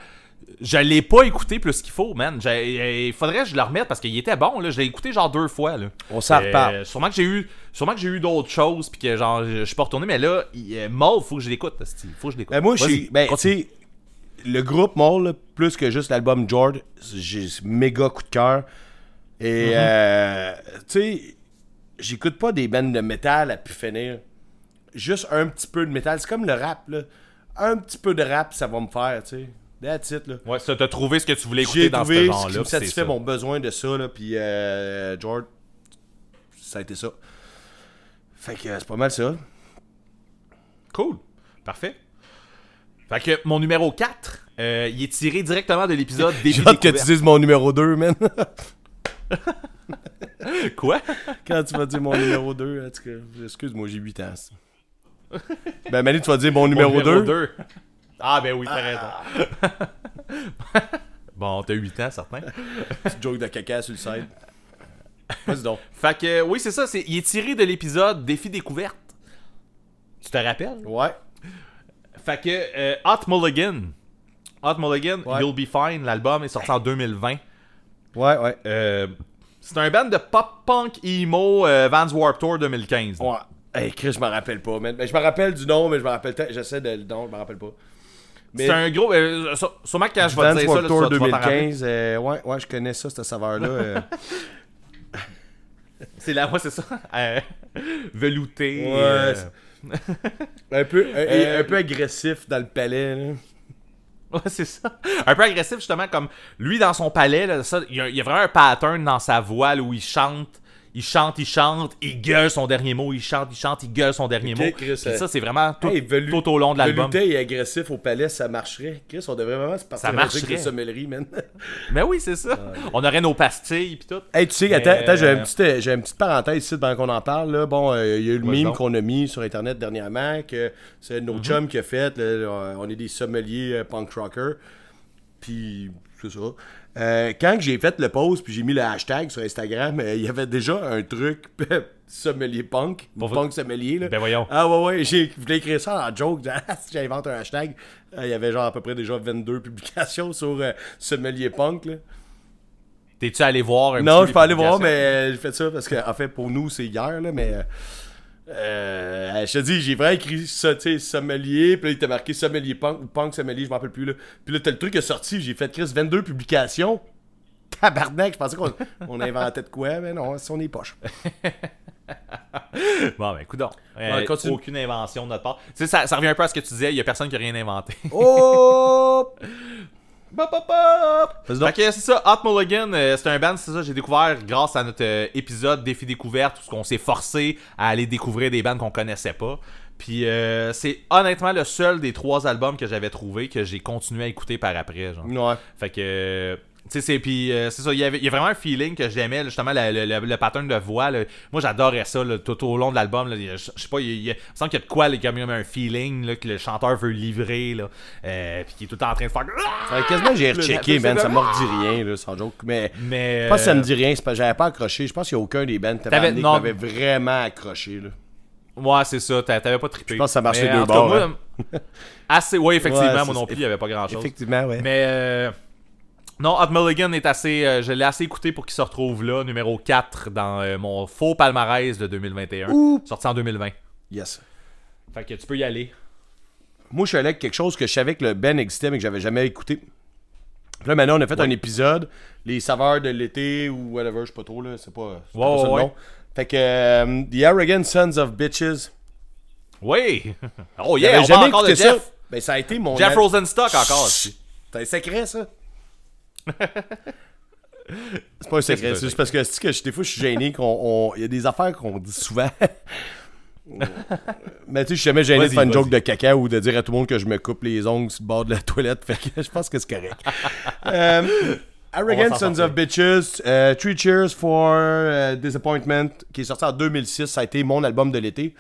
Je l'ai pas écouté plus qu'il faut, man. Il faudrait que je le remette parce qu'il était bon, là. Je l'ai écouté genre deux fois, là. On s'en Euh, reparle. sûrement que j'ai eu sûrement que j'ai eu d'autres choses puis que genre je suis pas retourné mais là il, euh, Mauve faut que je l'écoute faut que je l'écoute Ben, moi, je suis. Ben, tu le groupe Mole, plus que juste l'album George, j'ai méga coup de cœur. Et, Mhm. euh, tu sais, j'écoute pas des bandes de métal à pu finir. Juste un petit peu de métal. C'est comme le rap, là. Un petit peu de rap, ça va me faire, tu sais. That's it, là. ouais ça t'as trouvé ce que tu voulais écouter J'ai dans trouvé ce ce genre qui là me satisfait mon besoin de ça, là. Puis, euh, George, ça a été ça. Fait que euh, c'est pas mal ça. cool parfait fait que mon numéro 4 euh, il est tiré directement de l'épisode (laughs) des J'ai hâte que tu dises mon numéro 2, man. (laughs) quoi? (laughs) Quand tu vas dire mon numéro 2, en tout cas, excuse-moi, j'ai 8 ans. ça. Ben, Manu, tu vas dire mon numéro, Mon 2. deux. Ah ben oui t'as raison (laughs) bon t'as 8 ans certain (laughs) Petite joke de caca sur le side. Vas-y donc. fait que oui c'est ça c'est il est tiré de l'épisode défi découverte tu te rappelles? Ouais. Fait que euh, Hot Mulligan. Hot Mulligan, Ouais. You'll Be Fine, l'album est sorti en 2020. Ouais, ouais. Euh, c'est un band de pop-punk emo euh, Vans Warp Tour 2015. Ouais. Hey, Chris, je me rappelle pas, man. Ben, je me rappelle du nom, mais je me rappelle. J'essaie de le nom, je me rappelle pas. Mais C'est un gros. euh, sû- sûrement quand je vais dire ça, Warped là, Tour tu vas- tu vas t'en rappeler. 2015. euh, ouais, ouais, je connais ça, cette saveur-là. euh. (laughs) C'est là, ouais, c'est ça. (laughs) Euh, velouté. Ouais, euh, un, peu, un, peu agressif dans le palais. Là. (laughs) Ouais, c'est ça. Un peu agressif, justement, comme lui dans son palais, là, ça, il, y a, il y a vraiment un pattern dans sa voix là, où il chante, il chante, il chante, il gueule son dernier mot, il chante, il chante, il gueule son dernier mot. Chris, Puis euh, ça, c'est vraiment tout, Hey, velu- tout au long de l'album. Velouté et agressif au palais, ça marcherait. Chris, on devrait vraiment se partir les sommelleries, man. (laughs) Mais oui, c'est ça. On aurait nos pastilles puis tout. Hey, tu sais, Mais, attends, attends, j'ai, euh, une petite, j'ai une petite parenthèse ici pendant qu'on en parle. Là. Bon, euh, il y a eu le donc. qu'on a mis sur Internet dernièrement, que c'est nos Mhm. chums qui a fait. là, on est des sommeliers punk rocker. Puis, c'est ça. Euh, quand j'ai fait le post, puis j'ai mis le hashtag sur Instagram, euh, il y avait déjà un truc (laughs) sommelier punk, punk sommelier. Là. Ben voyons. Ah ouais, ouais, j'ai voulais écrire ça en joke. Si (laughs) j'invente un hashtag, Euh, il y avait genre à peu près déjà 22 (laughs) publications sur sommelier punk. Là. T'es-tu allé voir un Non, je peux aller voir, publication? mais j'ai fait ça parce que, en fait, pour nous, c'est hier, là, mais. Euh, euh, je te dis, j'ai vraiment écrit ça, tu sais, sommelier, puis là, il était marqué sommelier punk, ou punk sommelier, je m'en rappelle plus, là. Puis là, t'as le truc qui est sorti, j'ai fait, Chris, 22 publications. (laughs) Tabarnak, je pensais qu'on on inventait de quoi, mais non, c'est on est poche. (laughs) Bon, ben, écoute donc. Ouais, continue. aucune invention de notre part. Tu sais, ça, ça revient un peu à ce que tu disais, il y a personne qui a rien inventé. Oh! (laughs) Bop, bop, bop! Donc. Fait que c'est ça, Hot Mulligan, euh, c'est un band, c'est ça, j'ai découvert grâce à notre euh, épisode Défi Découverte, où on s'est forcé à aller découvrir des bands qu'on connaissait pas. Puis euh, c'est honnêtement le seul des trois albums que j'avais trouvé que j'ai continué à écouter par après. Genre. Ouais. Fait que. Euh, Tu sais, c'est puis euh, c'est ça, il y avait il y a vraiment un feeling que j'aimais, justement, le, le- le- le pattern de voix. là. Moi, j'adorais ça là, tout au long de l'album. y Je sais pas, il, y y me semble qu'il y a de quoi, là, comme il y a un feeling là, que le chanteur veut livrer, là, euh, puis qui est tout le temps en train de faire. Ça fait quasiment j'ai rechecké, man, ça m'a redit rien, là, sans joke. Mais. Mais. Je pense que ça euh, me dit rien, j'avais pas accroché. Je pense qu'il n'y a aucun des bands t'avais qui m'avait vraiment accroché, là. Ouais, c'est ça, t'a- t'avais pas trippé. Je pense que ça marchait deux bords, moi, Assez, ouais, effectivement, Ouais, moi non plus, il y avait pas grand chose. Effectivement, ouais. Mais euh, non, Hot Mulligan est assez. euh, je l'ai assez écouté pour qu'il se retrouve là, numéro 4 dans euh, mon faux palmarès de 2021. Ouh. Sorti en 2020. Yes. Fait que tu peux y aller. Moi, je suis allé avec quelque chose que je savais que le Ben existait, mais que j'avais jamais écouté. Puis là, maintenant, on a fait un épisode, les saveurs de l'été ou whatever, je sais pas trop, là. C'est pas, c'est Ouais, pas ça le nom. Fait que euh, The Arrogant Sons of Bitches. Oui! (laughs) Oh yeah, on jamais parle encore de écouté ça. Jeff. Ben, ça a été mon. Jeff Rosenstock encore. C'est un secret, ça? C'est pas un secret, c'est juste parce que, que je- des fois, je suis gêné qu'on. on- Il y a des affaires qu'on dit souvent. (laughs) Mais tu sais, je suis jamais gêné de faire une joke de caca ou de dire à tout le monde que je me coupe les ongles sur le bord de la toilette. (laughs) Fait que je pense que c'est correct. Euh, Arrogant Sons of Bitches, euh, Three Cheers for euh, Disappointment, qui est sorti en 2006. Ça a été mon album de l'été.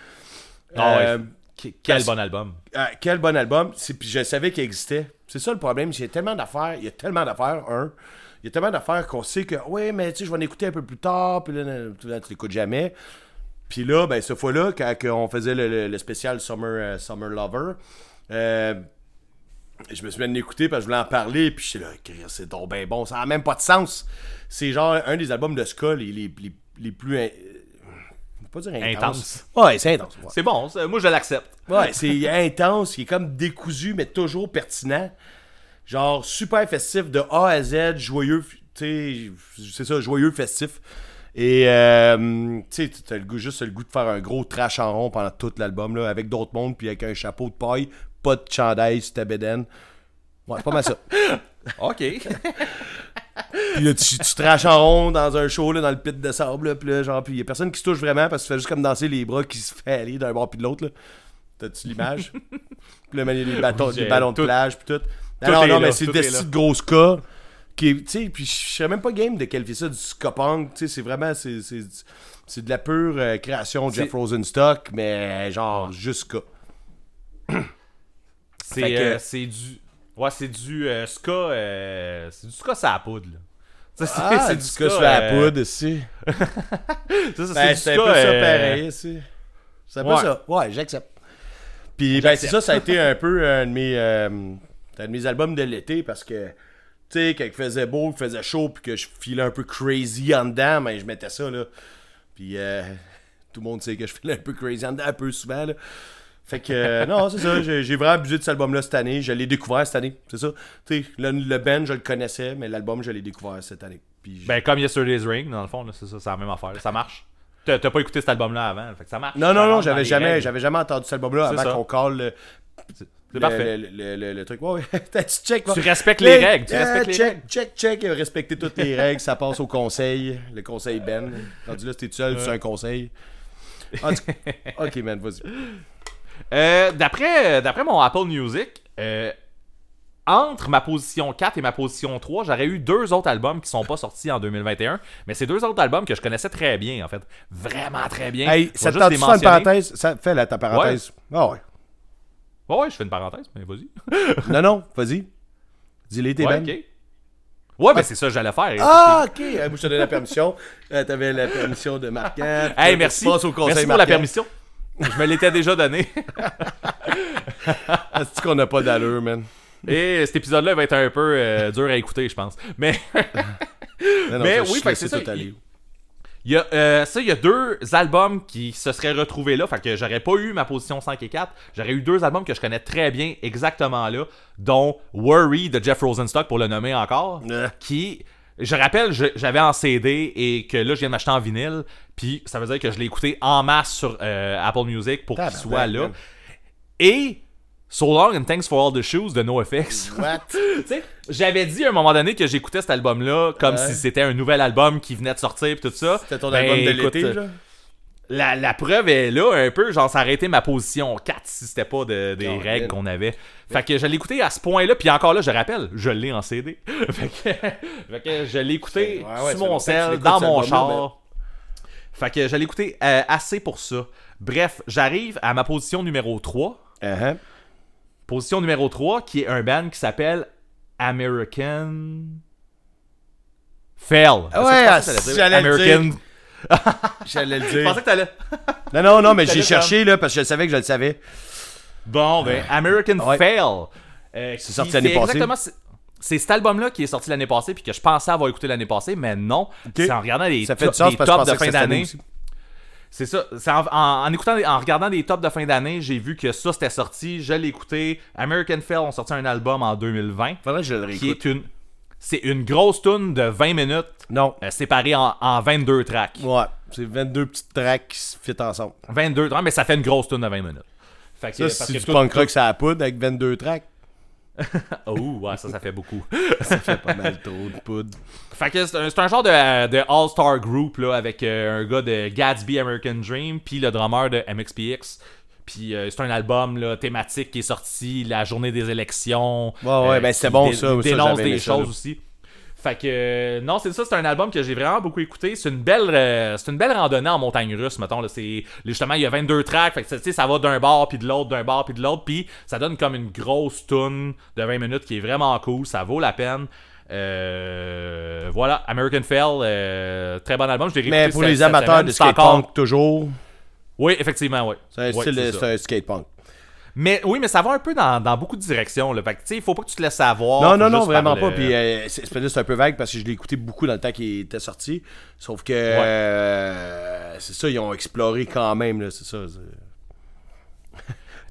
Ah ouais. Euh, Quel parce- bon album. ah, quel bon album. Puis je savais qu'il existait. C'est ça le problème. Il y a tellement d'affaires. Il y a tellement d'affaires, un. Il y a tellement d'affaires qu'on sait que, ouais, mais tu sais, je vais en écouter un peu plus tard. Puis là, là, là, tu l'écoutes jamais. Puis là, ben, cette fois-là, quand on faisait le, le- spécial Summer, euh, Summer Lover, euh, je me suis mis à l'écouter parce que je voulais en parler, puis j'étais là, Chris, c'est donc ben bon, ça n'a même pas de sens. C'est genre un des albums de ska les, les, les, les plus. Pas dire intense. Intense. Ouais, c'est intense. ouais. C'est bon, moi je l'accepte. Ouais, c'est (laughs) intense, il est comme décousu, mais toujours pertinent. Genre, super festif de A à Z, joyeux, tu sais, c'est ça, joyeux, festif. Et, euh, tu sais, t'as le goût, juste le goût de faire un gros trash en rond pendant tout l'album, là, avec d'autres mondes, puis avec un chapeau de paille, pas de chandail sur ta bédaine. Ouais, c'est pas mal ça. (laughs) Ok. (laughs) Puis là, tu, tu traches en rond dans un show, là, dans le pit de sable, là, puis là, genre, puis y a personne qui se touche vraiment parce que tu fais juste comme danser les bras qui se fait aller d'un bord puis de l'autre, là. T'as-tu l'image? (laughs) puis là, il y a des, bâtons, des ballons de plage, puis tout. Non, non, mais c'est des de grosses cas. Qui sais, puis je serais même pas game de qualifier ça du sais, c'est vraiment, c'est, c'est, c'est de la pure euh, création de Jeff Rosenstock, mais genre, juste ska. C'est euh, c'est du. Ouais, c'est du euh, ska. euh, c'est du ska à la poudre, là. Ça, c'est Ah, c'est du ska sur la euh, poudre, ici. (laughs) ça, ça, Ben, du c'est un ska, peu ça euh, pareil, ici. C'est un peu ça. Ouais, j'accepte. Puis, ben, c'est ça, ça a été un peu un de mes, euh, un de mes albums de l'été parce que, tu sais, quand il faisait beau, qu'il faisait chaud, puis que je filais un peu crazy en dedans, ben, je mettais ça, là. Puis, euh, tout le monde sait que je filais un peu crazy en dedans, un peu souvent, là. Fait que, euh, non, c'est ça, j'ai vraiment abusé de cet album-là cette année. Je l'ai découvert cette année, c'est ça. Tu sais, le, le band, je le connaissais, mais l'album, je l'ai découvert cette année. Puis, Ben, comme Yesterday's Ring, dans le fond, c'est ça, c'est la même affaire. Ça marche. T'as pas écouté cet album-là avant, fait que ça marche. Non, non, non, j'avais jamais, j'avais jamais entendu cet album-là C'est avant qu'on colle le, C'est le, parfait. le, le, le- le truc. Ouais, ouais. (laughs) tu check, Tu va. respectes les règles, tu euh, respectes les check, règles. check, check, respecter toutes les règles, ça passe au conseil, le conseil Ben. Rendu là, si t'es tout seul, c'est un conseil. Ok, man, vas-y. Euh, d'après, d'après mon Apple Music, euh, entre ma position 4 et ma position 3, j'aurais eu deux autres albums qui sont pas sortis en 2021. Mais c'est deux autres albums que je connaissais très bien, en fait. Vraiment très bien. Hey, ça te tente une parenthèse? Ça fait là, ta parenthèse. Ah ouais. Ouais, ouais, je fais une parenthèse, mais vas-y. Non, non, vas-y. Dis-les, tes Ouais, Ben. ok. Ouais, ben c'est ça que j'allais faire. Ah, ok. Euh, Moi, je te donne la permission. Euh, T'avais la permission de Marquant. Hey, merci. Passe au conseil merci pour la permission. Je me l'étais déjà donné. (laughs) C'est qu'on n'a pas d'allure, man? Et cet épisode-là va être un peu euh, dur à écouter, je pense. Mais (laughs) Non, non, Mais oui, c'est ça, tout il- il y a euh, ça, il y a deux albums qui se seraient retrouvés là. Fait que j'aurais pas eu ma position 5 et 4. J'aurais eu deux albums que je connais très bien, exactement là, dont Worry de Jeff Rosenstock, pour le nommer encore. Qui, je rappelle, j'avais en CD et que là, je viens de m'acheter en vinyle. Puis ça veut dire que je l'ai écouté en masse sur euh, Apple Music pour qu'il soit là. Et So Long and Thanks for All the Shoes de NoFX. What? (laughs) J'avais dit à un moment donné que j'écoutais cet album-là comme Ouais. si c'était un nouvel album qui venait de sortir et tout ça. C'était ton Ben, album de écoute, l'été, là? La, la preuve est là un peu, genre ça aurait été ma position 4 si c'était pas de- des règles qu'on avait. Fait que je l'ai écouté à ce point-là, puis encore là, je rappelle, je l'ai en CD. (laughs) fait, que, fait que je l'ai écouté Ouais, sur mon l'écoutes, dans mon char. Fait que je l'ai écouté euh, assez pour ça. Bref, j'arrive à ma position numéro 3. Uh-huh. Position numéro 3, qui est un band qui s'appelle American. Fail. Ah ouais, Je dire j'allais le American. (laughs) J'allais le Je dire. pensais que t'allais. Non, non, non, (laughs) mais j'ai cherché, là, parce que je savais que je le savais. Bon, ben, American Ouais. Fail. euh, qui- sorti l'année passée. Exactement. C'est- cet album-là qui est sorti l'année passée, puis que je pensais avoir écouté l'année passée, mais non. C'est en regardant les, to- les tops de fin d'année. C'est ça. C'est en, en- en écoutant, en regardant des tops de fin d'année, j'ai vu que ça c'était sorti. Je l'ai écouté. American Fail ont sorti un album en 2020 Faudrait que je le qui réécoute. est une. C'est une grosse tune de 20 minutes Non. euh, séparée en, en 22 tracks. Ouais, c'est 22 petites tracks qui se fit ensemble. 22 tracks, mais ça fait une grosse tune de 20 minutes. Fait que, Ça, parce c'est que du punk rock ça la poudre avec 22 tracks. (laughs) Oh, ouais, ça, ça fait beaucoup. (laughs) Ça fait pas mal trop de poudre. Fait que c'est un, genre de, de all-star group là, avec euh, un gars de Gatsby American Dream, puis le drummer de MXPX. Puis euh, c'est un album là, thématique qui est sorti la journée des élections. Ouais, ouais, ben, c'était bon, ça, ça, dénonce j'avais des ça, choses là. aussi. Fait que euh, non, c'est ça, c'est un album que j'ai vraiment beaucoup écouté. C'est une belle euh, c'est une belle randonnée en montagne russe, mettons là, c'est justement il y a 22 tracks, fait que ça va d'un bord puis de l'autre, d'un bord puis de l'autre, puis ça donne comme une grosse tune de 20 minutes qui est vraiment cool, ça vaut la peine. Euh, voilà, American euh, très bon album. Je l'ai Mais pour cette- les amateurs de skate punk, toujours, Oui, effectivement, oui. c'est un style de- skate punk. Mais oui, mais ça va un peu dans, dans beaucoup de directions. Là. Fait que, il faut pas que tu te laisses savoir. Non, non, non, vraiment pas. Puis euh, c'est un peu vague parce que je l'ai écouté beaucoup dans le temps qu'il était sorti. Sauf que euh, c'est ça, ils ont exploré quand même, c'est ça.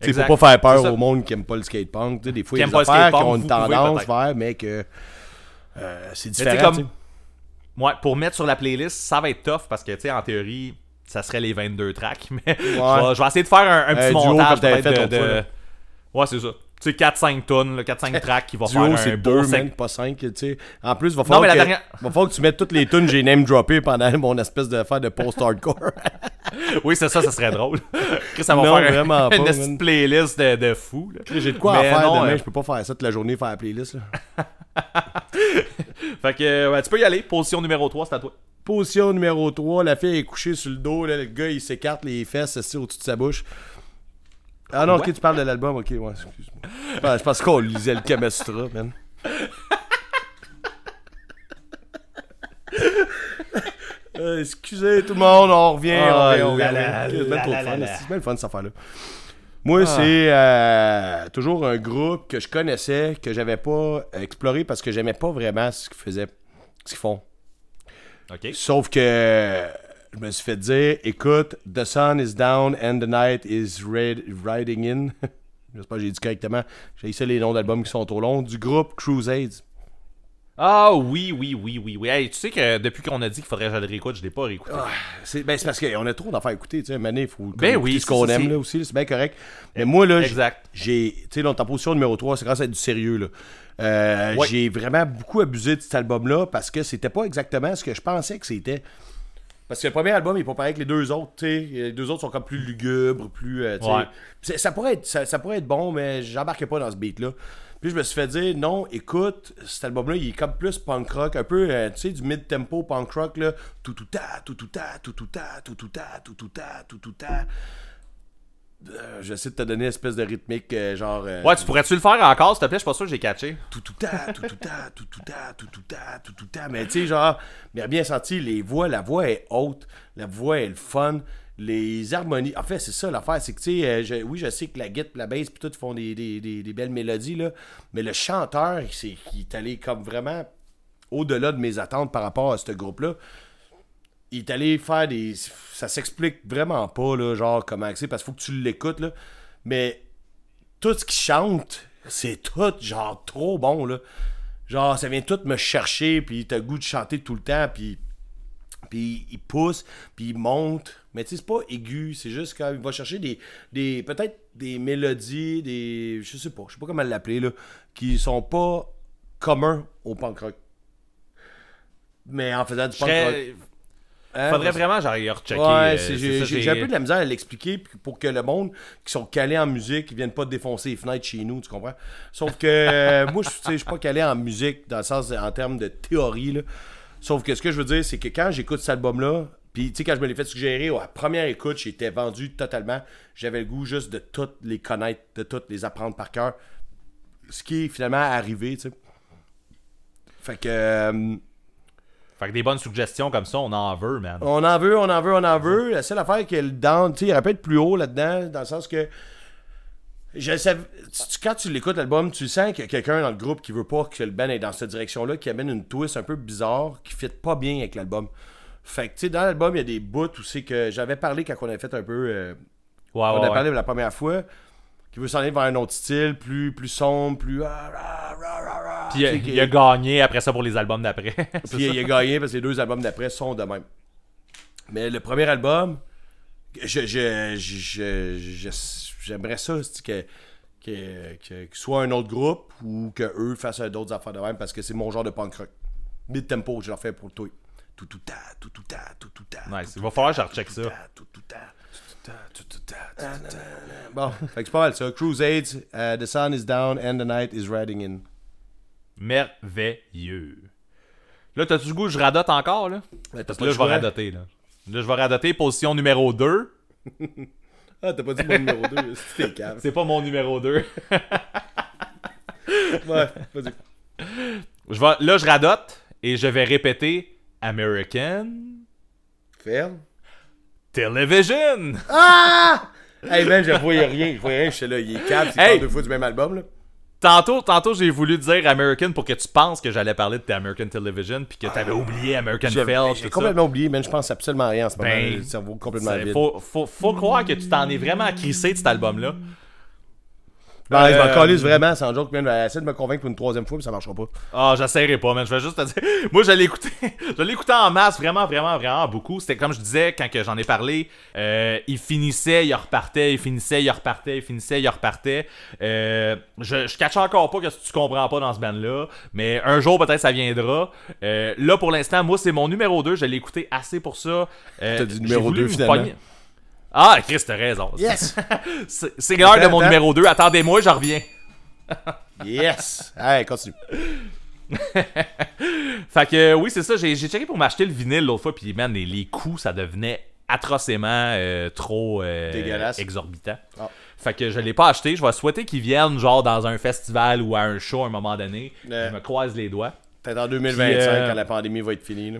faut (laughs) pas faire peur au monde qui aime pas le skatepunk. Des fois, il y a des affaires qui ont une pouvez tendance vers, mais que euh, c'est différent. comme-. Ouais, pour mettre sur la playlist, ça va être tough parce que, tu sais, en théorie, ça serait les 22 tracks. (laughs) Mais je, vais, je vais essayer de faire un, un petit duo montage comme fait de. Ouais, c'est ça. Tu sais, 4-5 tonnes, là, 4-5 tracks qui va faire Duo, un c'est beau deux, sec- man, pas cinq, tu sais. En plus, va falloir, mais la que, dernière- va falloir que tu mettes toutes les tunes que j'ai name droppées pendant mon espèce de faire de post-hardcore. (laughs) Oui, c'est ça, ça serait drôle. (laughs) Chris, ça va Non, faire un- vraiment pas, une man. petite playlist de, de fou. j'ai de quoi à Mais faire non, demain, euh, je peux pas faire ça toute la journée, faire la playlist. Là. (laughs) Fait que, ouais, tu peux y aller. Position numéro 3, c'est à toi. Position numéro 3, la fille est couchée sur le dos, là, le gars il s'écarte les fesses au-dessus de sa bouche. Ah non, ok, tu parles de l'album, ok, ouais, excuse-moi. Je pense- Je pense qu'on lisait le Kamasutra, man. (laughs) Euh, excusez tout le monde, on revient, on Ah, revient, on revient. C'est là, trop fun, c'est bien le fun cette affaire-là. Moi, c'est euh, toujours un groupe que je connaissais, que j'avais pas exploré parce que j'aimais pas vraiment ce qu'ils faisaient, ce qu'ils font. OK. Sauf que je me suis fait dire écoute, The sun is down and the night is rid- riding in. (laughs) J'espère que j'ai dit correctement. J'ai essayé les noms d'albums qui sont trop longs. Du groupe Crusades. Ah oui, oui, oui, oui, oui. Hey, tu sais que depuis qu'on a dit qu'il faudrait que je le réécoute, je l'ai pas réécouté. C'est ben, c'est parce qu'on a trop d'affaires à écouter. Tu sais, Mané, il faut Ben oui, ce qu'on aime là aussi. C'est bien correct. Mais moi, là, j'ai. Tu sais, est en position numéro 3. C'est grâce à du sérieux. là. Euh, Ouais. J'ai vraiment beaucoup abusé de cet album-là parce que c'était pas exactement ce que je pensais que c'était. Parce que le premier album il est pas pareil que les deux autres, tu sais. Les deux autres sont comme plus lugubres, plus. euh. Ouais. Ça, pourrait être, ça, ça pourrait être bon, mais j'embarquais pas dans ce beat-là. Puis je me suis fait dire, non, écoute, cet album-là, il est comme plus punk rock, un peu, euh, tu sais, du mid-tempo punk rock, là. Tout tout ta, tout tout ta, tout tout ta, tout tout ta, tout tout ta, tout tout ta. Euh, J'essaie de te donner une espèce de rythmique, euh, genre. euh, Ouais, tu pourrais-tu le faire encore, s'il te plaît? Je suis pas sûr que j'ai catché. tout tout ta, tout tout ta, tout tout ta, tout tout ta, tout tout ta. Mais tu sais, genre, bien bien senti, les voix, la voix est haute, la voix est le fun, les harmonies. En fait, c'est ça l'affaire, c'est que tu sais, euh, je- oui, je sais que la guitare, la bass, puis tout font des, des, des, des belles mélodies, là, mais le chanteur, c'est, il est allé comme vraiment au-delà de mes attentes par rapport à ce groupe-là. Il est allé faire des. Ça s'explique vraiment pas, là, genre, comment c'est, parce qu'il faut que tu l'écoutes, là. Mais tout ce qu'il chante, c'est tout genre trop bon là. Genre ça vient tout me chercher puis t'as le goût de chanter tout le temps puis puis il pousse puis il monte mais tu sais c'est pas aigu, c'est juste quand il va chercher des des peut-être des mélodies, des je sais pas, je sais pas comment l'appeler là, qui sont pas communs au punk rock. Mais en faisant du punk rock. Hein, Faudrait vraiment, genre, rechecker. Ouais, euh, j'ai un peu de la misère à l'expliquer pour que le monde qui sont calés en musique, ils viennent pas défoncer les fenêtres chez nous, tu comprends? Sauf que euh, (laughs) moi, je suis pas calé en musique dans le sens en termes de théorie. Là. Sauf que ce que je veux dire, c'est que quand j'écoute cet album-là, puis tu sais, quand je me l'ai fait suggérer, à la première écoute, j'étais vendu totalement. J'avais le goût juste de toutes les connaître, de toutes les apprendre par cœur. Ce qui est finalement arrivé, tu sais. Fait que. euh, Fait que des bonnes suggestions comme ça, on en veut, man. on en veut, on en veut, on en veut. La seule affaire qui est le down, tu sais, il être plus haut là-dedans, dans le sens que. Je tu- quand tu l'écoutes l'album, tu sens qu'il y a quelqu'un dans le groupe qui veut pas que le band aille dans cette direction-là, qui amène une twist un peu bizarre, qui fit pas bien avec l'album. Fait que, tu sais, dans l'album, il y a des bouts où c'est que j'avais parlé quand on avait fait un peu. euh, Ouais, on ouais, a ouais. parlé la première fois, qui veut s'en aller vers un autre style, plus, plus sombre, plus. Puis il a- il gagné après ça pour les albums d'après. (laughs) Puis il a gagné parce que les deux albums d'après sont de même. Mais le premier album, je, je, je- je- j'aimerais ça que, que, que, que soit un autre groupe ou que eux fassent d'autres affaires de même parce que c'est mon genre de punk rock. Mid tempo, je leur fais pour toi. Tout tout ta, tout tout ta, tout tout ta. Nice. tout, Il va falloir que je recheck ça. tout Tout tout ta, Bon, fait que c'est pas mal ça. Crusades, The Sun is Down and the Night is Riding In. Merveilleux. Là, t'as-tu le goût que je radote encore, là? Là, je vais radoter, là. Là, je vais radoter position numéro 2. Ah, t'as pas dit mon numéro 2, c'était calme. C'est pas mon numéro 2. Ouais. Je vais, là, je radote et je vais répéter American Ferme. Television. Ah! (laughs) Hey man, je voyais rien, je voyais rien, j'étais là, il est calme, c'est Hey! deux fois du même album là. Tantôt, tantôt j'ai voulu dire American pour que tu penses que j'allais parler de American Television puis que t'avais oublié American Fell. j'ai complètement oublié, man, je pense absolument rien en ce moment, Ben, le cerveau complètement vide. Faut, faut, faut croire que tu t'en es vraiment crissé de cet album-là. Ben, je m'en Euh, calisse vraiment, sans joke, man, essaie de me convaincre pour une troisième fois, mais ça marchera pas. Ah, j'essaierai pas, man. Je vais juste te dire. (laughs) Moi, je l'ai écouté. (laughs) je l'ai écouté en masse, vraiment, vraiment, vraiment beaucoup. C'était comme je disais quand j'en ai parlé. euh, il finissait, il repartait, il finissait, il repartait, il finissait, il repartait. Euh, je, je catch encore pas que tu comprends pas dans ce band-là. Mais un jour, peut-être, ça viendra. Euh, là, pour l'instant, moi, c'est mon numéro 2. Je l'ai écouté assez pour ça. Euh, T'as dit numéro voulu deux, me finalement. pogner- Ah, Chris, t'as raison. Yes! (laughs) C'est l'heure de mon numéro 2. Attendez-moi, je reviens. yes! Hey, continue. (laughs) Fait que euh, oui, c'est ça. J'ai checké pour m'acheter le vinyle l'autre fois, puis man, les, les coûts, ça devenait atrocement euh, trop euh, Dégueulasse. exorbitant. Ah. Fait que je l'ai pas acheté. Je vais souhaiter qu'ils viennent genre dans un festival ou à un show à un moment donné. Ouais. Je me croise les doigts. Peut-être en 2025, Puis, euh, quand la pandémie va être finie, là.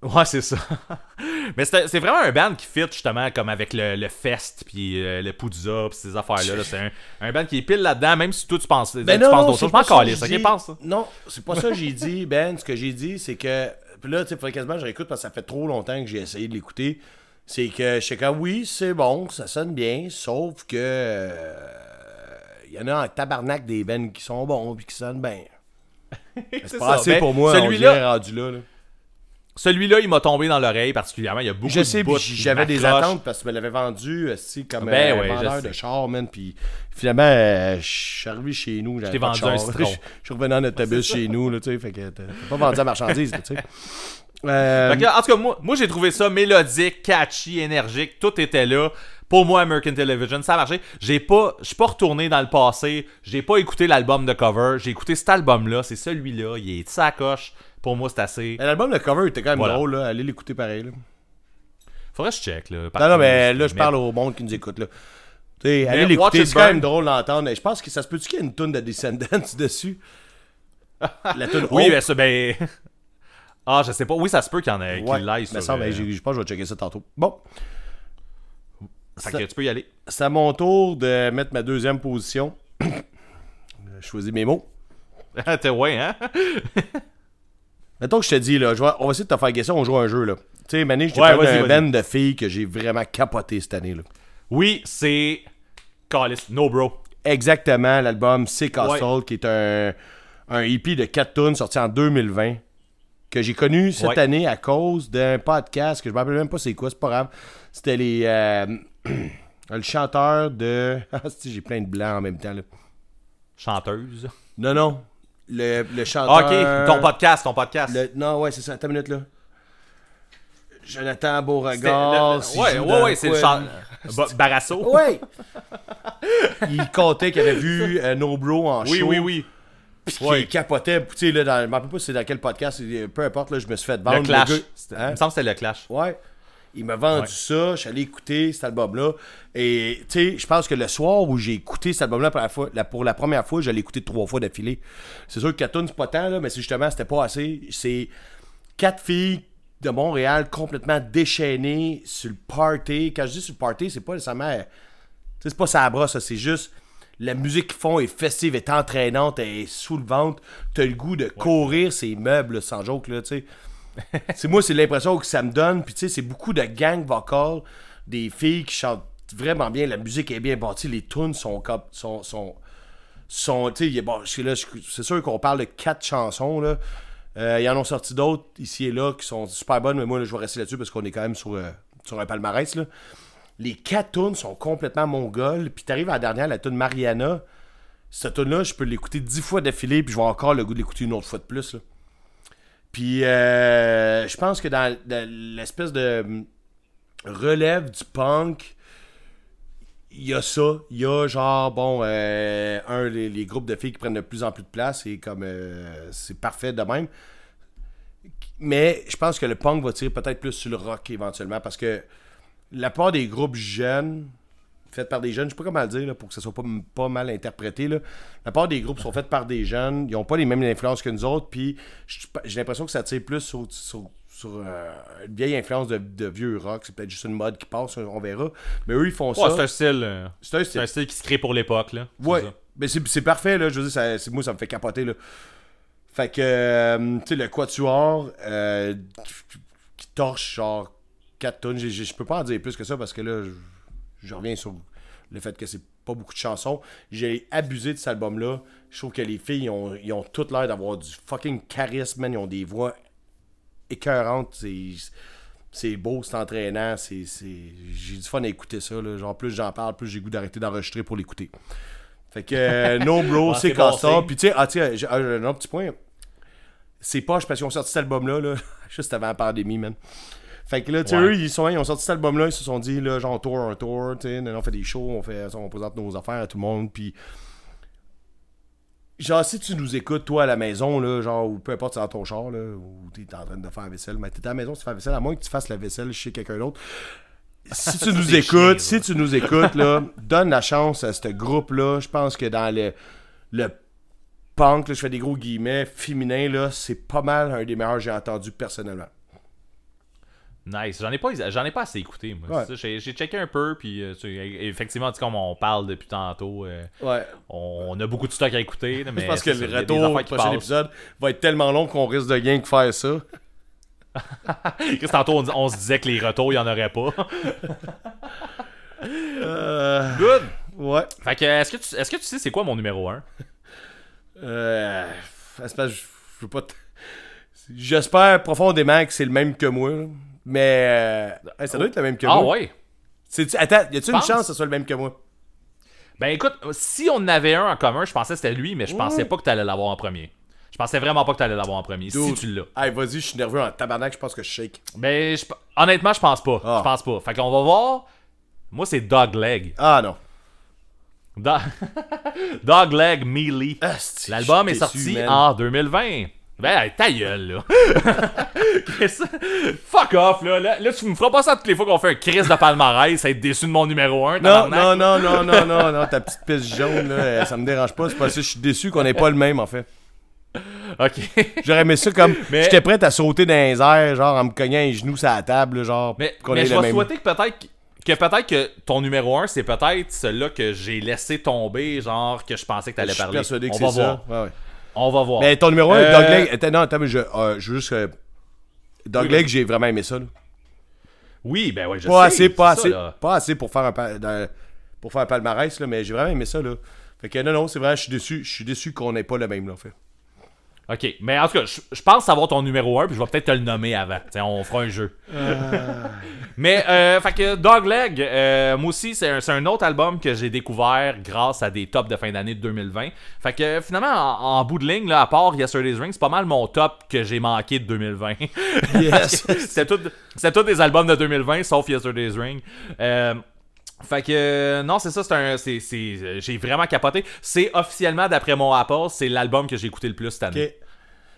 Ouais, c'est ça. (laughs) Mais c'est vraiment un band qui fit justement comme avec le, le fest puis euh, le Poudza puis ces affaires-là. là. C'est un, un band qui est pile là-dedans, même si toi tu penses, tu penses d'autres choses. Je Ben calisse, ok, pense ça. Non, c'est pas ça que j'ai dit, Ben. Ce que j'ai dit, c'est que. Puis là, tu sais, quasiment que je réécoute parce que ça fait trop longtemps que j'ai essayé de l'écouter. C'est que je sais que oui, c'est bon, ça sonne bien, sauf que. euh, Il y en a en tabarnak des bands qui sont bons puis qui sonnent bien. (laughs) C'est pas ça. assez Ben, pour moi, on celui-là- dirait rendu là. là. Celui-là, il m'a tombé dans l'oreille particulièrement. Il y a beaucoup Je de sais, bouts puis qui j'avais des m'accrochent. attentes parce que tu me l'avais vendu aussi comme Ben un ouais, je vendeur sais. de char, man. Puis finalement, euh, je suis arrivé chez nous. j'avais t'ai pas de vendu un citron. Je (laughs) je suis revenu en autobus chez nous, là, tu sais. Fait que t'as t'as pas vendu la marchandise, là, tu sais. (laughs) Euh, Fait que, en tout cas, moi, moi j'ai trouvé ça mélodique, catchy, énergique, tout était là. Pour moi, American Television, ça a marché. J'ai pas, je suis pas retourné dans le passé. J'ai pas écouté l'album de cover. J'ai écouté cet album-là. C'est celui-là. Il est de sa coche. Pour moi, c'est assez. L'album de cover était quand même Voilà. drôle, là. Allez l'écouter pareil, là. Faudrait que je check, là. Non, non, mais là, je parle au monde qui nous écoute, là. Tu sais, allez l'écouter, c'est quand même drôle d'entendre. Je pense que ça se peut-tu qu'il y ait une toune de Descendants (laughs) dessus? La toune Oui, Hope. mais ça, ben. (laughs) Ah, je sais pas. Oui, ça se peut qu'il y en ait qui Ouais, l'aille me sur. semble, euh, ben, j'ai- je pense que je vais checker ça tantôt. Bon, Fait que tu peux y aller. c'est à mon tour de mettre ma deuxième position. (coughs) Je choisis mes mots. (laughs) T'es ouais, hein? Mettons que je te dis, là, je vais- on va essayer de te faire question, on joue à un jeu, là. Tu sais, Mané, je t'ai Ouais, parlé d'un band de filles que j'ai vraiment capoté cette année, là. Oui, c'est. Callis. No, bro. Exactement, l'album C'est Castle, Ouais. qui est un, un EP de 4 tunes sorti en 2020, que j'ai connu cette Ouais. année à cause d'un podcast que je me rappelle même pas c'est quoi, c'est pas grave. C'était les. euh, (clears throat) le chanteur de. (laughs) Ah, si, j'ai plein de blancs en même temps, là. Chanteuse. Non, non. Le, le Ah, chanteur. ok. Ton podcast, ton podcast. Le- non, ouais, c'est ça. Attends une minute, là. Jonathan Beauregard. le- Ouais, ouais, ouais, c'est le quoi, chant. lui? Ba- (laughs) Barasso. Ouais! (laughs) il comptait qu'il avait vu euh, No Bro en Oui, show. oui, oui. Puis Ouais. qu'il capotait. Tu sais, là, dans, je me rappelle pas c'est dans quel podcast, peu importe, là, je me suis fait vendre. Le Clash. gars- C'était- Hein? Il me semble que c'était le Clash. Ouais. Il m'a vendu Ouais. ça, je suis allé écouter cet album-là. Et tu sais, je pense que le soir où j'ai écouté cet album-là pour la, fois, la- pour la première fois, je l'ai écouté trois fois d'affilée. C'est sûr que Catoon, c'est pas tant, là, mais justement, c'était pas assez. C'est quatre filles de Montréal complètement déchaînées sur le party. Quand je dis sur le party, c'est pas nécessairement. Tu sais, c'est pas ça brosse, ça, c'est juste. La musique qu'ils font est festive, est entraînante, elle est soulevante. T'as le goût de courir ces meubles, sans joke, là, tu sais c'est moi c'est l'impression que ça me donne. Puis tu sais c'est beaucoup de gang vocal des filles qui chantent vraiment bien la musique est bien bâtie les tunes sont comme sont sont sont tu sais c'est sûr qu'on parle de quatre chansons là. Euh, ils en ont sorti d'autres ici et là qui sont super bonnes mais moi je vais rester là-dessus parce qu'on est quand même sur euh, sur un palmarès là. Les quatre tunes sont complètement mongoles. Puis t'arrives à la dernière la tune Mariana. Cette tune là je peux l'écouter dix fois d'affilée puis je vais encore le goût de l'écouter une autre fois de plus. Puis euh, je pense que dans, l'espèce de hum, relève du punk, il y a ça. Il y a genre, bon, euh, un, les, les groupes de filles qui prennent de plus en plus de place et comme euh, c'est parfait de même. Mais je pense que le punk va tirer peut-être plus sur le rock éventuellement parce que la part des groupes jeunes, faits par des jeunes, je sais pas comment le dire là, pour que ça soit pas, pas mal interprété. Là. La part des groupes sont faits par des jeunes, ils ont pas les mêmes influences que nous autres, puis j'ai l'impression que ça tire plus sur, sur- sur euh, une vieille influence de, de vieux rock. C'est peut-être juste une mode qui passe, on verra. Mais eux, ils font Ouais, c'est ça. un style. euh, C'est un C'est style. un style qui se crée pour l'époque, là. C'est Ouais. ça. Mais c'est c'est parfait, là. Je veux dire, ça, c'est- moi, ça me fait capoter, là. Fait que, euh, tu sais, le quatuor euh, qui torche, genre, 4 tonnes. Je peux pas en dire plus que ça parce que là, je, je reviens sur le fait que c'est pas beaucoup de chansons. J'ai abusé de cet album-là. Je trouve que les filles, ils ont, ils ont toutes l'air d'avoir du fucking charisme, man. Ils ont des voix écœurantes. C'est. Beau, c'est entraînant, c'est, j'ai du fun à écouter ça. Là. Genre, plus j'en parle, plus j'ai goût d'arrêter d'enregistrer pour l'écouter. Fait que, euh, no bro, (laughs) Ah, c'est comme ça. Puis, tu sais, ah, sais, j'ai un autre petit point. C'est poche parce qu'ils ont sorti cet album-là, là, (laughs) juste avant la pandémie, man. Fait que là, tu sais, eux, ils, sont, ils ont sorti cet album-là, ils se sont dit, là, genre, tour, un tour, tu sais, on fait des shows, on, fait, on présente nos affaires à tout le monde, puis. Genre, si tu nous écoutes, toi, à la maison, là, genre, ou peu importe, c'est dans ton char, là, ou t'es en train de faire la vaisselle, mais t'es à la maison, tu fais la vaisselle, à moins que tu fasses la vaisselle chez quelqu'un d'autre. Si tu (laughs) nous écoutes, si tu nous écoutes, là, donne la chance à ce groupe-là. Je pense que dans le, le punk, là, je fais des gros guillemets, féminin, là, c'est pas mal un des meilleurs que j'ai entendu personnellement. Nice. J'en ai pas, j'en ai pas assez écouté, moi. Ouais. J'ai, checké un peu, puis euh, tu sais, effectivement, tu sais, comme on parle depuis tantôt, euh, Ouais. on a beaucoup de stock à écouter. (laughs) mais Je pense que le retour qui prochain épisode va être tellement long qu'on risque de rien que faire ça. (laughs) Chris, tantôt, on, on se disait que les retours, il y en aurait pas. Euh, Good. ouais. Fait que, est-ce que tu, est-ce que tu sais c'est quoi mon numéro 1? (laughs) Euh, je veux pas. J'espère profondément que c'est le même que moi. là. Mais euh, ça doit être le même que Ah moi. ouais? C'est- Attends, y a-tu une chance que ce soit le même que moi? Ben écoute, si on en avait un en commun, je pensais que c'était lui, mais je pensais pas que t'allais l'avoir en premier. Je pensais vraiment pas que t'allais l'avoir en premier. Si tu l'as. Hey, vas-y, je suis nerveux en tabarnak, je pense que je shake. Ben, je- honnêtement, je pense pas. Ah. Je pense pas. Fait qu'on va voir. Moi, c'est Dogleg. Ah non. Do- (laughs) Dogleg Melee. Asti, L'album est sorti en 2020. Ben, ta gueule, là. (laughs) Chris, Fuck off, là. là. là, tu me feras pas ça toutes les fois qu'on fait un Chris de palmarès, être déçu de mon numéro 1. Non, non, non, non, non, non, non, ta petite piste jaune, là, ça me dérange pas. C'est parce que je suis déçu qu'on ait pas le même, en fait. Ok. J'aurais aimé ça comme. Mais- J'étais prêt à sauter dans les airs, genre en me cognant les genoux sur la table, genre. Mais, qu'on mais ait je vais même. souhaiter que peut-être que peut-être que ton numéro 1, c'est peut-être celui-là que j'ai laissé tomber, genre que je pensais que Je t'allais suis parler. persuadé que On c'est va ça. voir. Ouais. On va voir. Mais ton numéro 1, Euh, Dogleg. Attends, non, attends, mais je, euh, je veux juste. euh, Dogleg, j'ai vraiment aimé ça. là. Oui, ben ouais, je Pas sais. assez, pas ça, assez. là. pas assez pour faire un, pa- dans- pour faire un palmarès, là, mais j'ai vraiment aimé ça. Là. Fait que non, non, c'est vrai, je suis déçu. Je suis déçu qu'on n'ait pas le même, là, en fait. Ok, mais en tout cas, je, je pense savoir ton numéro 1, puis je vais peut-être te le nommer avant. On fera un jeu. (laughs) mais, euh, fait que Dogleg, euh, moi aussi, c'est un, autre album que j'ai découvert grâce à des tops de fin d'année de 2020. Fait que finalement, en, en bout de ligne, là, à part Yesterday's Ring, c'est pas mal mon top que j'ai manqué de 2020. (laughs) Yes. C'était tous des albums de 2020, sauf Yesterday's Ring. Euh, fait que euh, non, c'est ça, c'est un c'est c'est euh, j'ai vraiment capoté. C'est officiellement d'après mon Apple, c'est l'album que j'ai écouté le plus cette année. Ok.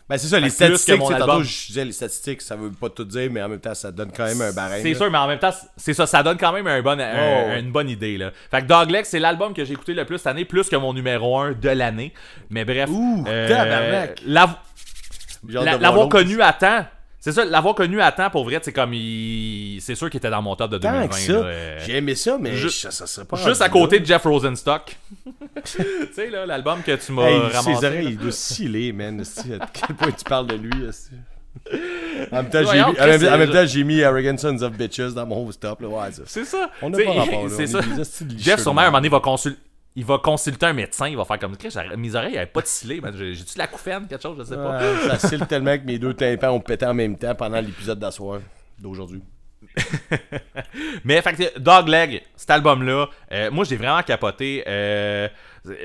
Ben, c'est ça, les Fait statistiques, mon sais, tantôt, album. je disais les statistiques, ça veut pas tout dire, mais en même temps, ça donne quand même un barème. C'est là. sûr, mais en même temps, c'est ça, ça donne quand même un bon, Oh, une bonne idée. Là. Fait que Dogleg, c'est l'album que j'ai écouté le plus cette année, plus que mon numéro 1 de l'année. Mais bref, Ouh, hâte la- l'avoir connu à temps. C'est ça, l'avoir connu à temps, pour vrai, c'est comme il... C'est sûr qu'il était dans mon top de Tant 2020. que ça. là, euh, J'ai aimé ça, mais Ju- ça, ça serait pas. Juste à côté là. de Jeff Rosenstock. (laughs) tu sais, là, l'album que tu m'as Hey, ramassé. ses oreilles, il doit sciller, man. À quel point tu parles de lui, esti. En même temps, j'ai mis, en même, temps, j'ai mis Arrogant Sons of Bitches dans mon stop. Là. Ouais, ça. C'est ça. On n'a pas rapport, là. (laughs) C'est On ça. Jeff, sûrement, à un moment donné, va consulter. Il va consulter un médecin, il va faire comme mes oreilles n'avaient pas de scellé, J'ai-tu de la couffaine, quelque chose, je sais pas. Ouais, ça scille tellement que mes deux tympans ont pété en même temps pendant l'épisode d'asseoir d'aujourd'hui. (laughs) Mais fait Dogleg, cet album-là, euh, moi j'ai vraiment capoté. euh,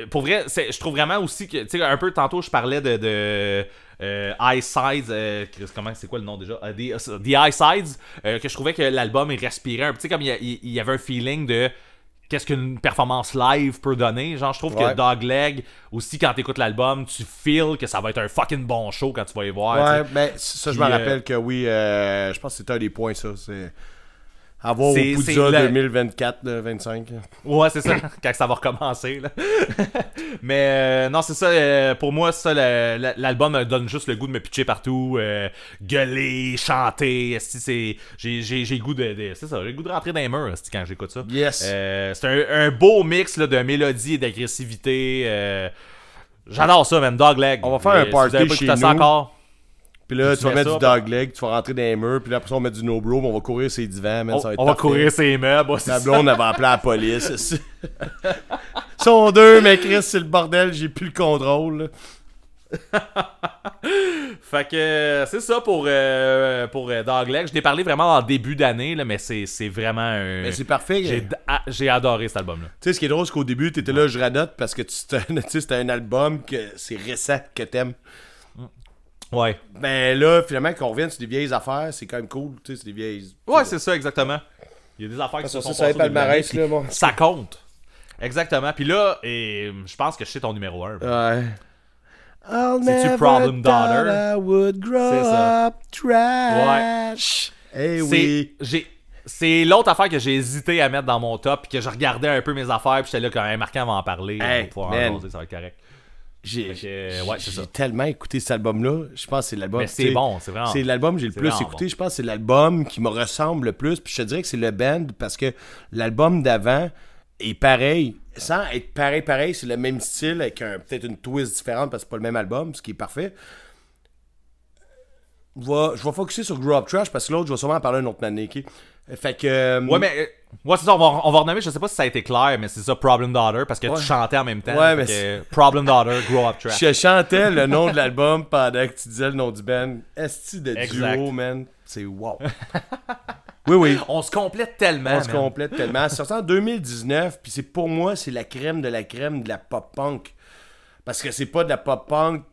pour vrai, je trouve vraiment aussi que, tu sais, un peu tantôt je parlais de, de euh, High Sides, euh, comment c'est quoi le nom déjà? Euh, The, The High Sides, euh, que je trouvais que l'album il respirait un sais, comme il y, a- il y avait un feeling de qu'est-ce qu'une performance live peut donner. Genre, je trouve Ouais. que Dogleg, aussi quand t'écoutes l'album, tu feels que ça va être un fucking bon show quand tu vas y voir. Ouais, mais ça, je me euh, rappelle que oui, euh, je pense que c'était un des points, ça. C'est Avoir au C'est- c'est Poudza la- 2024, là, 25. Ouais, c'est ça, (laughs) quand ça va recommencer. Là. (laughs) Mais euh, non, c'est ça, euh, pour moi, ça, l'album me donne juste le goût de me pitcher partout, euh, gueuler, chanter. J'ai j'ai- j'ai le goût de. de- c'est ça, j'ai le goût de rentrer dans les murs quand j'écoute ça. Yes. Euh, c'est un, un beau mix là, de mélodie et d'agressivité. euh, J'adore ça, man. Dogleg. On va faire un Euh, si vous party pas chez écouté ça nous. encore. Puis là, Tu tu vas mettre ça, du dog leg, tu vas rentrer dans les murs, puis là, après ça, on va mettre du no bro, puis on va courir ses divans, man, On, ça va être on va courir ses meubles. ouais, c'est La blonde, elle va appeler la police. (laughs) Ils sont deux, mais Chris, c'est le bordel, j'ai plus le contrôle. (laughs) Fait que euh, c'est ça pour, euh, pour euh, Dogleg. Je t'ai parlé vraiment en début d'année, mais c'est vraiment un. Mais c'est parfait. J'ai Tu ah, j'ai adoré cet album-là. sais, ce qui est drôle, c'est qu'au début, t'étais là, je radote, parce que tu (laughs) tu c'était un album que c'est récent que t'aimes. Ouais. Ben là, finalement, qu'on revienne sur des vieilles affaires, c'est quand même cool. Tu sais, c'est des vieilles. Ouais, c'est ça, exactement. Il y a des affaires qui se sont passées palmarès, puis là, moi. Ça compte. Exactement. Puis là, et, je pense que je sais ton numéro 1. Ouais. C'est-tu Problem Daughter? I would grow C'est ça. up trash. Eh oui. j'ai c'est l'autre affaire que j'ai hésité à mettre dans mon top puis que je regardais un peu mes affaires puis j'étais là quand même marquant va en parler on Hey, va pouvoir man. en jaser, ça va être correct J'ai ouais, tellement écouté cet album-là. Je pense que c'est l'album. c'est bon c'est vraiment C'est l'album que j'ai le plus écouté. bon. Je pense que c'est l'album qui me ressemble le plus. Puis je te dirais que c'est le band parce que l'album d'avant est pareil. Sans être pareil, pareil, c'est le même style avec un- peut-être une twist différente parce que c'est pas le même album, ce qui est parfait. Je vais, je vais focuser sur Grow Up Trash parce que l'autre, je vais sûrement en parler une autre année. Fait que. euh, ouais mais euh, ouais c'est ça on va, on va renommer je sais pas si ça a été clair mais c'est ça Problem Daughter parce que Ouais. tu chantais en même temps Ouais, Fait mais que, Problem Daughter Grow Up Trash Je chantais le nom de l'album pendant que tu disais le nom du band. Esti de Exact. duo, man. C'est wow. (laughs) oui, oui. on se complète tellement On se man. complète tellement. C'est sorti en 2019, puis c'est pour moi, c'est la crème de la crème de la pop punk. Parce que c'est pas de la pop punk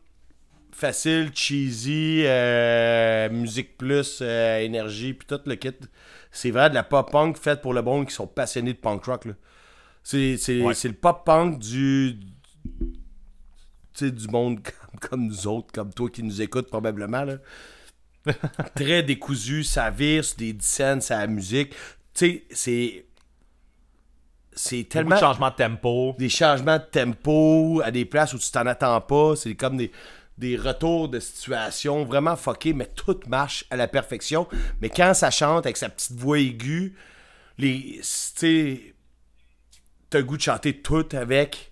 facile, cheesy, euh, musique plus, euh, énergie, puis tout le kit. C'est vrai de la pop punk faite pour le monde qui sont passionnés de punk rock. là. C'est c'est- Ouais. c'est le pop punk du. Du monde (laughs) comme, comme nous autres, comme toi qui nous écoutes probablement. Là. (laughs) Très décousu, ça vire sur des scènes, ça la musique. Tu sais, c'est. C'est tellement de changements de tempo des changements de tempo à des places où tu t'en attends pas. C'est comme des, des retours de situation vraiment fuckés, mais tout marche à la perfection. Mais quand ça chante avec sa petite voix aiguë, les. Tu. T'as le goût de chanter tout avec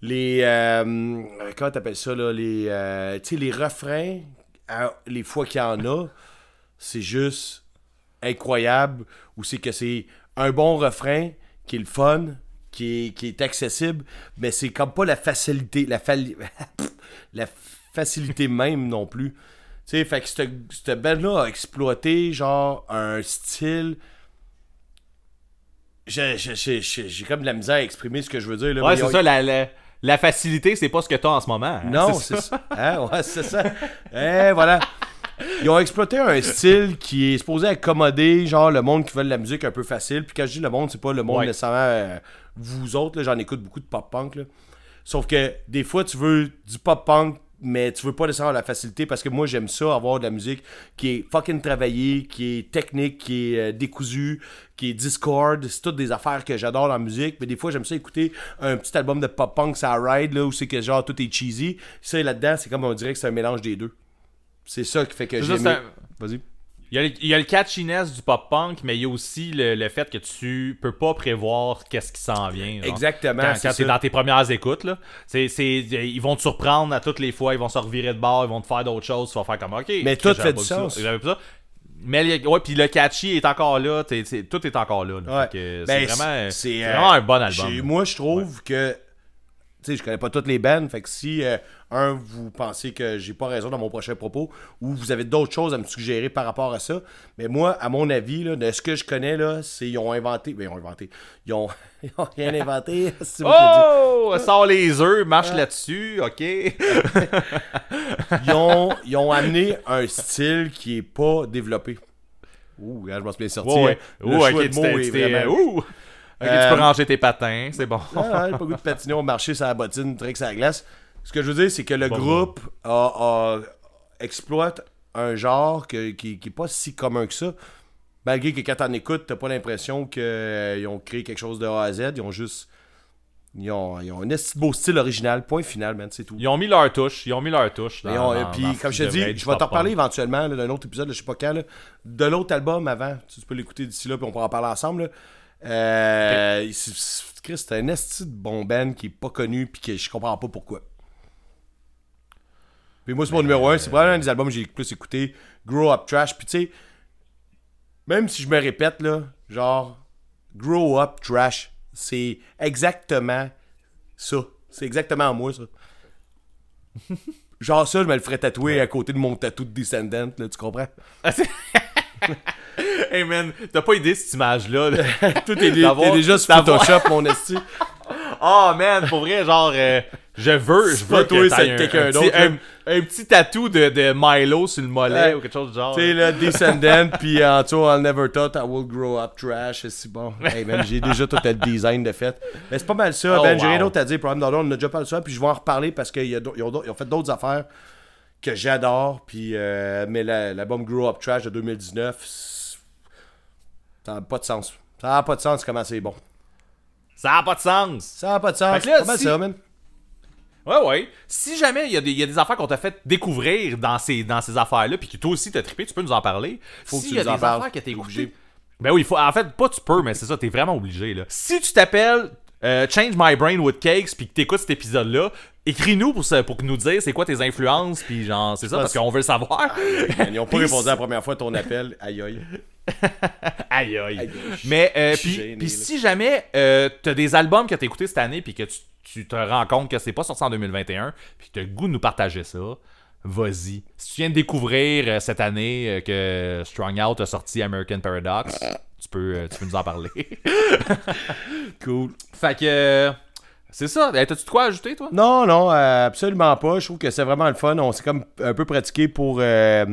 les. euh, comment t'appelles ça, là? Les. euh, les refrains, les fois qu'il y en a, c'est juste incroyable. Ou c'est que c'est un bon refrain qui est le fun, qui est, qui est accessible, mais c'est comme pas la facilité, (laughs) facilité même non plus. Tu sais, fait que cette, cette band-là a exploité genre un style. J'ai comme de la misère à exprimer ce que je veux dire. Là, ouais c'est ça la, la, la facilité c'est pas ce que t'as en ce moment hein. non, C'est ça. Hein? Ouais, c'est ça. Eh, voilà. Ils ont exploité un style qui est supposé accommoder, genre, le monde qui veut de la musique un peu facile. Puis quand je dis le monde, c'est pas le monde Ouais. nécessairement euh, vous autres. là, J'en écoute beaucoup de pop-punk. là. Sauf que des fois, tu veux du pop-punk, mais tu veux pas nécessairement la facilité parce que moi, j'aime ça, avoir de la musique qui est fucking travaillée, qui est technique, qui est euh, décousue, qui est Discord. C'est toutes des affaires que j'adore dans la musique. Mais des fois, j'aime ça écouter un petit album de pop-punk, ça ride, là, où c'est que genre tout est cheesy. Ça, là-dedans, c'est comme on dirait que c'est un mélange des deux. C'est ça qui fait que C'est j'ai ça, aimé. c'est Vas-y. Il y, a le, il y a le catchiness du pop-punk, mais il y a aussi le, le fait que tu peux pas prévoir qu'est-ce qui s'en vient. genre. Exactement, Quand, c'est quand ça. dans tes premières écoutes, là. C'est, c'est, ils vont te surprendre à toutes les fois, ils vont se revirer de bord, ils vont te faire d'autres choses, tu vas faire comme OK. Mais tout fait du sens. j'avais pas ça. Mais le- ouais, puis le catchy est encore là, t'es- tout est encore là. là. Ouais. Fait que Ben, c'est vraiment, c'est, c'est euh, vraiment un bon album. j'ai- là. Moi, je trouve que. Tu sais, je connais pas toutes les bands. Fait que si, euh, un, vous pensez que j'ai pas raison dans mon prochain propos, ou vous avez d'autres choses à me suggérer par rapport à ça, mais moi, à mon avis, là, de ce que je connais, là, c'est ils ont inventé. Ben, ils ont inventé. Ils ont, (laughs) ils ont rien inventé. (laughs) si Oh! Sors les œufs, marche là-dessus, ok. ils ont, ils ont amené un style qui est pas développé. Ouh, je m'en suis bien sorti. Ouais, ouais. hein. Le Ouh, ok, tu t'es- vraiment- ouh! Ok, Euh, tu peux ranger tes patins, c'est bon. Ah, pas goût de patiner au marché sur la bottine, trick sur la glace. Ce que je veux dire, c'est que le Bon, groupe a, a- exploite un genre que- qui, qui est pas si commun que ça. malgré que quand t'en écoutes, t'as pas l'impression qu'ils ont créé quelque chose de A à Z. Ils ont juste. Ils ont, ils ont un beau style original. Point final, man, c'est tout. Ils ont mis leur touche. Ils ont mis leur touche. Dans- on- dans- puis, dans comme je te dis, je vais t'en reparler éventuellement d'un autre épisode, là, je sais pas quand, là, de l'autre album avant. Tu peux l'écouter d'ici là, puis on pourra en parler ensemble. là. Euh, Chris, c'est un esti de bon band qui est pas connu, puis que je comprends pas pourquoi. Puis moi, c'est mon numéro un. C'est probablement un des albums que j'ai le plus écouté. Grow Up Trash. Puis tu sais, même si je me répète, là, genre, Grow Up Trash, c'est exactement ça. C'est exactement moi, ça. (laughs) Genre ça, je me le ferais tatouer à côté de mon tatou de Descendant, là, tu comprends? (laughs) Hey man, t'as pas idée cette image-là. là? (laughs) Tout est, déjà sur Photoshop, mon esti. Oh man, pour vrai, genre, euh, je veux, je veux que un, quelqu'un d'autre, un, un petit tatou de, de Milo sur le mollet Ouais. ou quelque chose du genre. Tu sais, là, (laughs) Descendant, puis en dessous, I'll never thought I will grow up trash. C'est bon. Hey, man, j'ai déjà tout le design de fait. Mais c'est pas mal ça. Oh, ben, j'ai wow. rien d'autre à dire. Problem Dollar, on a déjà parlé de ça, puis je vais en reparler parce qu'ils ont, fait d'autres affaires que j'adore. Puis, euh, mais la- l'album Grow Up Trash de 2019, c'est- ça n'a pas de sens. Ça n'a pas de sens comment c'est bon. Ça a pas de sens. Ça n'a pas de sens. Là, si- ça, man? Ouais, ouais. Si jamais il y, a des- il y a des affaires qu'on t'a fait découvrir dans ces, dans ces affaires-là, puis que toi aussi t'as trippé, tu peux nous en parler. Faut que tu y a nous des affaires que T'es obligé. Ben oui, faut, en fait, pas tu peux, mais c'est ça, t'es vraiment obligé. Là. Si tu t'appelles euh, Change My Brain with Cakes, puis que t'écoutes cet épisode-là, écris-nous pour, ça- pour nous dire c'est quoi tes influences, puis genre, c'est ça, parce qu'on veut le savoir. Ils n'ont pas répondu la première fois à ton appel. Aïe, aïe. (laughs) Aïe aïe. Mais euh, puis si jamais euh, t'as des albums que t'as écoutés cette année puis que tu, tu te rends compte que c'est pas sorti en 2021 puis que t'as le goût de nous partager ça, vas-y. Si tu viens de découvrir euh, cette année que Strong Out a sorti American Paradox, tu peux, euh, tu peux nous en parler. (laughs) Cool. fait que euh, c'est ça. Eh, T'as-tu de quoi ajouter toi? Non, non, euh, absolument pas. Je trouve que c'est vraiment le fun. On s'est comme un peu pratiqué pour euh,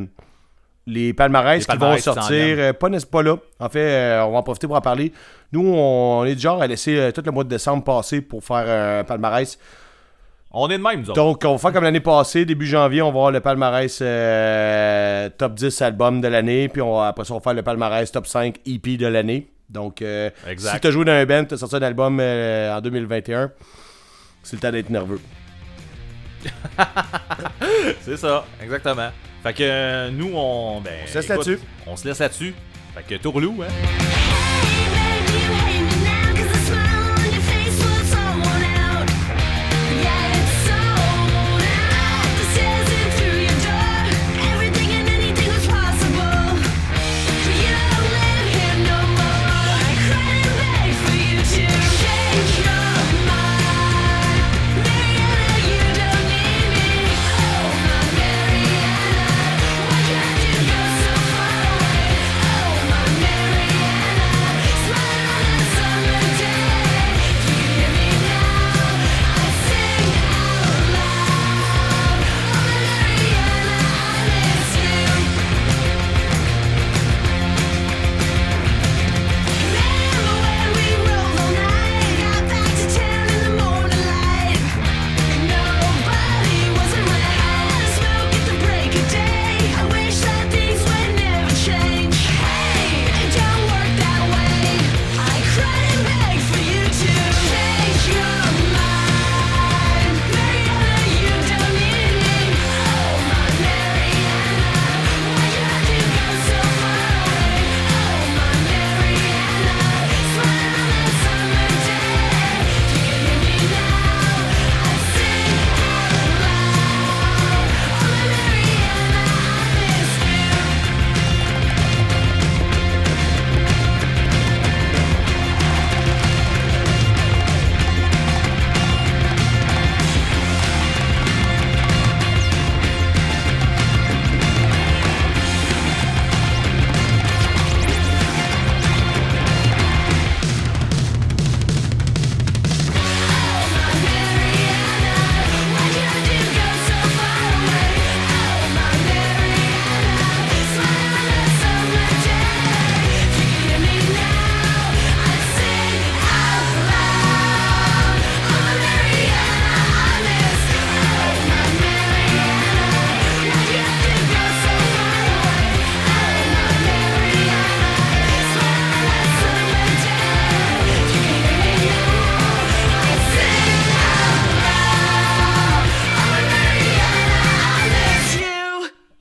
les palmarès Les qui vont palmarès qui s'en sortir. pas, n'est- pas là? En fait, euh, on va en profiter pour en parler. Nous, on est du genre à laisser euh, tout le mois de décembre passer pour faire un palmarès. On est de même, nous autres. Donc, on va faire comme l'année passée, début janvier, on va avoir le palmarès euh, top 10 album de l'année. Puis on, va- après ça, on va faire le palmarès top 5 EP de l'année. Donc, euh, Exact. si tu as joué dans un band, tu as sorti un album euh, en 2021, c'est le temps d'être nerveux. (laughs) C'est ça, exactement. Fait que euh, nous, on. Ben, On se laisse là-dessus. On se laisse là-dessus. Fait que tourlou, hein.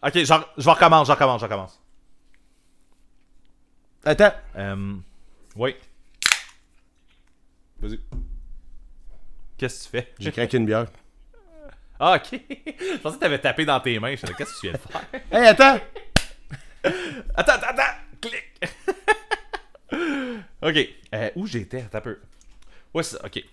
Ok, je recommence, je recommence, je recommence. Attends. Euh, oui. Vas-y. Qu'est-ce que tu fais? J'ai craqué une bière. Ah, ok. (laughs) je pensais que t'avais tapé dans tes mains. Je qu'est-ce que tu viens de faire? (laughs) Hey, attends! Attends, attends, attends! Clic! (laughs) ok. Euh, où j'étais? Attends un peu. Ouais, c'est ça. Ok.